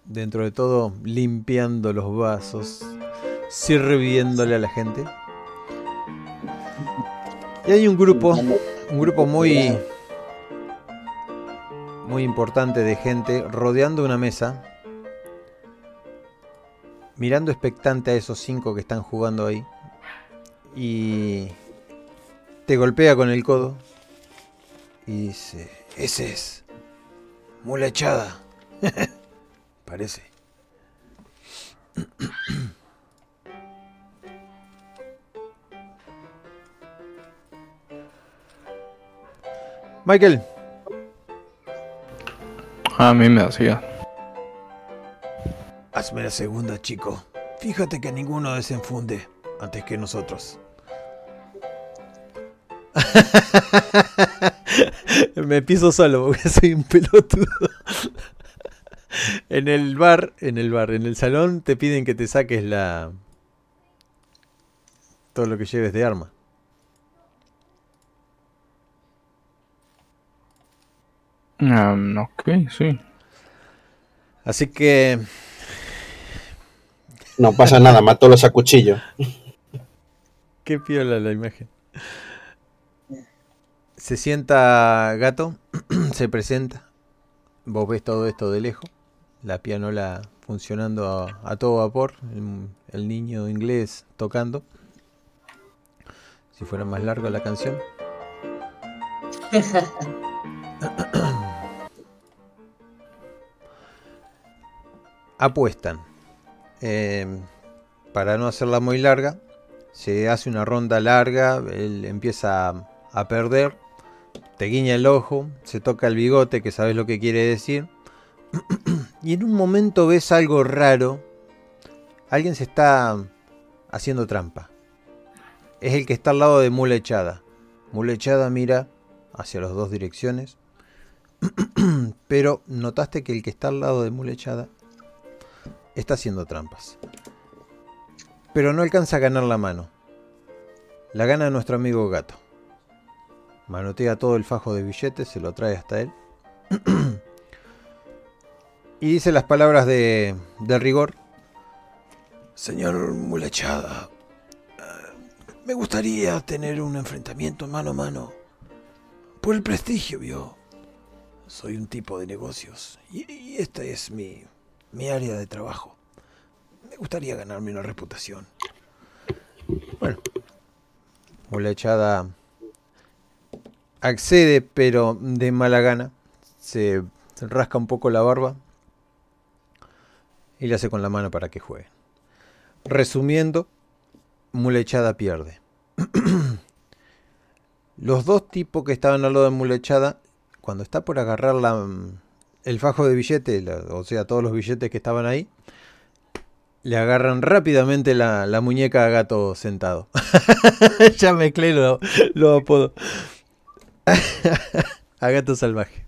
dentro de todo limpiando los vasos, sirviéndole a la gente. Y hay un grupo un grupo muy muy importante de gente rodeando una mesa, mirando expectante a esos cinco que están jugando ahí, y te golpea con el codo y dice, ese es, mula echada, parece. Michael, A mí me hacía. hazme la segunda, chico. Fíjate que ninguno desenfunde antes que nosotros. Me piso solo porque soy un pelotudo. En el bar, en el bar, en el salón te piden que te saques la todo lo que lleves de arma. Um, ok, sí. Así que No pasa nada, matólos a cuchillo. Qué piola la imagen. Se sienta gato, se presenta. Vos ves todo esto de lejos. La pianola funcionando a, a todo vapor. El, el niño inglés tocando. Si fuera más larga la canción. Apuestan. Eh, para no hacerla muy larga, se hace una ronda larga, él empieza a, a perder, te guiña el ojo, se toca el bigote, que sabes lo que quiere decir, y en un momento ves algo raro, alguien se está haciendo trampa. Es el que está al lado de Mula Echada. Mula Echada mira hacia las dos direcciones, pero notaste que el que está al lado de Mula Echada está haciendo trampas. Pero no alcanza a ganar la mano. La gana nuestro amigo gato. Manotea todo el fajo de billetes, se lo trae hasta él. y dice las palabras de, de rigor. Señor Mulechada, eh, me gustaría tener un enfrentamiento mano a mano. Por el prestigio, vio. Soy un tipo de negocios. Y, y esta es mi, mi área de trabajo. Me gustaría ganarme una reputación. Bueno, Mula Echada accede, pero de mala gana. Se rasca un poco la barba y le hace con la mano para que juegue. Resumiendo, Mula Echada pierde. Los dos tipos que estaban al lado de Mula Echada, cuando está por agarrar la, el fajo de billetes, o sea, todos los billetes que estaban ahí, le agarran rápidamente la, la muñeca a gato sentado. ya mezclé lo, lo apodo. a gato salvaje.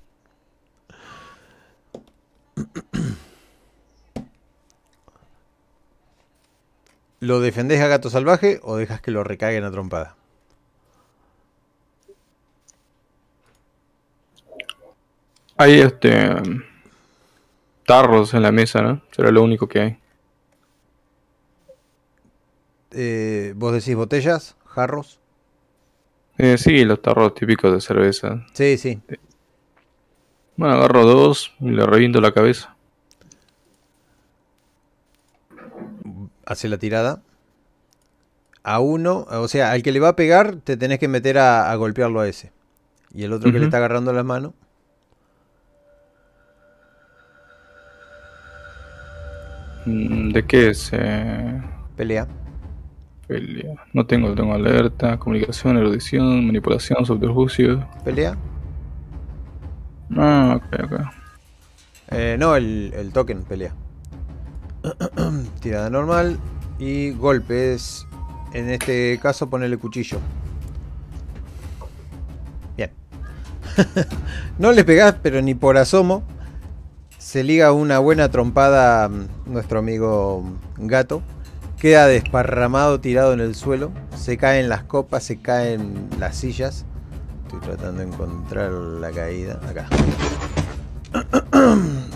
¿Lo defendés a gato salvaje o dejas que lo recaguen a trompada? Hay este. Tarros en la mesa, ¿no? Será lo único que hay. Eh, ¿Vos decís botellas? ¿Jarros? Eh, sí, los tarros típicos de cerveza. Sí, sí. Bueno, agarro dos y le reviento la cabeza. hace la tirada. A uno, o sea, al que le va a pegar, te tenés que meter a, a golpearlo a ese. Y el otro que le está agarrando la mano. Mm, ¿De qué es? Eh, Pelea. Pelea. No tengo, tengo alerta, comunicación, erudición, manipulación, subterfugio. Pelea. Ah, ok, ok. Eh, no, el, el token, pelea. Tirada normal. Y golpes. En este caso, ponerle cuchillo. Bien. no le pegás, pero ni por asomo. Se liga una buena trompada mm, nuestro amigo gato. Queda desparramado, tirado en el suelo. Se caen las copas, se caen las sillas. Estoy tratando de encontrar la caída. Acá.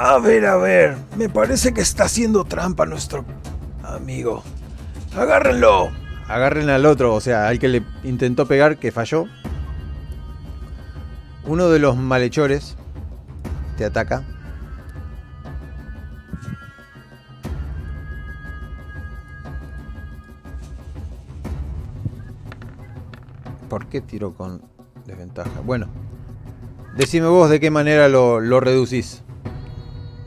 A ver, a ver, me parece que está haciendo trampa nuestro amigo. Agárrenlo. Agarren al otro, o sea, al que le intentó pegar, que falló. Uno de los malhechores te ataca. ¿Por qué tiro con desventaja? Bueno, decime vos de qué manera lo, lo reducís.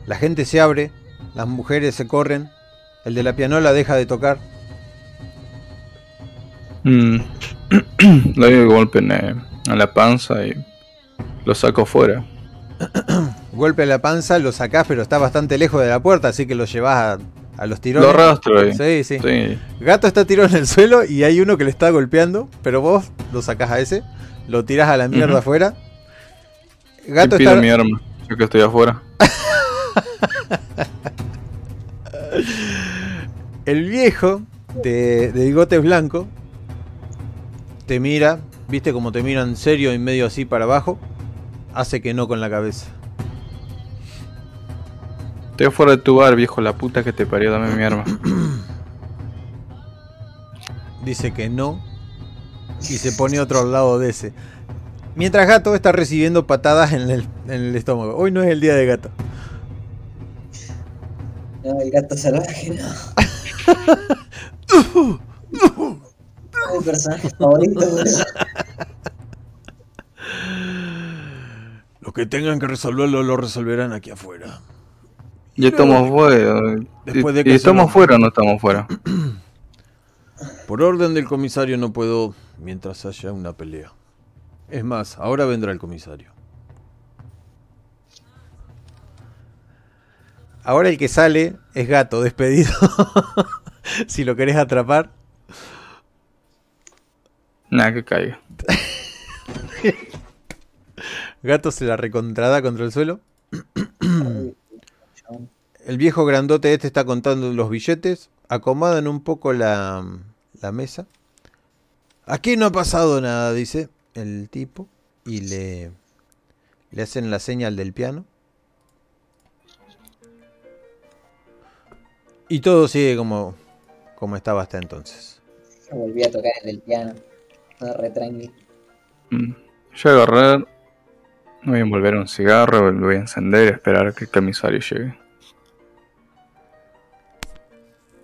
La gente se abre, las mujeres se corren, el de la pianola deja de tocar. Mm. Le doy el golpe en, eh, en la panza y lo saco fuera. Golpe en la panza, lo sacás, pero está bastante lejos de la puerta, así que lo llevas a, a los tirones. Lo arrastro ahí. Sí, sí, Sí. Gato está tirado en el suelo y hay uno que le está golpeando, pero vos lo sacás a ese, lo tirás a la mierda Ujú. afuera. Gato está, mi arma, yo que estoy afuera. el viejo de, de bigotes blanco te mira, viste como te miran serio y medio así para abajo, hace que no con la cabeza. Estoy afuera de tu bar, viejo, la puta que te parió, dame mi arma. Dice que no y se pone otro al lado de ese. Mientras Gato está recibiendo patadas en el, en el estómago. Hoy no es el día de Gato. No, el gato salvaje no. Mi personaje favorito. Los que tengan que resolverlo lo resolverán aquí afuera. Ya estamos fuera. Después de ¿Y- que ¿Y estamos fuera o no estamos fuera? Por orden del comisario no puedo mientras haya una pelea. Es más, ahora vendrá el comisario. Ahora el que sale es gato, despedido. si lo querés atrapar. Nada, que caiga. Gato se la recontrada contra el suelo. El viejo grandote este está contando los billetes. Acomodan un poco la, la mesa. Aquí no ha pasado nada, dice el tipo. Y le, le hacen la señal del piano. Y todo sigue como, como estaba hasta entonces. Yo volví a tocar el del piano. No, re tranqui. Mm. Yo voy a agarrar. Voy a envolver un cigarro, lo voy a encender y esperar a que el comisario llegue.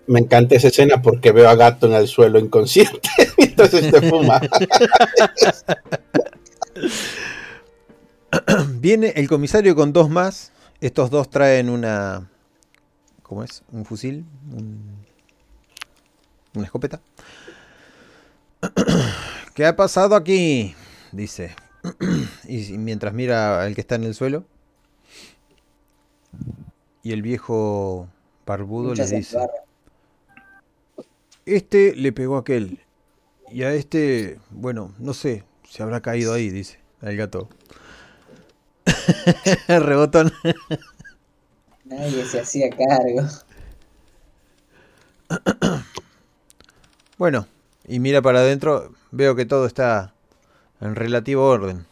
Me encanta esa escena porque veo a Gato en el suelo inconsciente mientras este fuma. Viene el comisario con dos más. Estos dos traen una. ¿Cómo es? ¿Un fusil? Un- una escopeta. ¿Qué ha pasado aquí? Dice. y mientras mira al que está en el suelo. Y el viejo barbudo Muchas le dice: barra. Este le pegó a aquel. Y a este, bueno, no sé, se habrá caído ahí, dice el gato. Rebotón. Nadie se hacía cargo. Bueno, y mira para adentro, veo que todo está en relativo orden.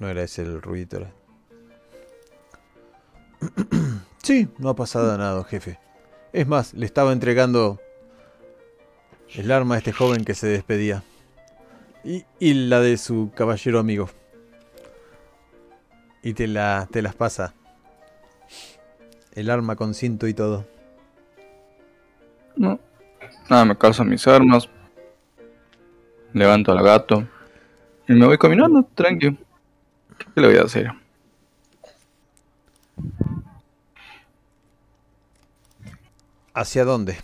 No era ese el ruidito. era. Sí, no ha pasado nada, jefe. Es más, le estaba entregando el arma a este joven que se despedía. Y, y la de su caballero amigo. Y te, la, te las pasa. El arma con cinto y todo. No. Nada, me calzo mis armas. Levanto al gato. Y me voy caminando, tranqui. ¿Qué le voy a hacer? ¿Hacia dónde?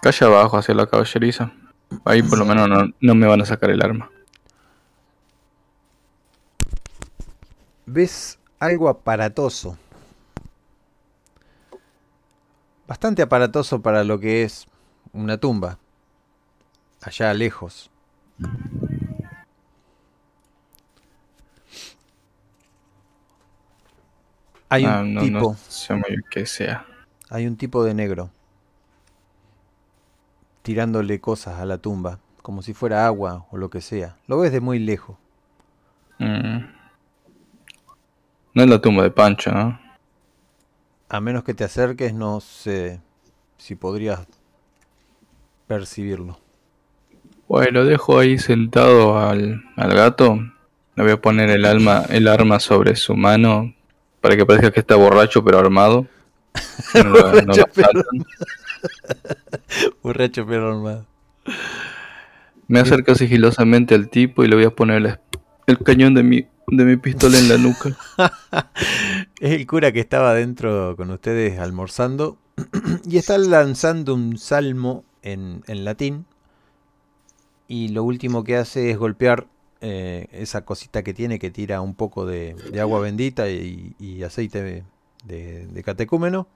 Calle abajo, hacia la caballeriza. Ahí por lo menos no, no me van a sacar el arma. ves algo aparatoso. Bastante aparatoso para lo que es una tumba. Allá lejos. Hay un Ah, no, tipo, no qué sea. hay un tipo de negro tirándole cosas a la tumba, como si fuera agua o lo que sea. Lo ves de muy lejos. Mm. No es la tumba de Pancho, ¿no? A menos que te acerques, no sé si podrías percibirlo. Bueno, dejo ahí sentado al, al gato. Le voy a poner el, alma, el arma sobre su mano para que parezca que está borracho pero armado. No lo- no Borracho, pero-. Borracho pero armado. Me acerco sigilosamente al tipo y le voy a poner la- el cañón de mi, de mi pistola en la nuca. Es el cura que estaba adentro con ustedes almorzando y está lanzando un salmo en, en latín y lo último que hace es golpear eh, esa cosita que tiene que tira un poco de, agua bendita y, aceite de, catecúmeno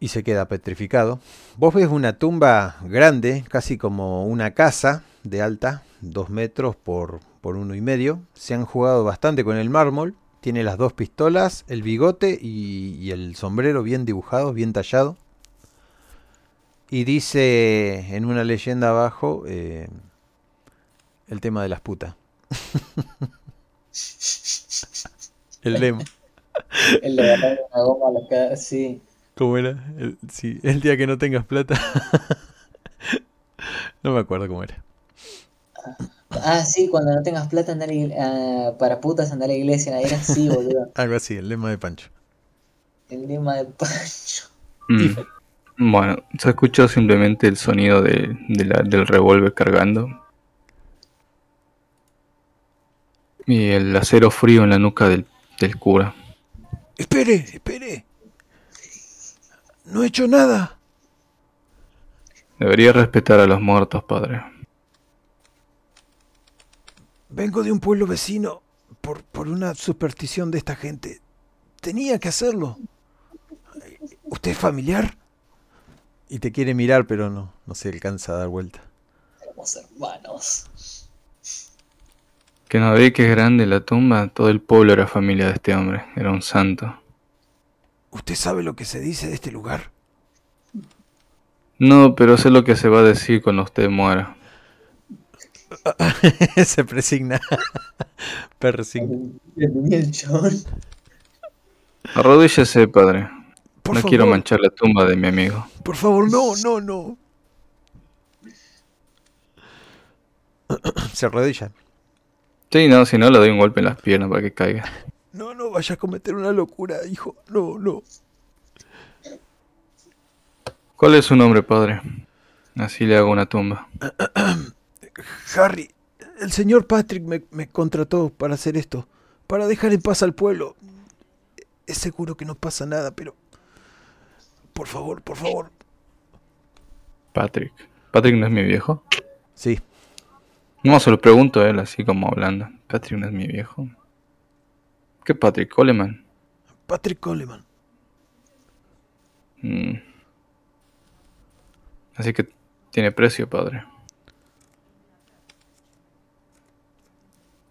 y se queda petrificado. Vos ves una tumba grande, casi como una casa de alta, dos metros por, por uno y medio. Se han jugado bastante con el mármol. Tiene las dos pistolas, el bigote y, y el sombrero bien dibujados, bien tallado. Y dice en una leyenda abajo eh, el tema de las putas. el lema. El de una goma a la cara, sí. ¿Cómo era? El, sí, el día que no tengas plata. no me acuerdo cómo era. Ah, sí, cuando no tengas plata andar ah, para putas andar a la iglesia, era así, boludo. Algo así, el lema de Pancho. El lema de Pancho. Mm. Bueno, se escuchó simplemente el sonido de, de la- del revólver cargando. Y el acero frío en la nuca del, del cura. Espere, espere. No he hecho nada. Debería respetar a los muertos, padre. Vengo de un pueblo vecino por, por una superstición de esta gente. Tenía que hacerlo. ¿Usted es familiar? Y te quiere mirar, pero no, no se alcanza a dar vuelta. Somos hermanos. Que no ve que es grande la tumba, todo el pueblo era familia de este hombre, era un santo. ¿Usted sabe lo que se dice de este lugar? No, pero sé lo que se va a decir cuando usted muera. se presigna. Persigna. Arrodíllese, padre. Por no favor, quiero manchar la tumba de mi amigo. por favor, no, no, no. Se arrodilla. Sí, no, si no le doy un golpe en las piernas para que caiga. No, no vaya a cometer una locura, hijo. No, no. ¿Cuál es su nombre, padre? Así le hago una tumba. Harry, el señor Patrick me, me contrató para hacer esto, para dejar en paz al pueblo. Es seguro que no pasa nada, pero... Por favor, por favor. Patrick. ¿Patrick no es mi viejo? Sí, No, se lo pregunto a él así como hablando. ¿Patrick no es mi viejo? ¿Qué Patrick? ¿Coleman? Patrick Coleman. Mm. Así que tiene precio, padre.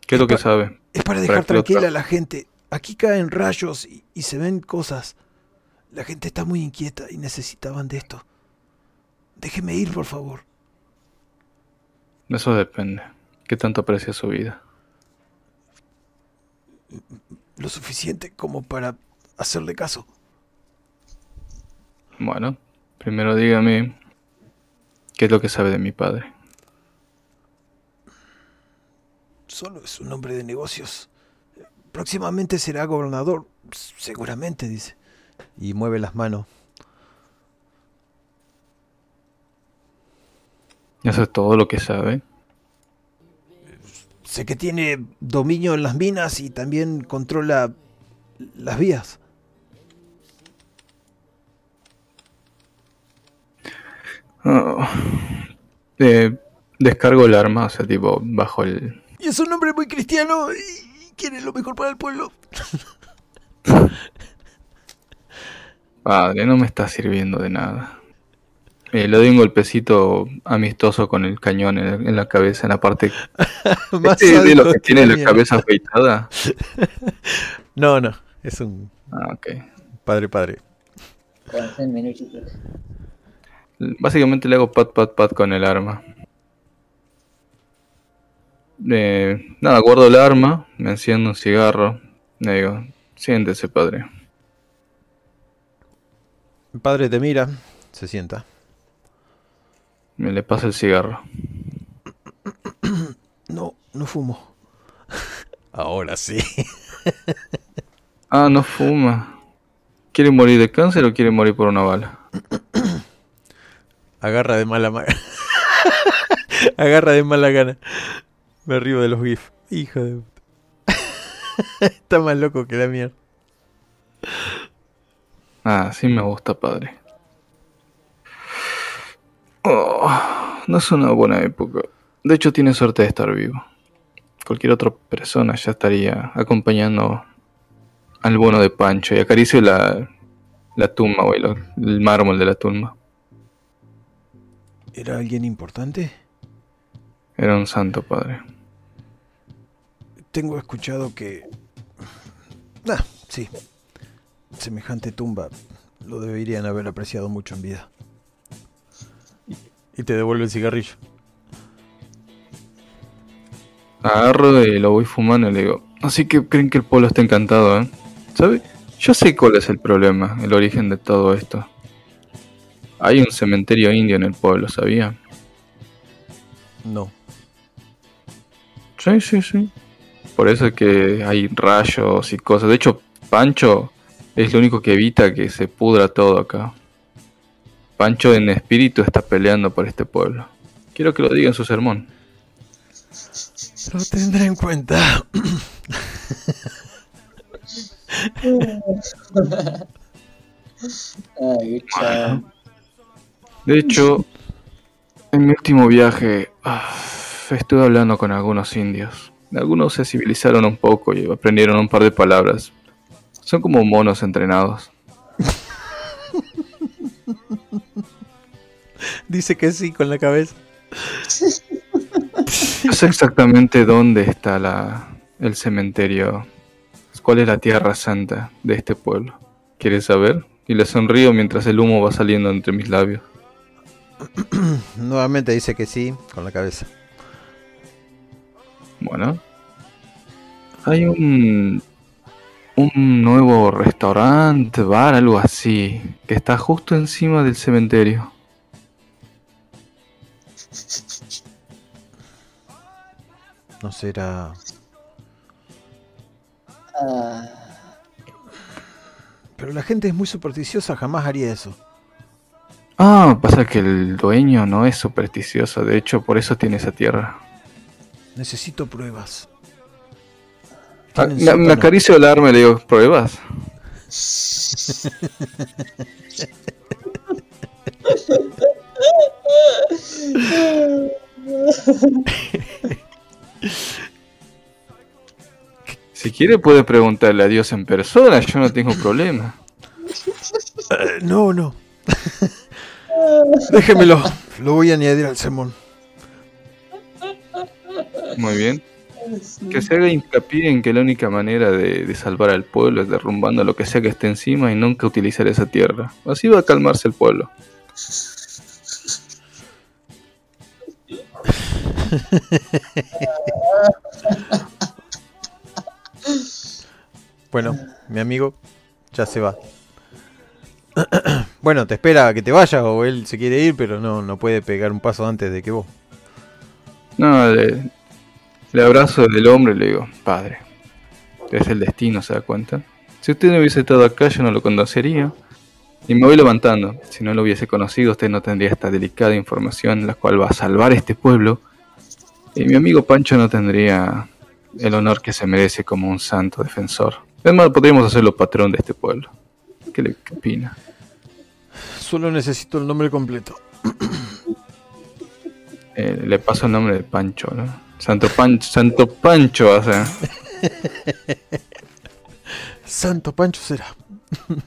¿Qué es lo que sabe? Es para dejar tranquila tra- a la gente. Aquí caen rayos y, y se ven cosas. La gente está muy inquieta y necesitaban de esto. Déjeme ir, por favor. Eso depende. ¿Qué tanto aprecia su vida? Lo suficiente como para hacerle caso. Bueno, primero dígame qué es lo que sabe de mi padre. Solo es un hombre de negocios. Próximamente será gobernador. Seguramente, dice. Y mueve las manos. Eso es todo lo que sabe. Sé que tiene dominio en las minas y también controla las vías. Ah, eh, descargo el arma, o sea, tipo, bajo el... Y es un hombre muy cristiano y quiere lo mejor para el pueblo. Padre, no me está sirviendo de nada. Eh, le doy un golpecito amistoso con el cañón en, en la cabeza, en la parte... Más ¿Este de lo que tiene la cabeza afeitada? No, no. Es un Ah, ok. padre padre. Con 100 minutitos. Básicamente le hago pat pat pat con el arma. Eh, nada, guardo el arma, me enciendo un cigarro. Le digo, siéntese, padre. El padre te mira, se sienta. Me le pasa el cigarro. No, no fumo. Ahora sí. Ah, no fuma. ¿Quiere morir de cáncer o quiere morir por una bala? Agarra de mala ma- Agarra de mala gana. Me río de los GIF. Hijo de puta. Está más loco que la mierda. Ah, sí me gusta, padre. Oh, no es una buena época. De hecho, tiene suerte de estar vivo. Cualquier otra persona ya estaría acompañando al bono de Pancho y acaricio la, la tumba, güey, el mármol de la tumba. ¿Era alguien importante? Era un santo, padre. Tengo escuchado que... Ah, sí. Semejante tumba lo deberían haber apreciado mucho en vida. Y te devuelve el cigarrillo. Agarro y lo voy fumando y le digo, así que creen que el pueblo está encantado, ¿eh? ¿Sabe? Yo sé cuál es el problema, el origen de todo esto. Hay un cementerio indio en el pueblo, ¿sabía? No. Sí, sí, sí. Por eso es que hay rayos y cosas. De hecho, Pancho es lo único que evita que se pudra todo acá. Pancho en espíritu está peleando por este pueblo. Quiero que lo diga en su sermón. Lo tendré en cuenta. De hecho, en mi último viaje ah, estuve hablando con algunos indios. Algunos se civilizaron un poco y aprendieron un par de palabras. Son como monos entrenados. Dice que sí con la cabeza. No sé exactamente dónde está la, el cementerio. ¿Cuál es la tierra santa de este pueblo? ¿Quieres saber? Y le sonrío mientras el humo va saliendo entre mis labios. Nuevamente dice que sí con la cabeza. Bueno. Hay un un nuevo restaurante, bar, algo así, que está justo encima del cementerio. No será... Pero la gente es muy supersticiosa, jamás haría eso. Ah, pasa que el dueño no es supersticioso, de hecho por eso tiene esa tierra. Necesito pruebas. Ah, me, acaricio el arma y le digo, ¿pruebas? Si quiere puede preguntarle a Dios en persona, yo no tengo problema. Eh, no, no. Déjemelo. Lo voy a añadir al sermón. Muy bien. Que se haga hincapié en que la única manera de, de salvar al pueblo es derrumbando lo que sea que esté encima y nunca utilizar esa tierra. Así va a calmarse el pueblo. Bueno, mi amigo ya se va. bueno, te espera que te vayas o él se quiere ir, pero no, no puede pegar un paso antes de que vos. No, le, le abrazo del hombre y le digo, padre, es el destino, ¿se da cuenta? Si usted no hubiese estado acá, yo no lo conocería. Y me voy levantando. Si no lo hubiese conocido, usted no tendría esta delicada información, la cual va a salvar este pueblo. Y mi amigo Pancho no tendría el honor que se merece como un santo defensor. Es más, podríamos hacerlo patrón de este pueblo. ¿Qué le qué opina? Solo necesito el nombre completo. Eh, le paso el nombre de Pancho, ¿no? Santo Pancho, Santo Pancho, o sea. Santo Pancho será.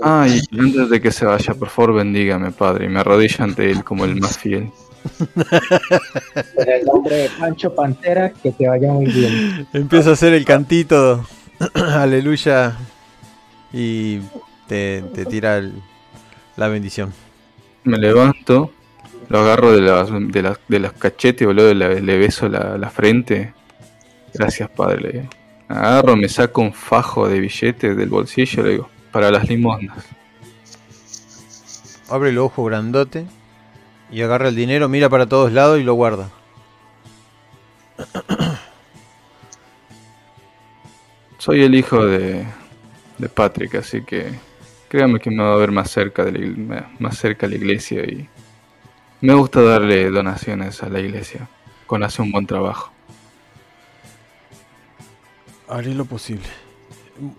Ay, antes de que se vaya, por favor bendígame, Padre, y me arrodillo ante él como el más fiel. En el nombre de Pancho Pantera, que te vaya muy bien. Empieza a hacer el cantito. Aleluya. Y te, te tira el- la bendición. Me levanto, lo agarro de, las, de, las, de los cachetes, boludo, le, le beso la, la frente. Gracias, Padre. le digo. Agarro, me saco un fajo de billetes del bolsillo, le digo, para las limosnas. Abre el ojo grandote. Y agarra el dinero, mira para todos lados y lo guarda. Soy el hijo de, de Patrick, así que créame que me va a ver más cerca de la, más cerca de la iglesia y me gusta darle donaciones a la iglesia cuando hace un buen trabajo. Haré lo posible.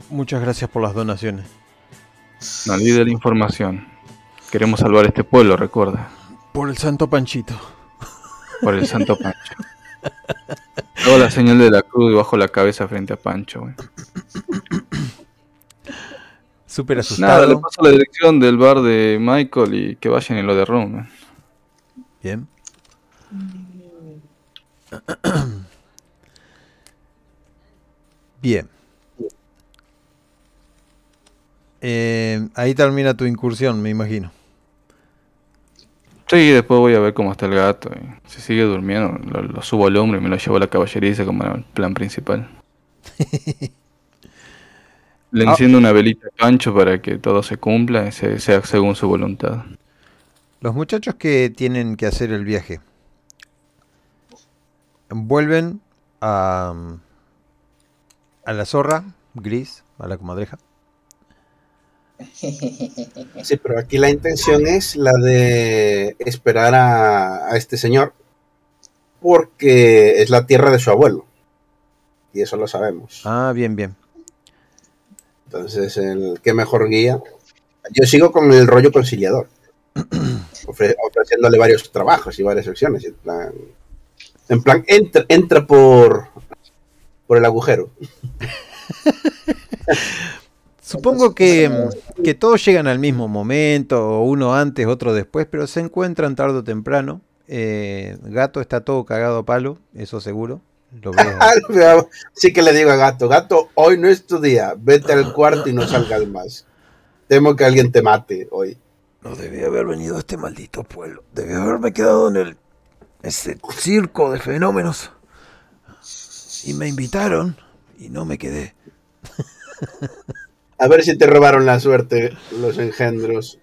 Muchas gracias por las donaciones. No olvide la información. Queremos salvar este pueblo, recuerda, Por el santo Panchito. por el Santo Pancho. Hago la señal de la cruz y bajo la cabeza frente a Pancho. güey. Súper Nada, asustado. le paso la dirección del bar de Michael y que vayan en lo de Rome. Bien. Bien. Eh, ahí termina tu incursión, me imagino. Sí, después voy a ver cómo está el gato. y si sigue durmiendo, lo, lo subo al hombro y me lo llevo a la caballeriza como era el plan principal. Le Ah. enciendo una velita a Pancho para que todo se cumpla y se- sea según su voluntad. Los muchachos que tienen que hacer el viaje vuelven a, a la zorra gris, a la comadreja. Sí, pero aquí la intención es la de esperar a, a este señor porque es la tierra de su abuelo. Y eso lo sabemos. Ah, bien, bien. Entonces, el qué mejor guía. Yo sigo con el rollo conciliador. Ofre- ofreciéndole varios trabajos y varias opciones. En plan, en plan entra, entra por, por el agujero. Supongo que, que todos llegan al mismo momento, uno antes, otro después, pero se encuentran tarde o temprano. Eh, Gato está todo cagado a palo, eso seguro. Lo. Sí que le digo a Gato, Gato, hoy no es tu día. Vete al cuarto y no salgas más. Temo que alguien te mate hoy. No debía haber venido a este maldito pueblo. Debía haberme quedado en el ese circo de fenómenos. Y me invitaron y no me quedé. A ver si te robaron la suerte los engendros.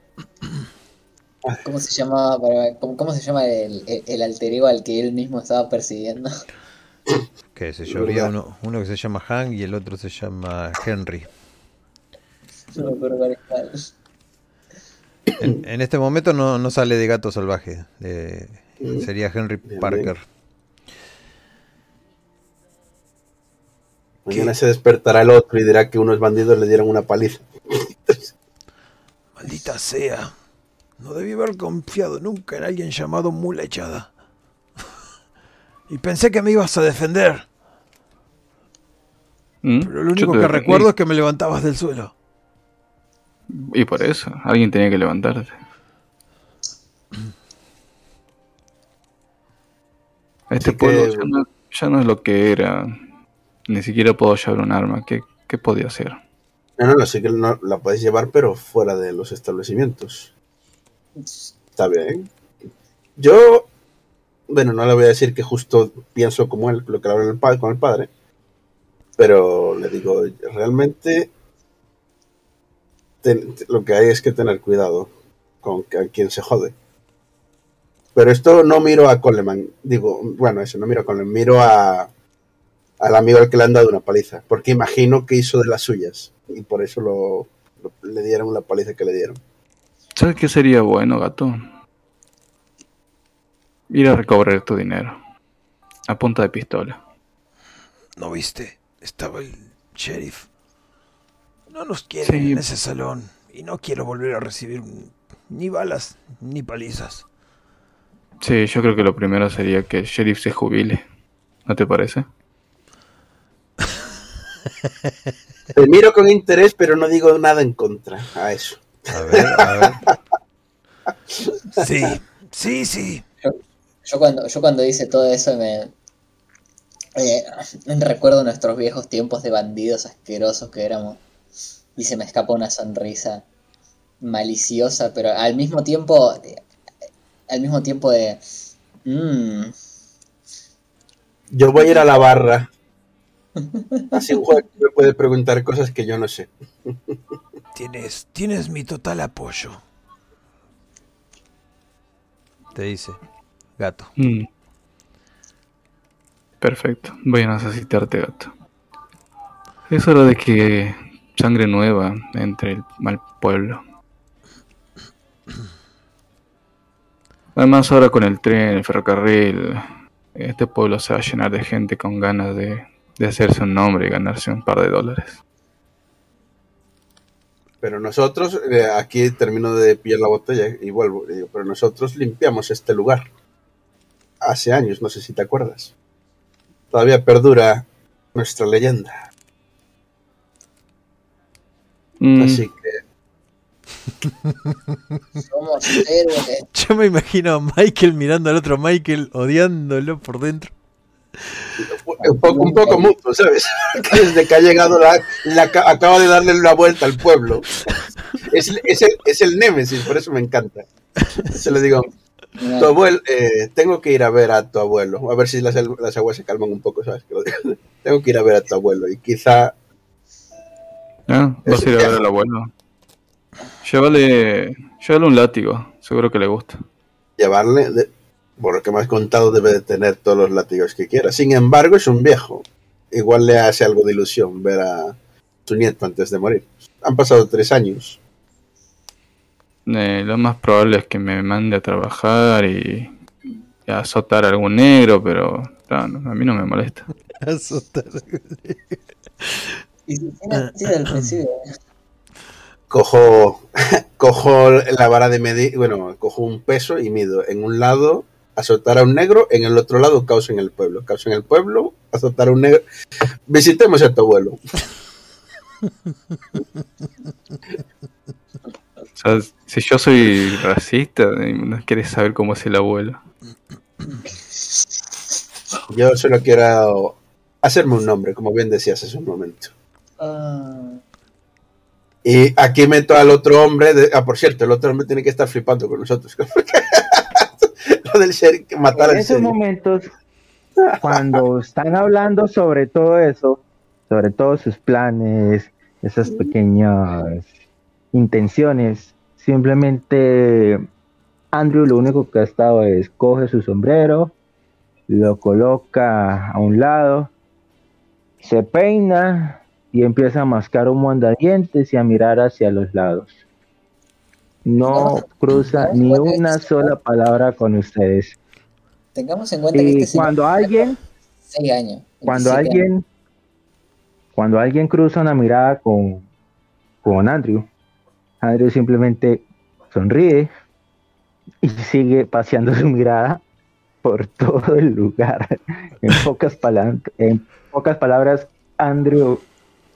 ¿Cómo se llama, cómo, cómo se llama el, el, el alter ego al que él mismo estaba persiguiendo? Qué sé yo, había uno, uno que se llama Hank y el otro se llama Henry. No me acuerdo cuál es cuál. En, en este momento no, no sale de gato salvaje. eh, sería Henry Bien, Parker. Mañana se despertará el otro y dirá que unos bandidos le dieron una paliza. Maldita sea. No debí haber confiado nunca en alguien llamado Mula Echada. Y pensé que me ibas a defender. ¿Mm? Pero lo único que defendí. recuerdo es que me levantabas del suelo. Y por eso, alguien tenía que levantarte. Este Así que- pueblo ya no, ya no es lo que era. Ni siquiera puedo llevar un arma. ¿Qué, qué podía hacer? No, no, no, sí que no, la puedes llevar, pero fuera de los establecimientos. Está bien. Yo, bueno, no le voy a decir que justo pienso como él, lo que habla con el padre, pero le digo, realmente ten- lo que hay es que tener cuidado con que- a quien se jode. Pero esto no miro a Coleman, digo, bueno, eso, no miro a Coleman, miro a, al amigo al que le han dado una paliza, porque imagino que hizo de las suyas y por eso lo, lo- le dieron la paliza que le dieron. ¿Sabes qué sería bueno, gato? Ir a recobrar tu dinero. A punta de pistola. ¿No viste? Estaba el sheriff. No nos quieren Sí. en ese salón. Y no quiero volver a recibir ni balas ni palizas. Sí, yo creo que lo primero sería que el sheriff se jubile. ¿No te parece? Te miro con interés, pero no digo nada en contra a eso. A ver, a ver. Sí, sí, sí. Yo cuando, yo cuando hice todo eso me, eh, recuerdo nuestros viejos tiempos de bandidos asquerosos que éramos y se me escapa una sonrisa maliciosa, pero al mismo tiempo, eh, al mismo tiempo de, mm, Yo voy a ir a la barra. Así Juan me puede preguntar cosas que yo no sé. Tienes, tienes mi total apoyo. te dice. Gato. Mm. Perfecto, voy a necesitarte, gato. Es hora de que sangre nueva entre el mal pueblo. Además, ahora con el tren, el ferrocarril, este pueblo se va a llenar de gente con ganas de, de hacerse un nombre y ganarse un par de dólares. Pero nosotros, eh, aquí termino de pillar la botella y vuelvo. digo, pero nosotros limpiamos este lugar. Hace años, no sé si te acuerdas. Todavía perdura nuestra leyenda. Mm, Así que Somos héroes. Yo me imagino a Michael mirando al otro Michael, odiándolo por dentro. un poco, un poco mutuo, ¿sabes? Desde que ha llegado la, la ca- acaba de darle la vuelta al pueblo. Es, el- es, el, es el Némesis, por eso me encanta. Se le digo, tu abuelo, eh, tengo que ir a ver a tu abuelo, a ver si las, las aguas se calman un poco, ¿sabes? Lo. Tengo que ir a ver a tu abuelo y quizá ah, ¿Vas a ir a ver al abuelo? Llévale, llévale un látigo, seguro que le gusta. llevarle, de- por lo que me has contado, debe de tener todos los látigos que quiera. Sin embargo, es un viejo. Igual le hace algo de ilusión ver a su nieto antes de morir. Han pasado tres años. Eh, lo más probable es que me mande a trabajar y, y a azotar a algún negro, pero no, no, a mí no me molesta. Azotar. Y si tiene así del principio. Cojo, cojo la vara de medir, bueno, cojo un peso y mido. En un lado, azotar a un negro, en el otro lado, caos en el pueblo. Caos en el pueblo, azotar a un negro. Visitemos a tu abuelo. O sea, si yo soy racista, eh, no quieres saber cómo es el abuelo. Yo solo quiero hacerme un nombre, como bien decías hace un momento. Ah, Y aquí meto al otro hombre. de- ah, por cierto, el otro hombre tiene que estar flipando con nosotros. Lo del sheriff, que matar En al esos sheriff. momentos, cuando están hablando sobre todo eso, sobre todos sus planes, esas pequeñas intenciones, simplemente Andrew lo único que ha estado es coge su sombrero, lo coloca a un lado, se peina y empieza a mascar un mondadientes y a mirar hacia los lados. No cruza ni una sola palabra con ustedes. tengamos en cuenta que Y este cuando alguien, tiene 6 años. cuando 27 años. alguien, cuando alguien cruza una mirada con, con Andrew, Andrew simplemente sonríe y sigue paseando su mirada por todo el lugar. En pocas, en pocas palabras, Andrew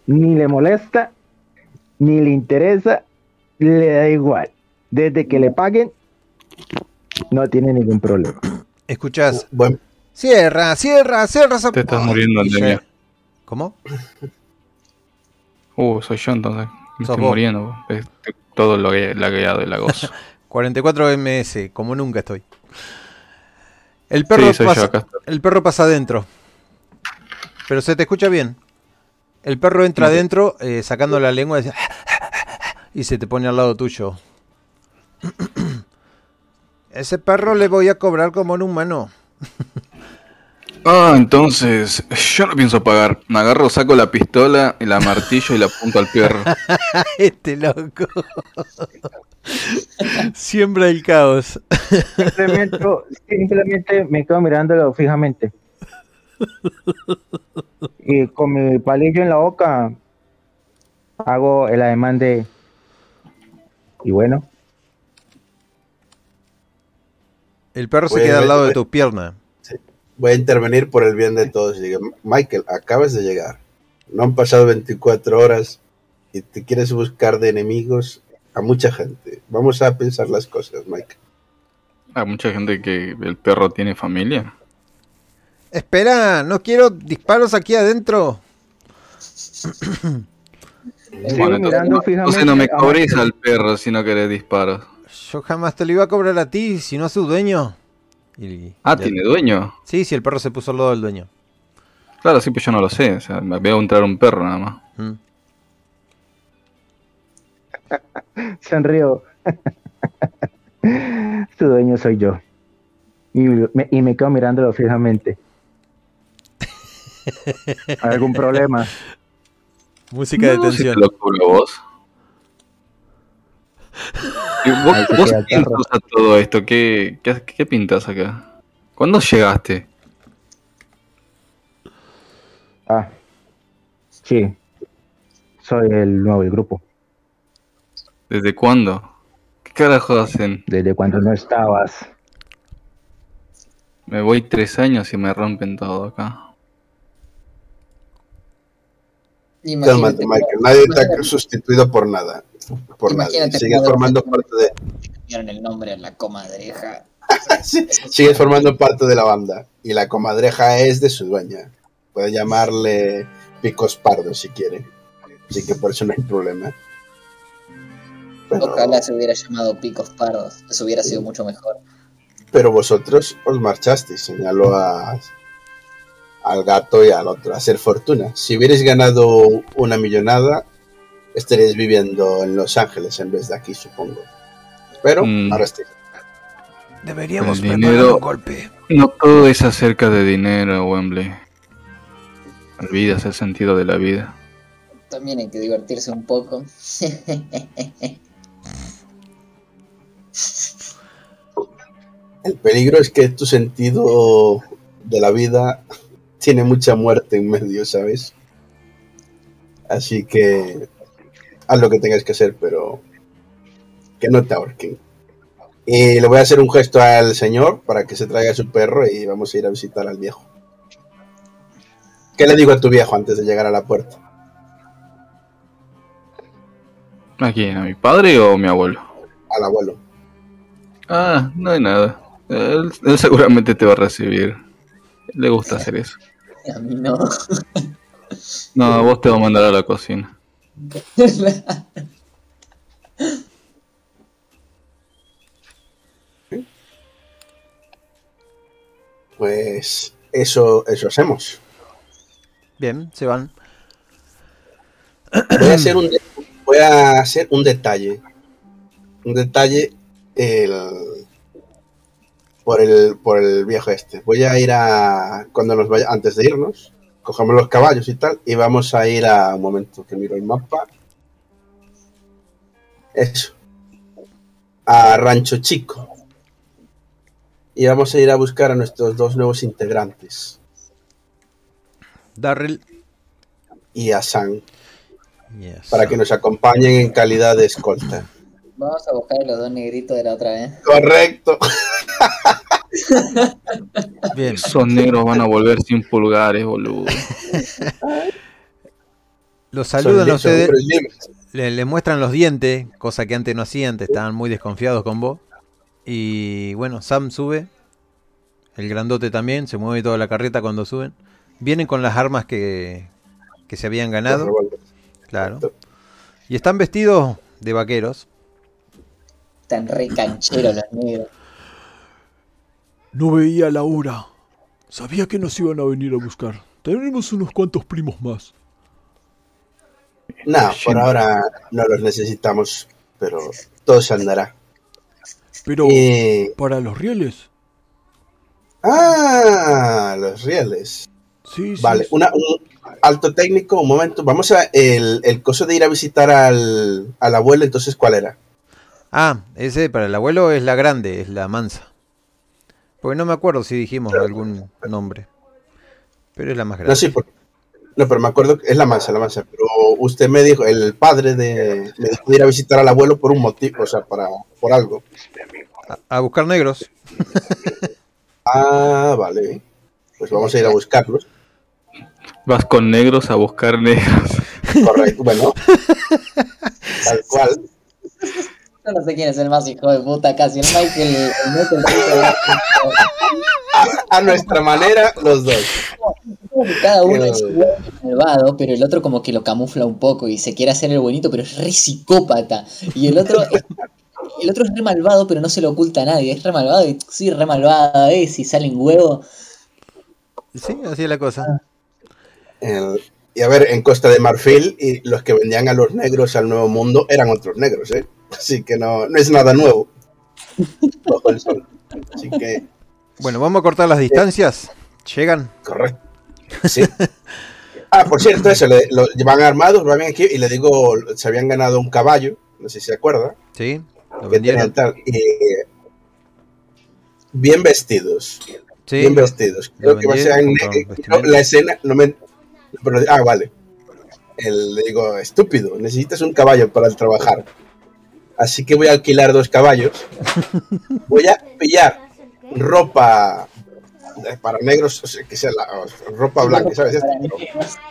ni le molesta, ni le interesa, le da igual. Desde que le paguen, no tiene ningún problema. Escuchás. Buen, Cierra, cierra, cierra esa Te estás muriendo, Andemia. ¿Cómo? Uh, soy yo entonces. Me estoy vos. muriendo. Todo lo lagueado y lagoso. 44 ms, como nunca estoy. El perro, sí, pasa, yo el perro pasa adentro. Pero se te escucha bien. El perro entra adentro eh, sacando la lengua y, dice, y se te pone al lado tuyo. Ese perro le voy a cobrar como un humano. Ah, entonces, yo no pienso pagar. Me agarro, saco la pistola y la martillo y la apunto al perro. Este loco. Siembra el caos. Simplemente, simplemente me quedo mirándolo fijamente. Y con mi palillo en la boca hago el ademán de... Y bueno, El perro se queda al lado de tu pierna. voy a intervenir por el bien de todos. Y digo, Michael, acabas de llegar. No han pasado 24 horas y te quieres buscar de enemigos a mucha gente. Vamos a pensar las cosas, Michael. Hay mucha gente que el perro tiene familia. Espera, no quiero disparos aquí adentro. sigo Bueno, entonces, mirando no, entonces no me a cobres al perro si no querés disparos. Yo jamás te lo iba a cobrar a ti, si no a su dueño. Y- Ah, ya- ¿tiene dueño? Sí, sí, el perro se puso al lado del dueño. Claro, sí, pues yo no lo sé. O sea, me veo entrar un perro nada más. Mm. Sonrío. Su dueño soy yo. Y me, y me quedo mirándolo fijamente. ¿Algún problema? Música de No, si tensión. te lo vos. ¿Y vos, vos qué pintas a todo esto? ¿Qué, qué, qué pintas acá? ¿Cuándo llegaste? Ah, sí. Soy el nuevo del grupo. ¿Desde cuándo? ¿Qué carajo hacen? Desde cuando no estabas. Me voy tres años y me rompen todo acá. Michael. Nadie te ha sustituido por nada. Por nadie. Sigues formando parte de. Vieron el nombre en la comadreja. Sigues formando parte de la banda. Y la comadreja es de su dueña. Puede llamarle Picos Pardo si quiere. Así que por eso no hay problema. Pero, Ojalá se hubiera llamado Picos Pardos. Eso hubiera sido mucho mejor. pero vosotros os marchasteis. Señaló a, al gato y al otro a hacer fortuna. Si hubierais ganado una millonada, estaríais viviendo en Los Ángeles en vez de aquí, supongo. Pero Mm. ahora estáis. Deberíamos El preparar dinero- un golpe. No todo es acerca de dinero, Wembley. Olvidas el sentido de la vida. También hay que divertirse un poco. El peligro es que tu sentido de la vida tiene mucha muerte en medio, ¿sabes? Así que haz lo que tengas que hacer, pero que no te ahorquen. Y le voy a hacer un gesto al señor para que se traiga a su perro y vamos a ir a visitar al viejo. ¿Qué le digo a tu viejo antes de llegar a la puerta? ¿A quién? ¿A mi padre o a mi abuelo? Al abuelo. Ah, no hay nada. Él, él seguramente te va a recibir. Le gusta hacer eso. A mí no. No, a vos te va a mandar a la cocina. Pues eso, eso hacemos. Bien, se van. Voy a hacer un, de- voy a hacer un detalle. Un detalle el, por, el, por el viejo este. Voy a ir a. Cuando nos vaya, antes de irnos, cogemos los caballos y tal, y vamos a ir a un momento que miro el mapa. Eso. A Rancho Chico. Y vamos a ir a buscar a nuestros dos nuevos integrantes. Darrell. Y a San. Yes. Para que nos acompañen en calidad de escolta. Vamos a buscar a los dos negritos de la otra vez. Correcto. Bien. Esos negros van a volver sin pulgares, boludo. Los saludan a ustedes. Le, le muestran los dientes, cosa que antes no hacían, te estaban muy desconfiados con vos. Y bueno, Sam sube, el grandote también, se mueve toda la carreta cuando suben. Vienen con las armas que, que se habían ganado, claro. Y están vestidos de vaqueros. Tan re cancheros los negros. No veía la hora. Sabía que nos iban a venir a buscar. Tenemos unos cuantos primos más. No, por ahora no los necesitamos, pero todo se andará. Pero para los rieles. Ah, los rieles. Sí, sí. Vale, sí. una, un alto técnico, un momento. Vamos a el, el coso de ir a visitar al, al abuelo, entonces, ¿cuál era? Ah, ese para el abuelo es la grande, es la mansa. Porque no me acuerdo si dijimos algún nombre. Pero es la más No, grande. sí, por- no, pero me acuerdo que es la mansa, la mansa. Pero usted me dijo, el padre de, me dijo de ir a visitar al abuelo por un motivo, o sea, para, por algo. A, a buscar negros. Ah, vale. Pues vamos a ir a buscarlos. Vas con negros a buscar negros. Correcto, bueno. Tal cual. Yo no sé quién es el más hijo de puta casi. El Michael. El Michael A nuestra manera, los dos. cada uno es malvado, pero el otro como que lo camufla un poco y se quiere hacer el bonito, pero es re psicópata. Y el otro es, el otro es re malvado, pero no se lo oculta a nadie. Es re malvado y sí, re malvado es y salen huevos. Sí, así es la cosa. El- y a ver, en Costa de Marfil, y los que vendían a los negros al Nuevo Mundo eran otros negros, ¿eh? Así que no, no es nada nuevo. Bajo el sol. Así que Bueno, vamos a cortar las distancias. ¿Llegan? Correcto. Sí. Ah, por cierto, eso, le- lo, van armados, van aquí y le digo, se habían ganado un caballo, no sé si se acuerda, ¿Sí? ¿Lo vendieron? tal, bien vestidos, Sí. bien vestidos. Creo que va a ser en- no, la escena, no me, pero- ah, vale. El- le digo, estúpido, necesitas un caballo para trabajar. Así que voy a alquilar dos caballos. Voy a pillar ropa eh, para negros, que sea la, ropa blanca, ¿sabes?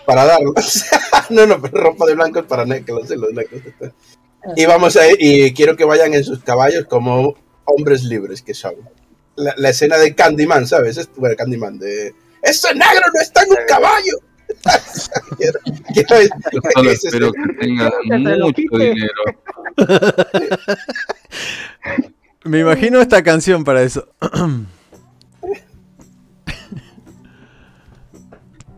Para darlos. no, no, pero ropa de blancos para negros, los. Y vamos a ir, y quiero que vayan en sus caballos como hombres libres que son. La, la escena de Candyman, ¿sabes? Esto, bueno, Candyman, de... ¡Ese negro no está en un caballo! Quiero, quiero- Yo solo espero que tengan mucho dinero. Me imagino esta canción para eso.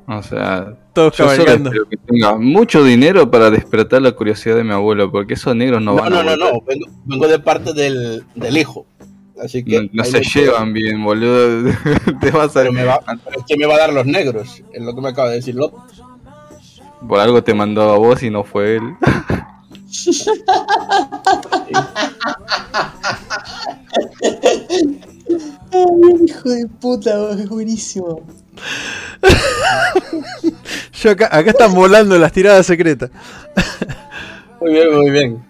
O sea, Todos yo solo espero que tenga mucho dinero para despertar la curiosidad de mi abuelo, porque esos negros no, No, van no, a no, volver. no, vengo, vengo de parte del, del hijo. Así que... No, se llevan bien, boludo. Te vas a... Pero me va, pero es que me va a dar los negros, es lo que me acaba de decir Lot. Por algo te mandó a vos y no fue él. Hijo de puta, es buenísimo. Yo acá, acá están volando las tiradas secretas. Muy bien, muy bien.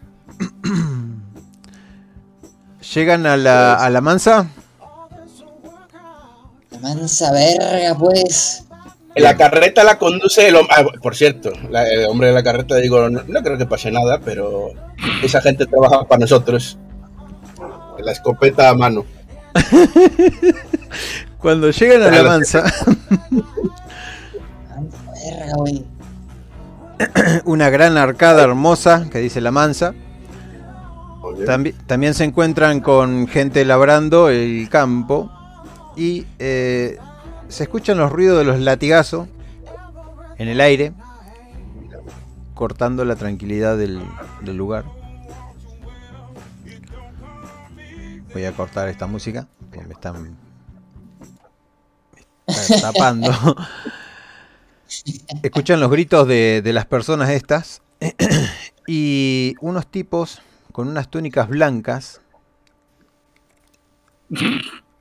Llegan a la, a la mansa. La mansa verga, pues. La carreta la conduce el hombre. por cierto, la- el hombre de la carreta, digo, no, no creo que pase nada, pero esa gente trabaja para nosotros. La escopeta a mano. Cuando llegan a la mansa, Mansa verga, güey. una gran arcada hermosa que dice la mansa. También se encuentran con gente labrando el campo y eh, se escuchan los ruidos de los latigazos en el aire, cortando la tranquilidad del, lugar. Voy a cortar esta música, que me están, tapando. Escuchan los gritos de las personas estas y unos tipos con unas túnicas blancas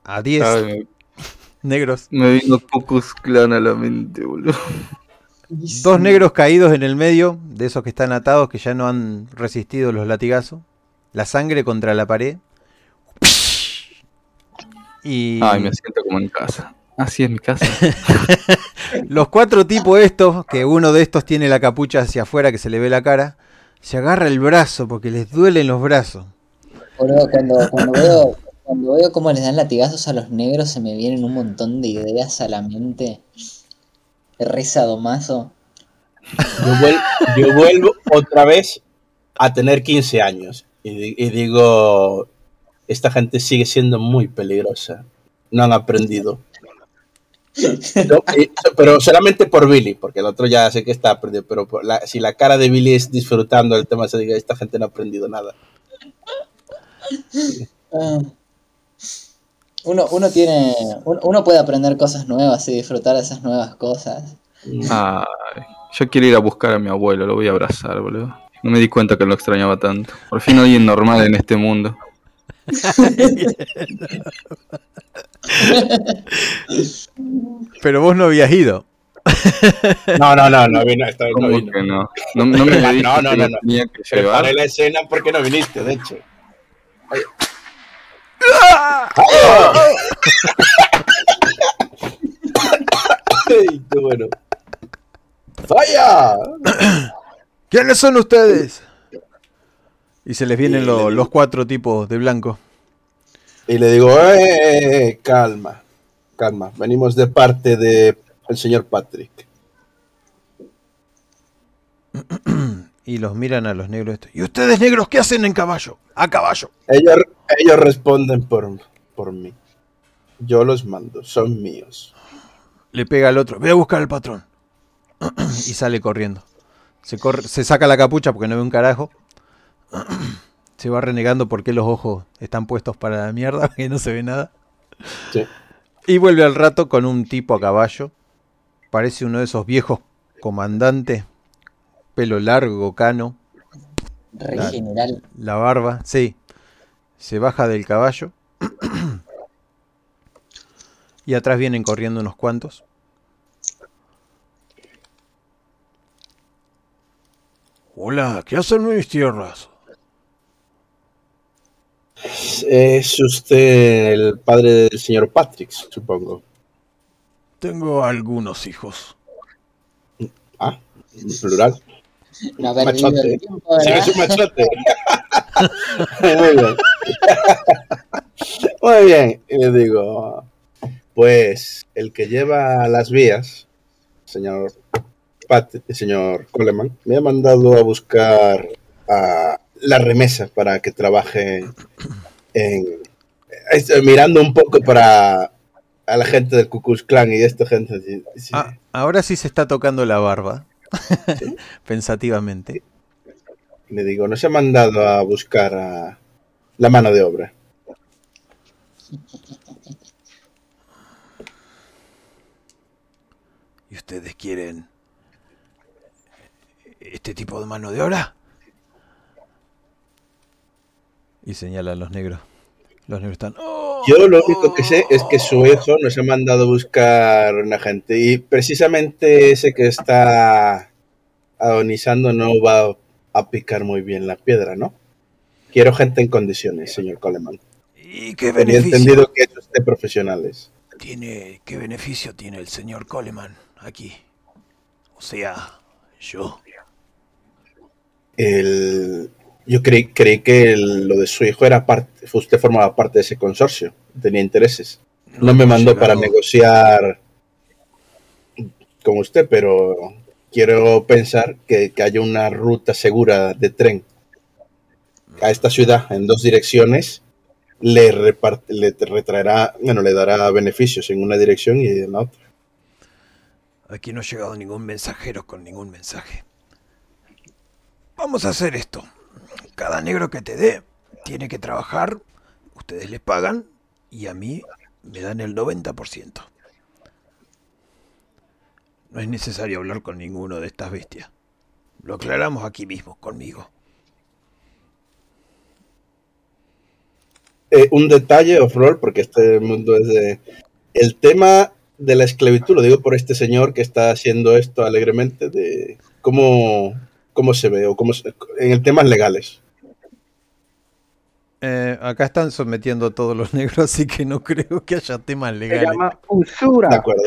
a 10 Ay, negros, me vino Pocus Clan a la mente, boludo. dos negros caídos en el medio, de esos que están atados que ya no han resistido los latigazos, la sangre contra la pared. Y Ay, me siento como en casa. Así es mi casa. los cuatro tipos estos, que uno de estos tiene la capucha hacia afuera que se le ve la cara, se agarra el brazo porque les duelen los brazos. Cuando, cuando veo, cuando veo cómo les dan latigazos a los negros, se me vienen un montón de ideas a la mente. Re sadomaso. Yo, vuel- yo vuelvo otra vez a tener 15 años. Y digo, esta gente sigue siendo muy peligrosa. No han aprendido. No, y- pero solamente por Billy, porque el otro ya sé que está aprendido, pero por la- si la cara de Billy es disfrutando el tema, se diga, esta gente no ha aprendido nada. Ah. Uno, uno tiene. Uno, uno puede aprender cosas nuevas y disfrutar de esas nuevas cosas. Ay, yo quiero ir a buscar a mi abuelo, lo voy a abrazar, boludo. No me di cuenta que lo extrañaba tanto. Por fin alguien normal en este mundo. Pero vos no habías ido. No, no, no, no vino. esta vez no ¿Cómo vino. que no? No, no me No, dijiste no, no, no, no. tenía que llevar. Preparé la escena porque no viniste, de hecho. Ay, qué bueno. ¡Vaya! ¿Quiénes son ustedes? Y se les vienen lo- los cuatro tipos de blanco. Y le digo, eh, calma, calma. Venimos de parte de el señor Patrick. Y los miran a los negros estos. ¿Y ustedes negros qué hacen en caballo? A caballo. Ellos, ellos responden por, por mí. Yo los mando, son míos. Le pega al otro. Voy a buscar al patrón. y sale corriendo. Se, corre, se saca la capucha porque no ve un carajo. se va renegando porque los ojos están puestos para la mierda, que no se ve nada. Sí. Y vuelve al rato con un tipo a caballo. Parece uno de esos viejos comandantes. Pelo largo, cano. Re La- general. La barba, sí. Se baja del caballo. y atrás vienen corriendo unos cuantos. Hola, ¿qué hacen en mis tierras? Es usted el padre del señor Patrick, supongo. Tengo algunos hijos. Ah, en plural. No Machote. tiempo, Sí, es un machote. Muy bien. Muy bien. Y le digo, pues el que lleva las vías, señor Pat, señor Coleman, me ha mandado a buscar a la remesa para que trabaje en mirando un poco para a la gente del Ku Klux Klan y esta gente. sí. Ah, ahora sí se está tocando la barba. Pensativamente. Le digo, no se ha mandado a buscar a la mano de obra. ¿Y ustedes quieren este tipo de mano de obra? Y señala a los negros. Los negros están. "Oh". Yo lo único que sé es que su hijo nos ha mandado a buscar una gente y precisamente ese que está agonizando no va a picar muy bien la piedra, ¿no? Quiero gente en condiciones, señor Coleman. ¿Y qué beneficio entendido que es usted profesionales. tiene, qué beneficio tiene el señor Coleman aquí? O sea, yo. El- yo creí, creí que el- lo de su hijo era parte, usted formaba parte de ese consorcio, tenía intereses. No me mandó para negociar con usted, pero quiero pensar que, que haya una ruta segura de tren a esta ciudad en dos direcciones. Le, repart- le retraerá, bueno, le dará beneficios en una dirección y en la otra. Aquí no ha llegado ningún mensajero con ningún mensaje. Vamos a hacer esto. Cada negro que te dé tiene que trabajar, ustedes les pagan y a mí me dan el 90%. No es necesario hablar con ninguno de estas bestias. Lo aclaramos aquí mismo, conmigo. Eh, un detalle off-roll, porque este mundo es de... El tema de la esclavitud, lo digo por este señor que está haciendo esto alegremente, de cómo, cómo se ve, o cómo se- en el temas legales. Eh, acá están sometiendo a todos los negros, así que no creo que haya temas Se legales. llama usura. De acuerdo.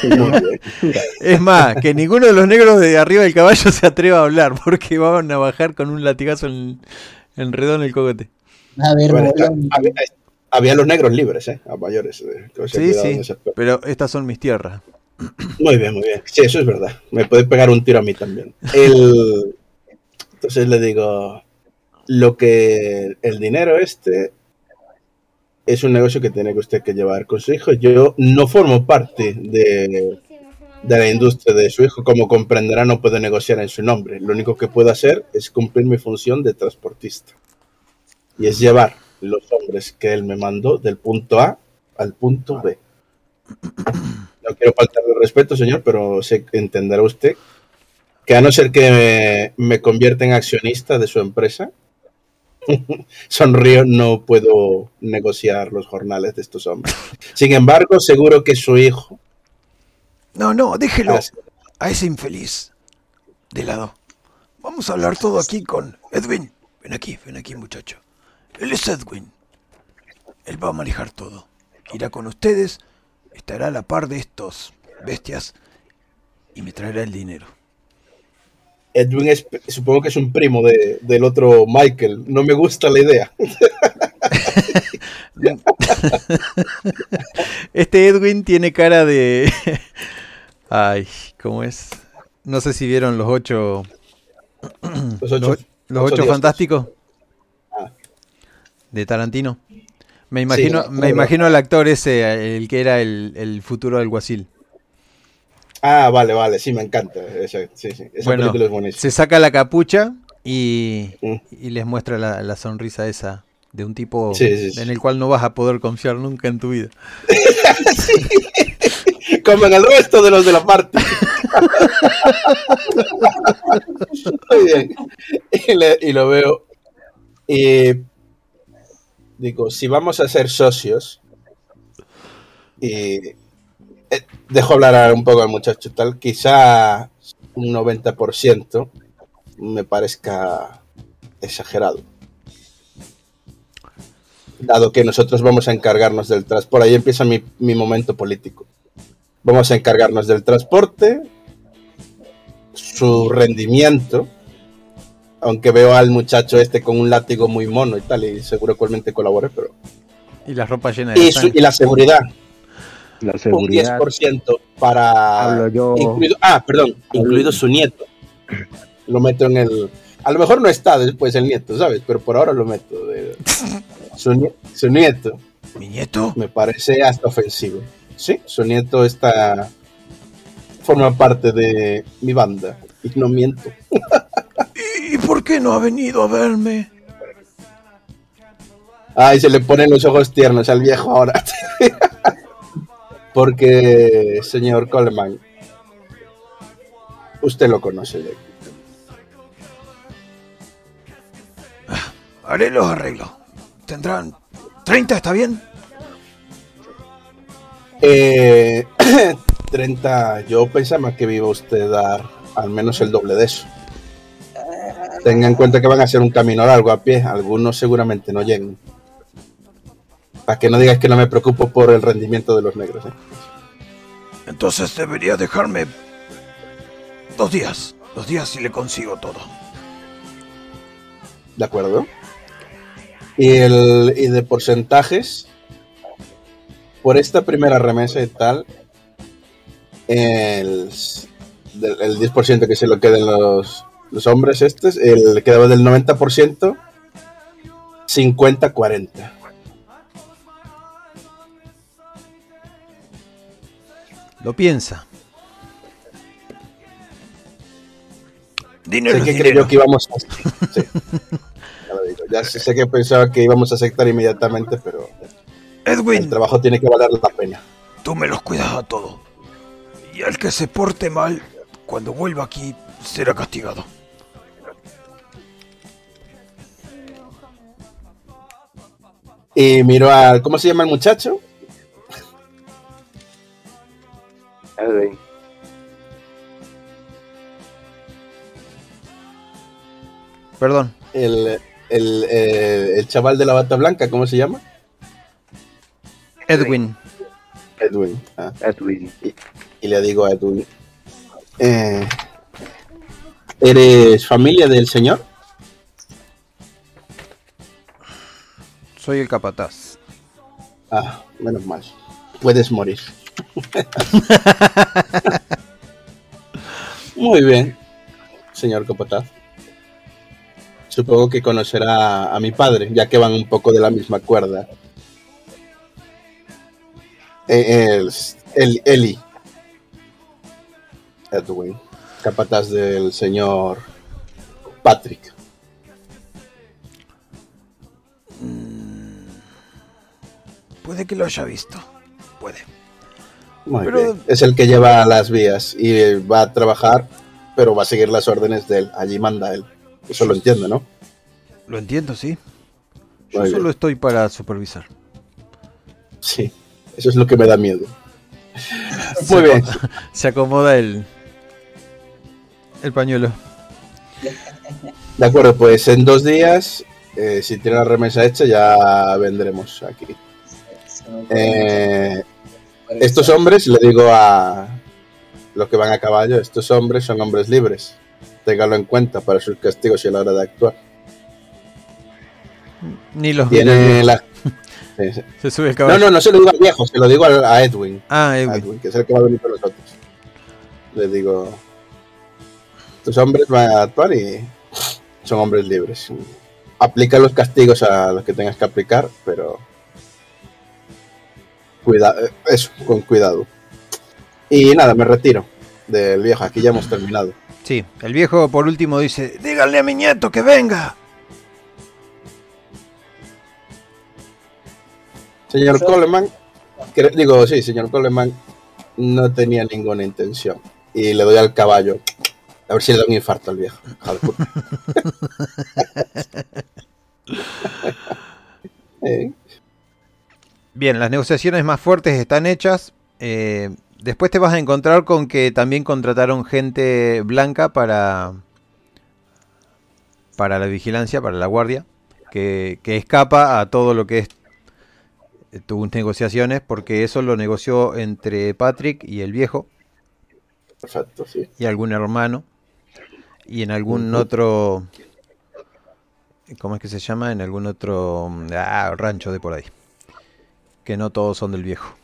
Se llama usura. Es más, que ninguno de los negros de arriba del caballo se atreva a hablar, porque van a bajar con un latigazo en, enredado en el cogote. A ver, Bueno, había, había los negros libres, ¿eh? A mayores. eh, Sí, sí, pero estas son mis tierras. Muy bien, muy bien. Sí, eso es verdad. Me puede pegar un tiro a mí también. El... Entonces le digo, lo que el dinero este es un negocio que tiene que usted que llevar con su hijo. Yo no formo parte de, de la industria de su hijo. Como comprenderá, no puedo negociar en su nombre. Lo único que puedo hacer es cumplir mi función de transportista. Y es llevar los hombres que él me mandó del punto A al punto B. No quiero faltarle respeto, señor, pero sé, entenderá usted que a no ser que me convierta en accionista de su empresa, sonrío, no puedo negociar los jornales de estos hombres. Sin embargo, seguro que su hijo... No, no, déjelo a ese infeliz de lado. Vamos a hablar todo aquí con Edwin. Ven aquí, ven aquí, muchacho. Él es Edwin. Él va a manejar todo. Irá con ustedes, estará a la par de estos bestias y me traerá el dinero. Edwin es, supongo que es un primo de- del otro Michael. No me gusta la idea. Este Edwin tiene cara de... Ay, ¿cómo es? No sé si vieron los ocho... Los ocho, Los, los ocho ocho dioses. fantásticos Ah. de Tarantino. Me imagino, Sí, me imagino al actor ese, el que era el, el futuro alguacil. Ah, vale, vale, sí, me encanta. Esa, sí, sí, esa Bueno, película es buenísima. Se saca la capucha y, Mm. y les muestra la, la sonrisa esa De un tipo Sí, en el cual no vas a poder confiar nunca en tu vida. Como en el resto de los de la parte. Muy bien. Y, le- y lo veo. Y digo, si vamos a ser socios, y eh, dejo hablar un poco al muchacho tal, quizá un 90% me parezca exagerado. Dado que nosotros vamos a encargarnos del transporte, ahí empieza mi, mi momento político. Vamos a encargarnos del transporte, su rendimiento, aunque veo al muchacho este con un látigo muy mono y tal, y seguro igualmente colabore, pero... Y la ropa llena de Y, su- sangre. y la seguridad, La un seguridad. 10% para... Hablo yo. Incluido, ah, perdón, incluido su nieto. Lo meto en el... A lo mejor no está después el nieto, ¿sabes? Pero por ahora lo meto. de- su, su nieto Mi nieto. me parece hasta ofensivo. Sí, su nieto está... Forma parte de mi banda. Y no miento. ¿Y por qué no ha venido a verme? Ay, se le ponen los ojos tiernos al viejo ahora. Porque, señor Coleman, usted lo conoce. de- Haré los arreglos. Tendrán 30, ¿está bien? Eh, 30, yo pensaba que iba usted dar al menos el doble de eso. Tenga en cuenta que van a hacer un camino largo a pie, algunos seguramente no lleguen. Para que no digas que no me preocupo por el rendimiento de los negros. ¿eh? Entonces debería dejarme dos días. Dos días y le consigo todo. ¿De acuerdo? Y, el, y de porcentajes, por esta primera remesa y tal, el, del- el 10% que se lo queden los, los hombres estos, el quedaba del 90%, 50-40. Lo piensa. Dinero Sé que dinero. creyó que íbamos a... sí. Ya lo digo. Ya sé que pensaba que íbamos a aceptar inmediatamente, pero el Edwin, trabajo tiene que valer la pena. tú me los cuidas a todos. Y al que se porte mal, cuando vuelva aquí, será castigado. Y miro al... ¿Cómo se llama el muchacho? Edwin. Perdón. el, el, eh, el chaval de la bata blanca, ¿cómo se llama? Edwin. Edwin. Ah, Edwin. y le digo a Edwin, eh, ¿eres familia del señor? Soy el capataz. Ah, menos mal. Puedes morir. Muy bien, señor Capataz. Supongo que conocerá a mi padre, ya que van un poco de la misma cuerda. Eh, El, el- Eli. Edwin, capataz del señor Patrick. Puede que lo haya visto. Puede. Muy Pero- bien. Es el que lleva las vías y va a trabajar, pero va a seguir las órdenes de él. Allí manda él. Eso lo entiende, ¿no? Lo entiendo, sí. Yo Muy solo bien. estoy para supervisar. Sí. Eso es lo que me da miedo. Se Muy bien. Se acomoda el, el pañuelo. De acuerdo, pues en dos días, eh, si tiene la remesa hecha, ya vendremos aquí. Eh, estos hombres, le digo a los que van a caballo, estos hombres son hombres libres. Téngalo en cuenta para sus castigos y a la hora de actuar. Ni los. Tiene la... Se sube el No, caballo. no, no se lo digo al viejo, se lo digo a Edwin. Ah, a Edwin. Edwin, que es el que va a venir con nosotros. Le digo, estos hombres van a actuar y son hombres libres. Aplica los castigos a los que tengas que aplicar, pero cuida, eso, con cuidado. Y nada, me retiro del viejo. Aquí ya hemos terminado. Sí, el viejo por último dice, Díganle a mi nieto que venga. Señor Coleman, cre- digo, sí, señor Coleman no tenía ninguna intención. Y le doy al caballo. A ver si le da un infarto al viejo. Eh, Bien, las negociaciones más fuertes están hechas. Eh, después te vas a encontrar con que también contrataron gente blanca para, para la vigilancia, para la guardia, que, que escapa a todo lo que es eh, tus negociaciones, porque eso lo negoció entre Patrick y el viejo, Perfecto, sí. y algún hermano, y en algún otro... ¿Cómo es que se llama? En algún otro ah, rancho de por ahí. Que no todos son del viejo.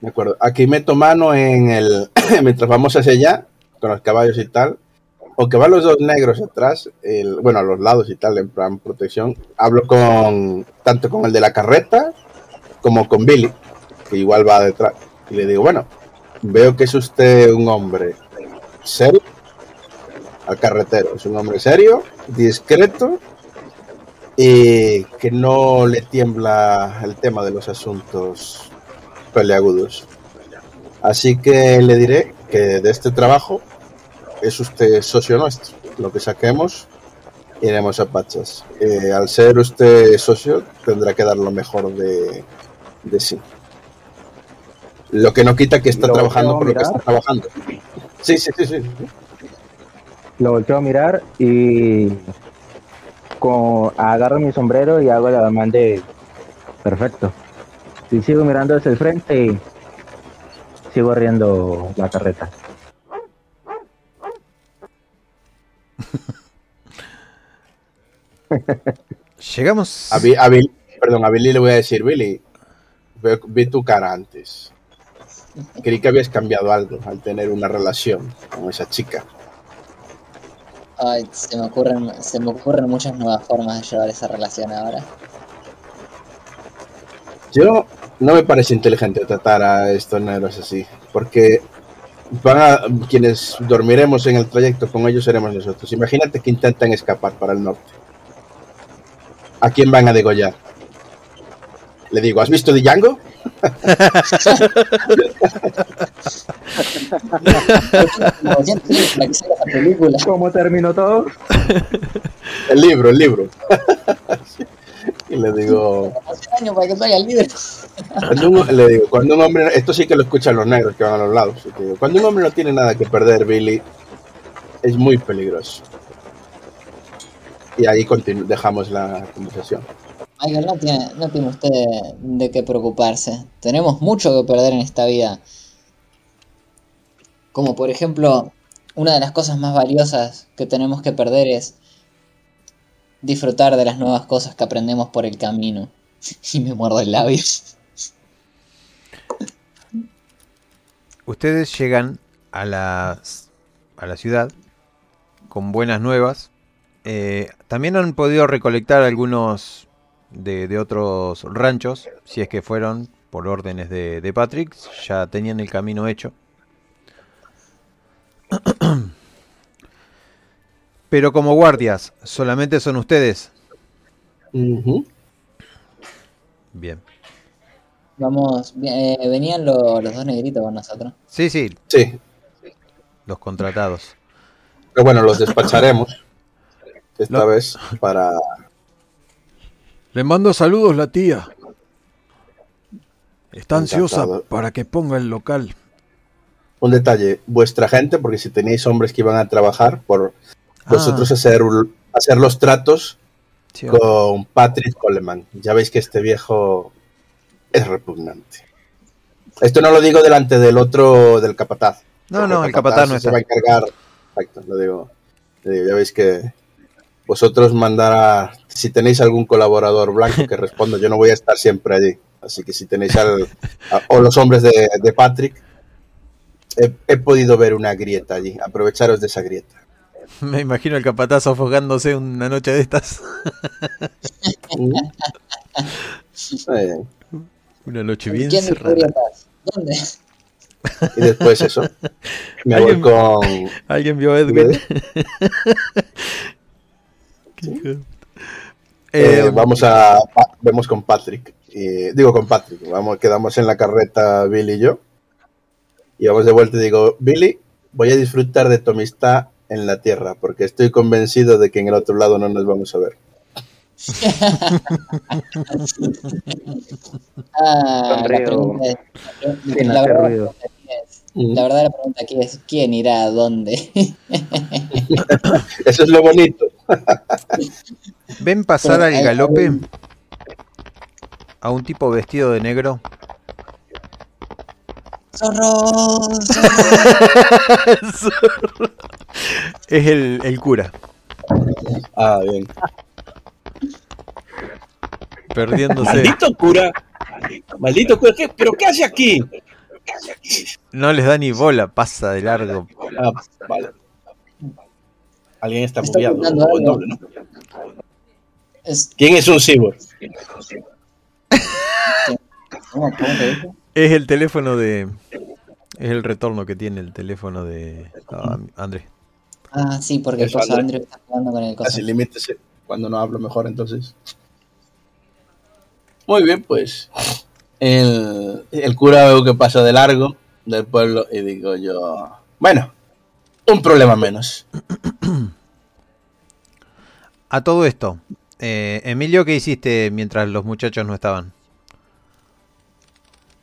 De acuerdo. Aquí meto mano en el. mientras vamos hacia allá, con los caballos y tal. O que van los dos negros atrás, el, bueno, a los lados y tal, en plan protección. Hablo con. tanto con el de la carreta como con Billy, que igual va detrás. Y le digo, bueno, veo que es usted un hombre serio. Al carretero, es un hombre serio, discreto y que no le tiembla el tema de los asuntos peleagudos. Así que le diré que de este trabajo es usted socio nuestro. Lo que saquemos, iremos a Pachas. Eh, al ser usted socio, tendrá que dar lo mejor de, de sí. Lo que no quita que está ¿Lo trabajando por lo que está trabajando. Sí, sí, sí, sí. Lo volteo a mirar y con, agarro mi sombrero y hago el ademán de perfecto. Y sigo mirando hacia el frente y sigo riendo la carreta. Llegamos. A, Bi- a Bill- perdón, a Billy le voy a decir, Billy, veo- vi tu cara antes. Creí que habías cambiado algo al tener una relación con esa chica. Ay, se me ocurren, se me ocurren muchas nuevas formas de llevar esa relación ahora. Yo no me parece inteligente tratar a estos negros así, porque van a, quienes dormiremos en el trayecto con ellos seremos nosotros. Imagínate que intentan escapar para el norte. ¿A quién van a degollar? Le digo, ¿has visto Django? ¿Cómo terminó todo? El libro, el libro. y le digo. Cuando un, le digo, cuando un hombre, esto sí que lo escuchan los negros que van a los lados. cuando un hombre no tiene nada que perder, Billy, es muy peligroso. Y ahí dejamos la conversación. No tiene, no tiene usted de qué preocuparse. Tenemos mucho que perder en esta vida. Como por ejemplo, una de las cosas más valiosas que tenemos que perder es disfrutar de las nuevas cosas que aprendemos por el camino. Y me muerdo el labio. Ustedes llegan a la, a la ciudad con buenas nuevas. Eh, también han podido recolectar algunos de, de otros ranchos, si es que fueron por órdenes de, de Patrick, ya tenían el camino hecho. Pero como guardias, solamente son ustedes. Bien. Vamos, eh, venían lo- los dos negritos con nosotros. Sí, sí, Sí, los contratados. pero bueno, los despacharemos. Esta No. vez para... Le mando saludos la tía. Está ansiosa Encantado. para que ponga el local. Un detalle, vuestra gente, porque si tenéis hombres que iban a trabajar, por vosotros Ah, hacer, hacer los tratos sí, con Patrick Coleman. Ya veis que este viejo es repugnante. Esto no lo digo delante del otro, del capataz. No, no, el capataz no se está. va a encargar. Exacto, lo digo. Digo, Ya veis que vosotros mandará, si tenéis algún colaborador blanco que responda, yo no voy a estar siempre allí. Así que si tenéis al, a- o los hombres de, de Patrick, he, he podido ver una grieta allí. Aprovecharos de esa grieta. Me imagino el capataz afogándose una noche de estas. Una noche bien ¿Quién cerrada. ¿Dónde? y después eso. Me voy Alguien- con. ¿Alguien vio a Edwin? Eh, Eh, vamos a. vemos con Patrick. y- digo con Patrick. Vamos, quedamos en la carreta Billy y yo. Y vamos de vuelta y digo, Billy, voy a disfrutar de tu amistad en la tierra, porque estoy convencido de que en el otro lado no nos vamos a ver. Ah, la Sonrío. pregunta es, Sin la, la verdad la pregunta aquí es ¿quién irá a dónde? Eso es lo bonito. ¿Ven pasar Pero al galope a un tipo vestido de negro? ¡Zorro! es el, el cura, Ah, bien. perdiéndose. Maldito cura. Maldito cura. ¿qué- ¿Pero qué hace aquí? No les da ni bola, pasa de largo. Ah, vale. Alguien está bugueado. ¿no? Es- ¿Quién es un cyborg? Es el teléfono de... Es el retorno que tiene el teléfono de ah, Andrés. Ah, sí, porque el Eso, coso André. Andrew está jugando con el coso. Así limítese cuando no hablo mejor, entonces. Muy bien, pues. El, el cura veo que pasa de largo del pueblo y digo yo, bueno, un problema menos. A todo esto, eh, Emilio, ¿qué hiciste mientras los muchachos no estaban?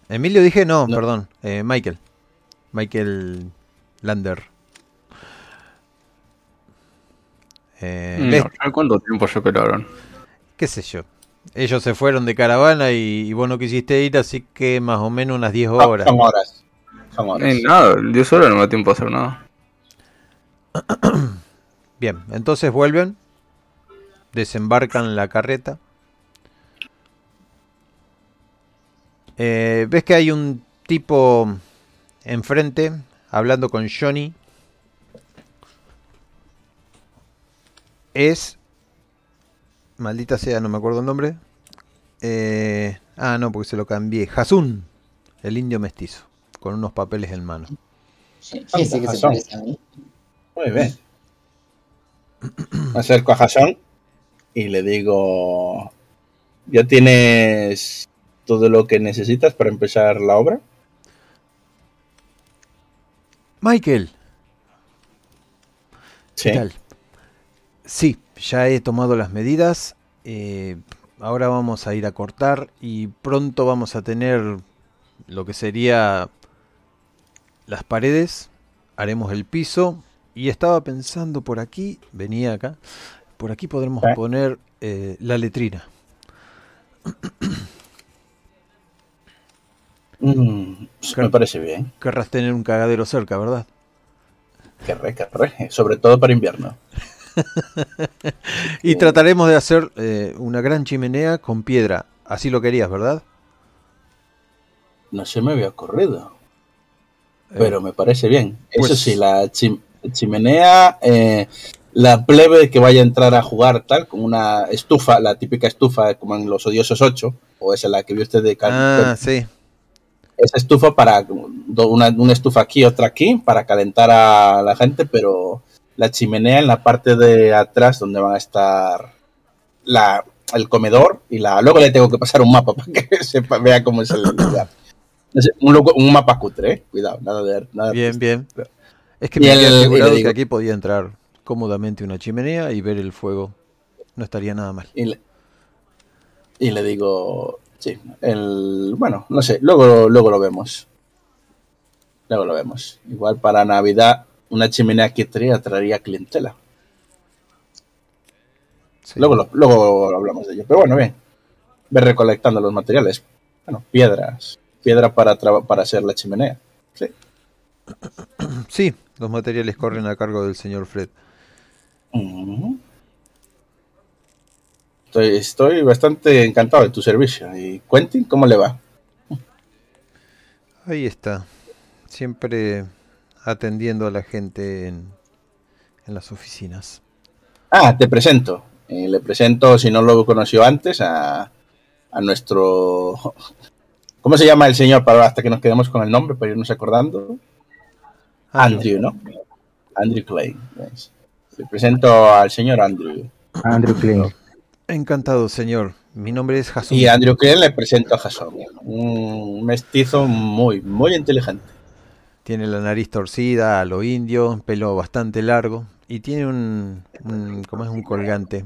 Emilio dije, no, No. perdón, eh, Michael. Michael Lander. Eh, No, les- ¿ya ¿Cuánto tiempo se quedaron? qué sé yo. Ellos se fueron de caravana y, y vos no quisiste ir, así que más o menos unas 10 horas. Son horas. Son horas. Eh, nada, 10 horas no me da tiempo a hacer nada. Bien, entonces vuelven, desembarcan la carreta. Eh, Ves que hay un tipo enfrente hablando con Johnny. Es... Maldita sea, no me acuerdo el nombre. Eh, ah, no, porque se lo cambié. Hasun, el indio mestizo, con unos papeles en mano. Sí, ese que se Razón. parece a mí. Muy bien. Me acerco a Hassan y le digo, ¿ya tienes todo lo que necesitas para empezar la obra? Michael, Sí. ¿Qué tal? Sí, ya he tomado las medidas. eh, ahora vamos a ir a cortar y pronto vamos a tener lo que sería las paredes. Haremos el piso y estaba pensando por aquí, venía acá, por aquí podremos ¿Eh? poner eh, la letrina. Mm, me parece bien. Querrás tener un cagadero cerca, ¿verdad? Querré, querré. Sobre todo para invierno. Y trataremos de hacer eh, una gran chimenea con piedra. Así lo querías, ¿verdad? No se me había ocurrido. Eh, Pero me parece bien. Eso pues- sí, la chim- chimenea, eh, la plebe que vaya a entrar a jugar tal, con una estufa, la típica estufa como en los odiosos 8, o esa la que vio usted de Ah, sí. esa estufa para una, una estufa aquí, otra aquí, para calentar a la gente, pero la chimenea en la parte de atrás donde van a estar la, el comedor y la luego le tengo que pasar un mapa para que sepa, vea cómo es el lugar. Un, un mapa cutre, eh. cuidado, nada de nada de- Bien, bien. Es que Y me había que aquí podía entrar cómodamente una chimenea y ver el fuego. No estaría nada mal. Y le, y le digo, sí, el, bueno, no sé, luego, luego lo vemos. Luego lo vemos. Igual para Navidad, una chimenea que traería, traería clientela. Sí. Luego, lo- luego hablamos de ello. Pero bueno, bien. Ve recolectando los materiales. Bueno, piedras. Piedra para, para hacer la chimenea. Sí. Sí, los materiales corren a cargo del señor Fred. Estoy, estoy bastante encantado de tu servicio. ¿Y Quentin, cómo le va? Ahí está. Siempre atendiendo a la gente en, en las oficinas. Ah, te presento. Eh, le presento, si no lo conoció antes, a, a nuestro... ¿Cómo se llama el señor para hasta que nos quedemos con el nombre para irnos acordando? Andrew, ¿no? Andrew Clay. yes. Le presento al señor Andrew. Andrew Klein. Encantado, señor. Mi nombre es Jason. Y Andrew Crane le presento a Jason. Un mestizo muy, muy inteligente. Tiene la nariz torcida a lo indio, pelo bastante largo y tiene un, un ¿cómo es un colgante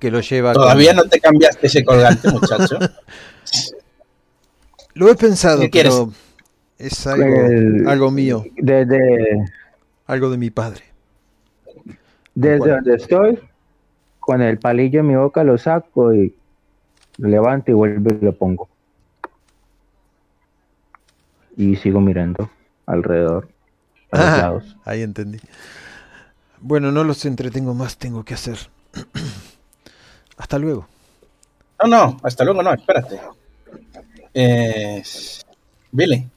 que lo lleva. con- Todavía no te cambiaste ese colgante, muchacho. Lo he pensado, pero es algo, El- algo mío, Desde, algo de mi padre. desde Bueno. donde estoy, con el palillo en mi boca lo saco y lo levanto y vuelvo y lo pongo. Y sigo mirando alrededor, a los Ah, lados. ahí entendí. Bueno, no los entretengo más, tengo que hacer. Hasta luego. No, no, hasta luego no, espérate. Eh, Billy,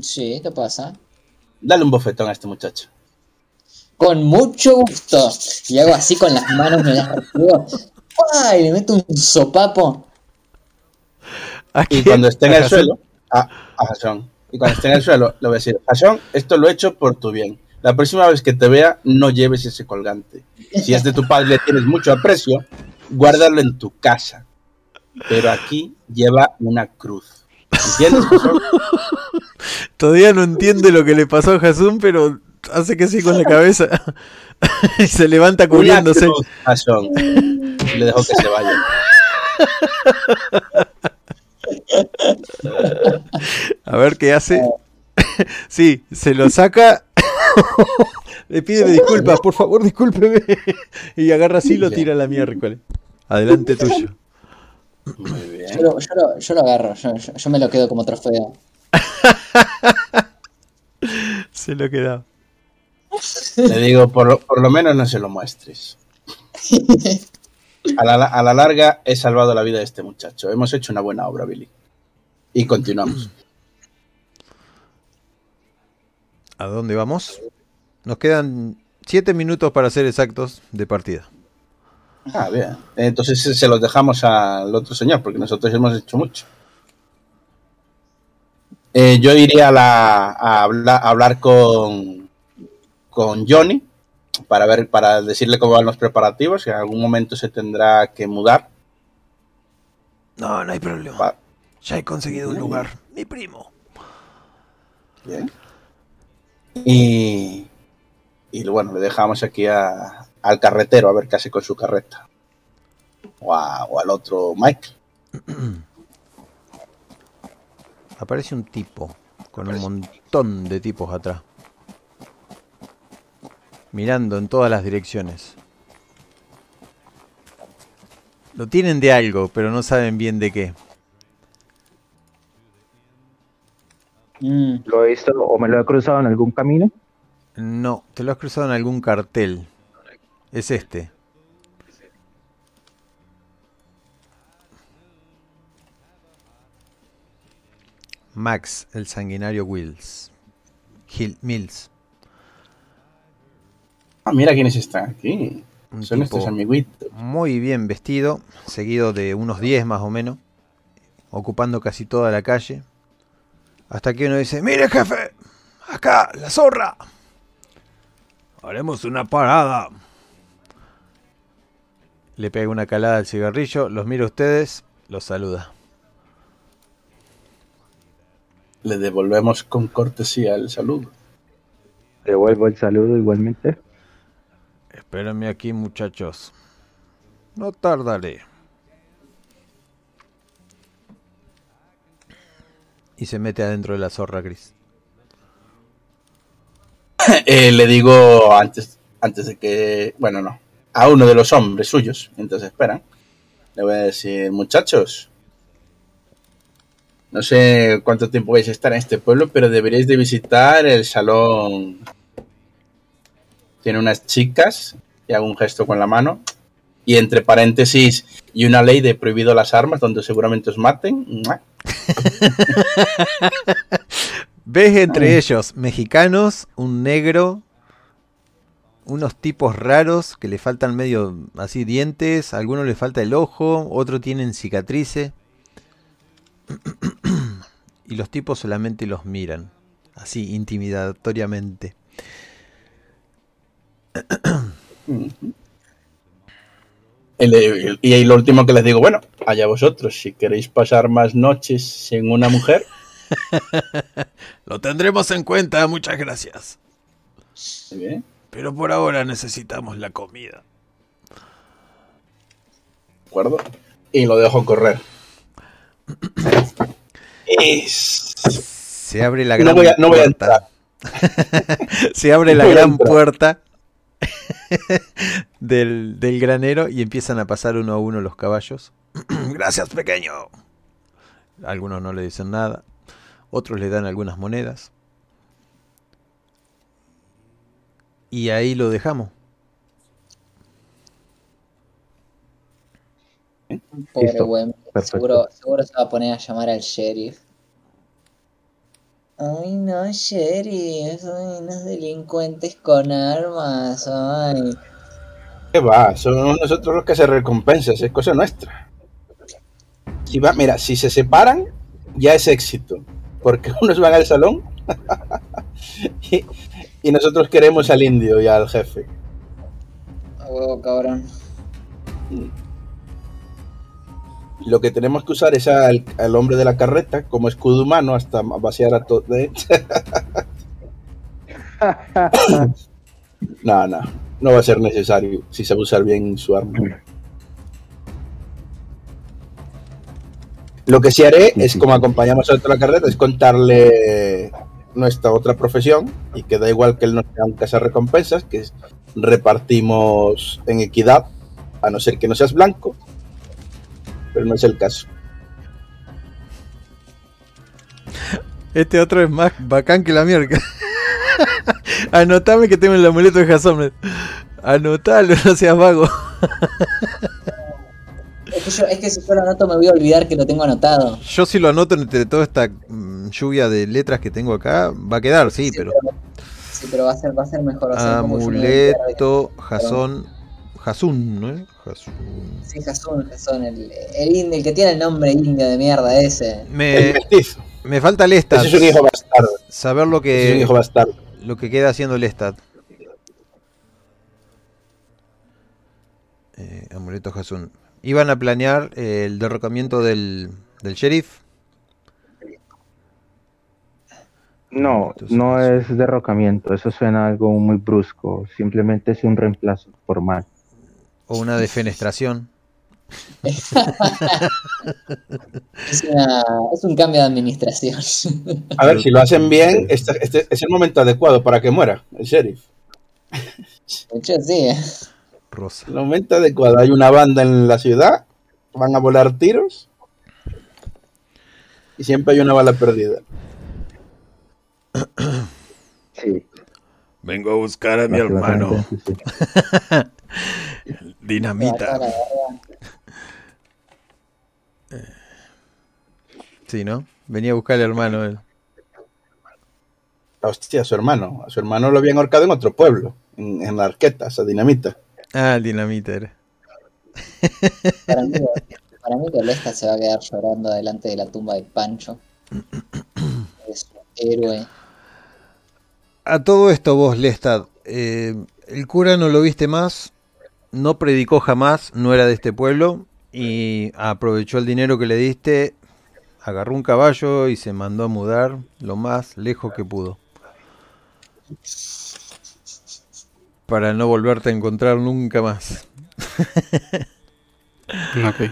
Sí, ¿qué pasa? dale un bofetón a este muchacho. Con mucho gusto. Y hago así con las manos, me las. ¡Ay! Le meto un sopapo. ¿A Y cuando esté en ¿A el suelo, a, a Jason. Y cuando esté en el suelo, le voy a decir, Jason, esto lo he hecho por tu bien. La próxima vez que te vea, no lleves ese colgante. Si es de tu padre tienes mucho aprecio, guárdalo en tu casa. Pero aquí lleva una cruz. ¿Entiendes, Jason? Todavía no entiende lo que le pasó a Jason, pero hace que sí con la cabeza. y se levanta Una cubriéndose. cruz, Jason. Le dejo que se vaya. A ver qué hace. sí, se lo saca. Le pide disculpas, por favor, discúlpeme. y agarra así y lo tira a la miércoles. Adelante tuyo. Muy Yo bien. lo, yo lo- yo lo agarro, yo, yo- yo me lo quedo como trofeo. Se lo queda. Le digo, por lo, por lo menos no se lo muestres. A la, a la larga he salvado la vida de este muchacho. Hemos hecho una buena obra, Billy. Y continuamos. ¿A dónde vamos? Nos quedan siete minutos para ser exactos de partida. Ah, bien. Entonces se los dejamos al otro señor, porque nosotros hemos hecho mucho. Eh, yo iría a, la- a habla- a hablar con, con Johnny para ver, para decirle cómo van los preparativos, que en algún momento se tendrá que mudar. No, no hay problema. Va- Ya he conseguido un lugar. Mi primo. Bien. Y, y bueno, le dejamos aquí a- al carretero a ver qué hace con su carreta. O, a- o al otro Mike. Aparece un tipo con un montón de tipos atrás. Mirando en todas las direcciones. Lo tienen de algo, pero no saben bien de qué. Mm, ¿Lo he visto o me lo he cruzado en algún camino? No, te lo has cruzado en algún cartel. Es este. Max, el sanguinario Wills. Hill, Mills. Ah, mira quiénes están aquí. Un Son tipo estos amiguitos. muy bien vestido, seguido de unos 10 más o menos, ocupando casi toda la calle. Hasta que uno dice, mire jefe, acá, la zorra. Haremos una parada. Le pega una calada al cigarrillo, los mira a ustedes, los saluda. Le devolvemos con cortesía el saludo. Devuelvo el saludo igualmente. Espérenme aquí muchachos. No tardaré. Y se mete adentro de la zorra gris. Eh, le digo antes, antes de que, bueno, no, a uno de los hombres suyos, mientras esperan, le voy a decir, muchachos, no sé cuánto tiempo vais a estar en este pueblo, pero deberíais de visitar el salón. Tiene unas chicas, y hago un gesto con la mano, y entre paréntesis, y una ley de prohibido las armas, donde seguramente os maten. Ves entre ellos mexicanos, un negro, unos tipos raros que le faltan medio así dientes, a algunos le falta el ojo, otros tienen cicatrices. y los tipos solamente los miran, así intimidatoriamente. Y, ahí lo último que les digo, bueno, allá vosotros, si queréis pasar más noches sin una mujer, Lo tendremos en cuenta, muchas gracias. muy bien. Pero por ahora necesitamos la comida. ¿de acuerdo? Y lo dejo correr. Es- Se abre la No gran voy a- no voy a puerta. Se abre la No gran entrar. puerta del, del granero y empiezan a pasar uno a uno los caballos. Gracias, pequeño. Algunos no le dicen nada, otros le dan algunas monedas. Y ahí lo dejamos. Pobre. Perfecto. Seguro, seguro se va a poner a llamar al sheriff. Ay, no, sheriff. Ay, unos delincuentes con armas. Ay. ¿Qué va? Somos nosotros los que se recompensas, es cosa nuestra. Si va, mira, si se separan, ya es éxito. Porque unos van al salón y, y nosotros queremos al indio y al jefe. A huevo, cabrón. Lo que tenemos que usar es al, al hombre de la carreta como escudo humano hasta vaciar a todos. no, no, no va a ser necesario si sabe usar bien su arma. Lo que sí haré es, como acompañamos a otro a la carreta, es contarle nuestra otra profesión y que da igual que él no sea un recompensas, que repartimos en equidad, a no ser que no seas blanco, pero no es el caso. Este otro es más bacán que la mierda. Anotame que tengo el amuleto de Jason. Anotalo, no seas vago. Es que, yo, es que si yo lo anoto me voy a olvidar que lo tengo anotado. Yo si lo anoto entre toda esta mm, lluvia de letras que tengo acá, va a quedar, sí, pero... Sí, pero va a ser, va a ser mejor. Va a ser Amuleto, Jason... Jasun, ¿no? Jasun. Sí, Jason, Jason, el, el, indio, el que tiene el nombre indio de mierda ese. El Me, me falta Lestat. Ese es un hijo bastardo. Saber lo Ese es un que, hijo bastardo. lo que queda haciendo Lestat. Eh, amuleto Jasun. Iban a planear eh, el derrocamiento del, del sheriff. No, no es derrocamiento, eso suena algo muy brusco, simplemente es un reemplazo formal. O una defenestración. Es, una, es un cambio de administración. A ver, si lo hacen bien, este, este es el momento adecuado para que muera el sheriff. De hecho, sí. Rosa. El momento adecuado. Hay una banda en la ciudad, van a volar tiros y siempre hay una bala perdida. Sí, Vengo a buscar a mi hermano. básicamente, sí, sí. Dinamita. Sí, ¿no? Venía a buscar al hermano. él. Hostia, a su hermano. A su hermano lo habían ahorcado en otro pueblo, en, en la arqueta, esa dinamita. Ah, el dinamita era. Para mí, para mí que Lesta se va a quedar llorando delante de la tumba de Pancho. Es un héroe. A todo esto vos, Lestat, eh, el cura no lo viste más, no predicó jamás, no era de este pueblo y aprovechó el dinero que le diste, agarró un caballo y se mandó a mudar lo más lejos que pudo. Para no volverte a encontrar nunca más. Ok.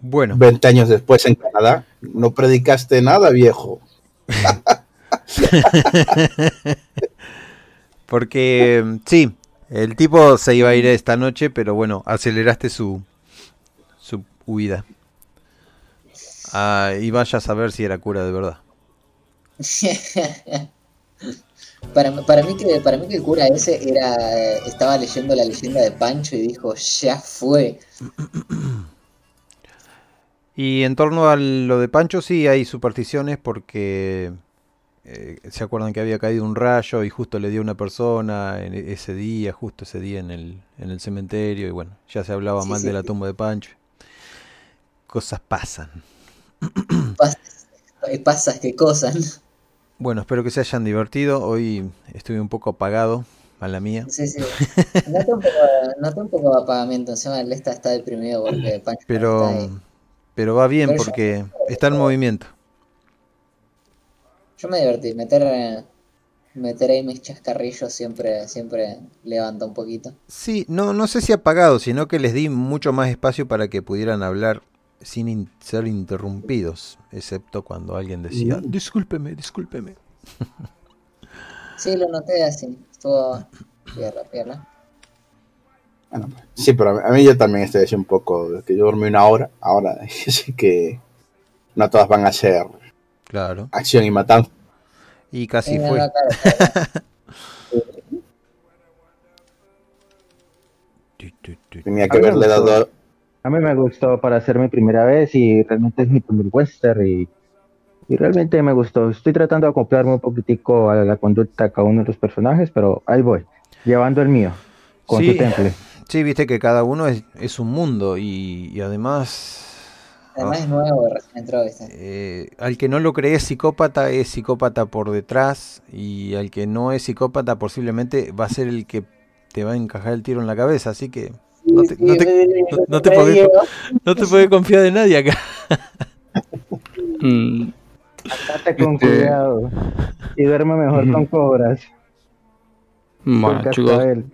Bueno, 20 años después en Canadá, no predicaste nada, viejo. porque sí, el tipo se iba a ir esta noche, pero bueno, aceleraste su, su huida. Ah, y vaya a saber si era cura de verdad. Para, para, mí que, para mí que el cura ese era estaba leyendo la leyenda de Pancho y dijo, ya fue. Y en torno a lo de Pancho sí hay supersticiones porque eh, se acuerdan que había caído un rayo y justo le dio a una persona en e- ese día, justo ese día en el, en el cementerio y bueno, ya se hablaba Sí, mal sí. de la tumba de Pancho. Cosas pasan. Pasas, pasas qué cosas. Bueno, espero que se hayan divertido. Hoy estuve un poco apagado, Mala mía. Sí, sí. Noté un poco, noté un poco de apagamiento. Encima el está deprimido porque Pancho Pero, está ahí. pero va bien porque está en movimiento. Yo me divertí. Meter, eh, meter ahí mis chascarrillos siempre, siempre levanta un poquito. Sí, no, no sé si apagado, sino que les di mucho más espacio para que pudieran hablar sin in- ser interrumpidos, excepto cuando alguien decía, Mm. discúlpeme, discúlpeme. Sí, lo noté así. Estuvo pierda, pierda. Bueno, sí, pero a mí, a mí yo también estoy así un poco, que yo dormí una hora, ahora sí que no todas van a ser Claro. acción y matanza. Y casi fue. no, claro. Tenía que A mí me haberle gustó. dado... A mí me gustó para hacer mi primera vez y realmente es mi primer western y, y realmente me gustó. Estoy tratando de acoplarme un poquitico a la conducta de cada uno de los personajes, pero ahí voy, llevando el mío, con Sí. su temple. Sí, viste que cada uno es, es un mundo y, y además... Además es nuevo, recién entró, ¿viste? eh, al que no lo cree psicópata es psicópata por detrás y al que no es psicópata posiblemente va a ser el que te va a encajar el tiro en la cabeza, así que no te- no te- no- no te podés- no te puedes confiar de nadie acá. Mm, Andate con Este- cuidado y duerme mejor con cobras. Bueno, chicos, él.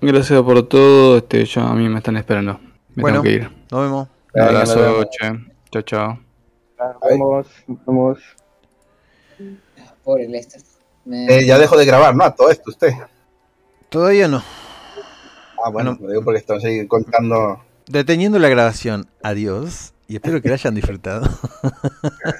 gracias por todo. Este, ya a mí me están esperando. Me Bueno. tengo que ir. Nos vemos. Un abrazo, che. Chao, chao. Vamos, vamos. Pobre Lester. Me- Eh, ya dejó de grabar, ¿no? A todo esto usted. Todavía no. Ah, bueno, Bueno. lo digo porque estamos ahí contando... Deteniendo la grabación. Adiós. Y espero que la hayan disfrutado.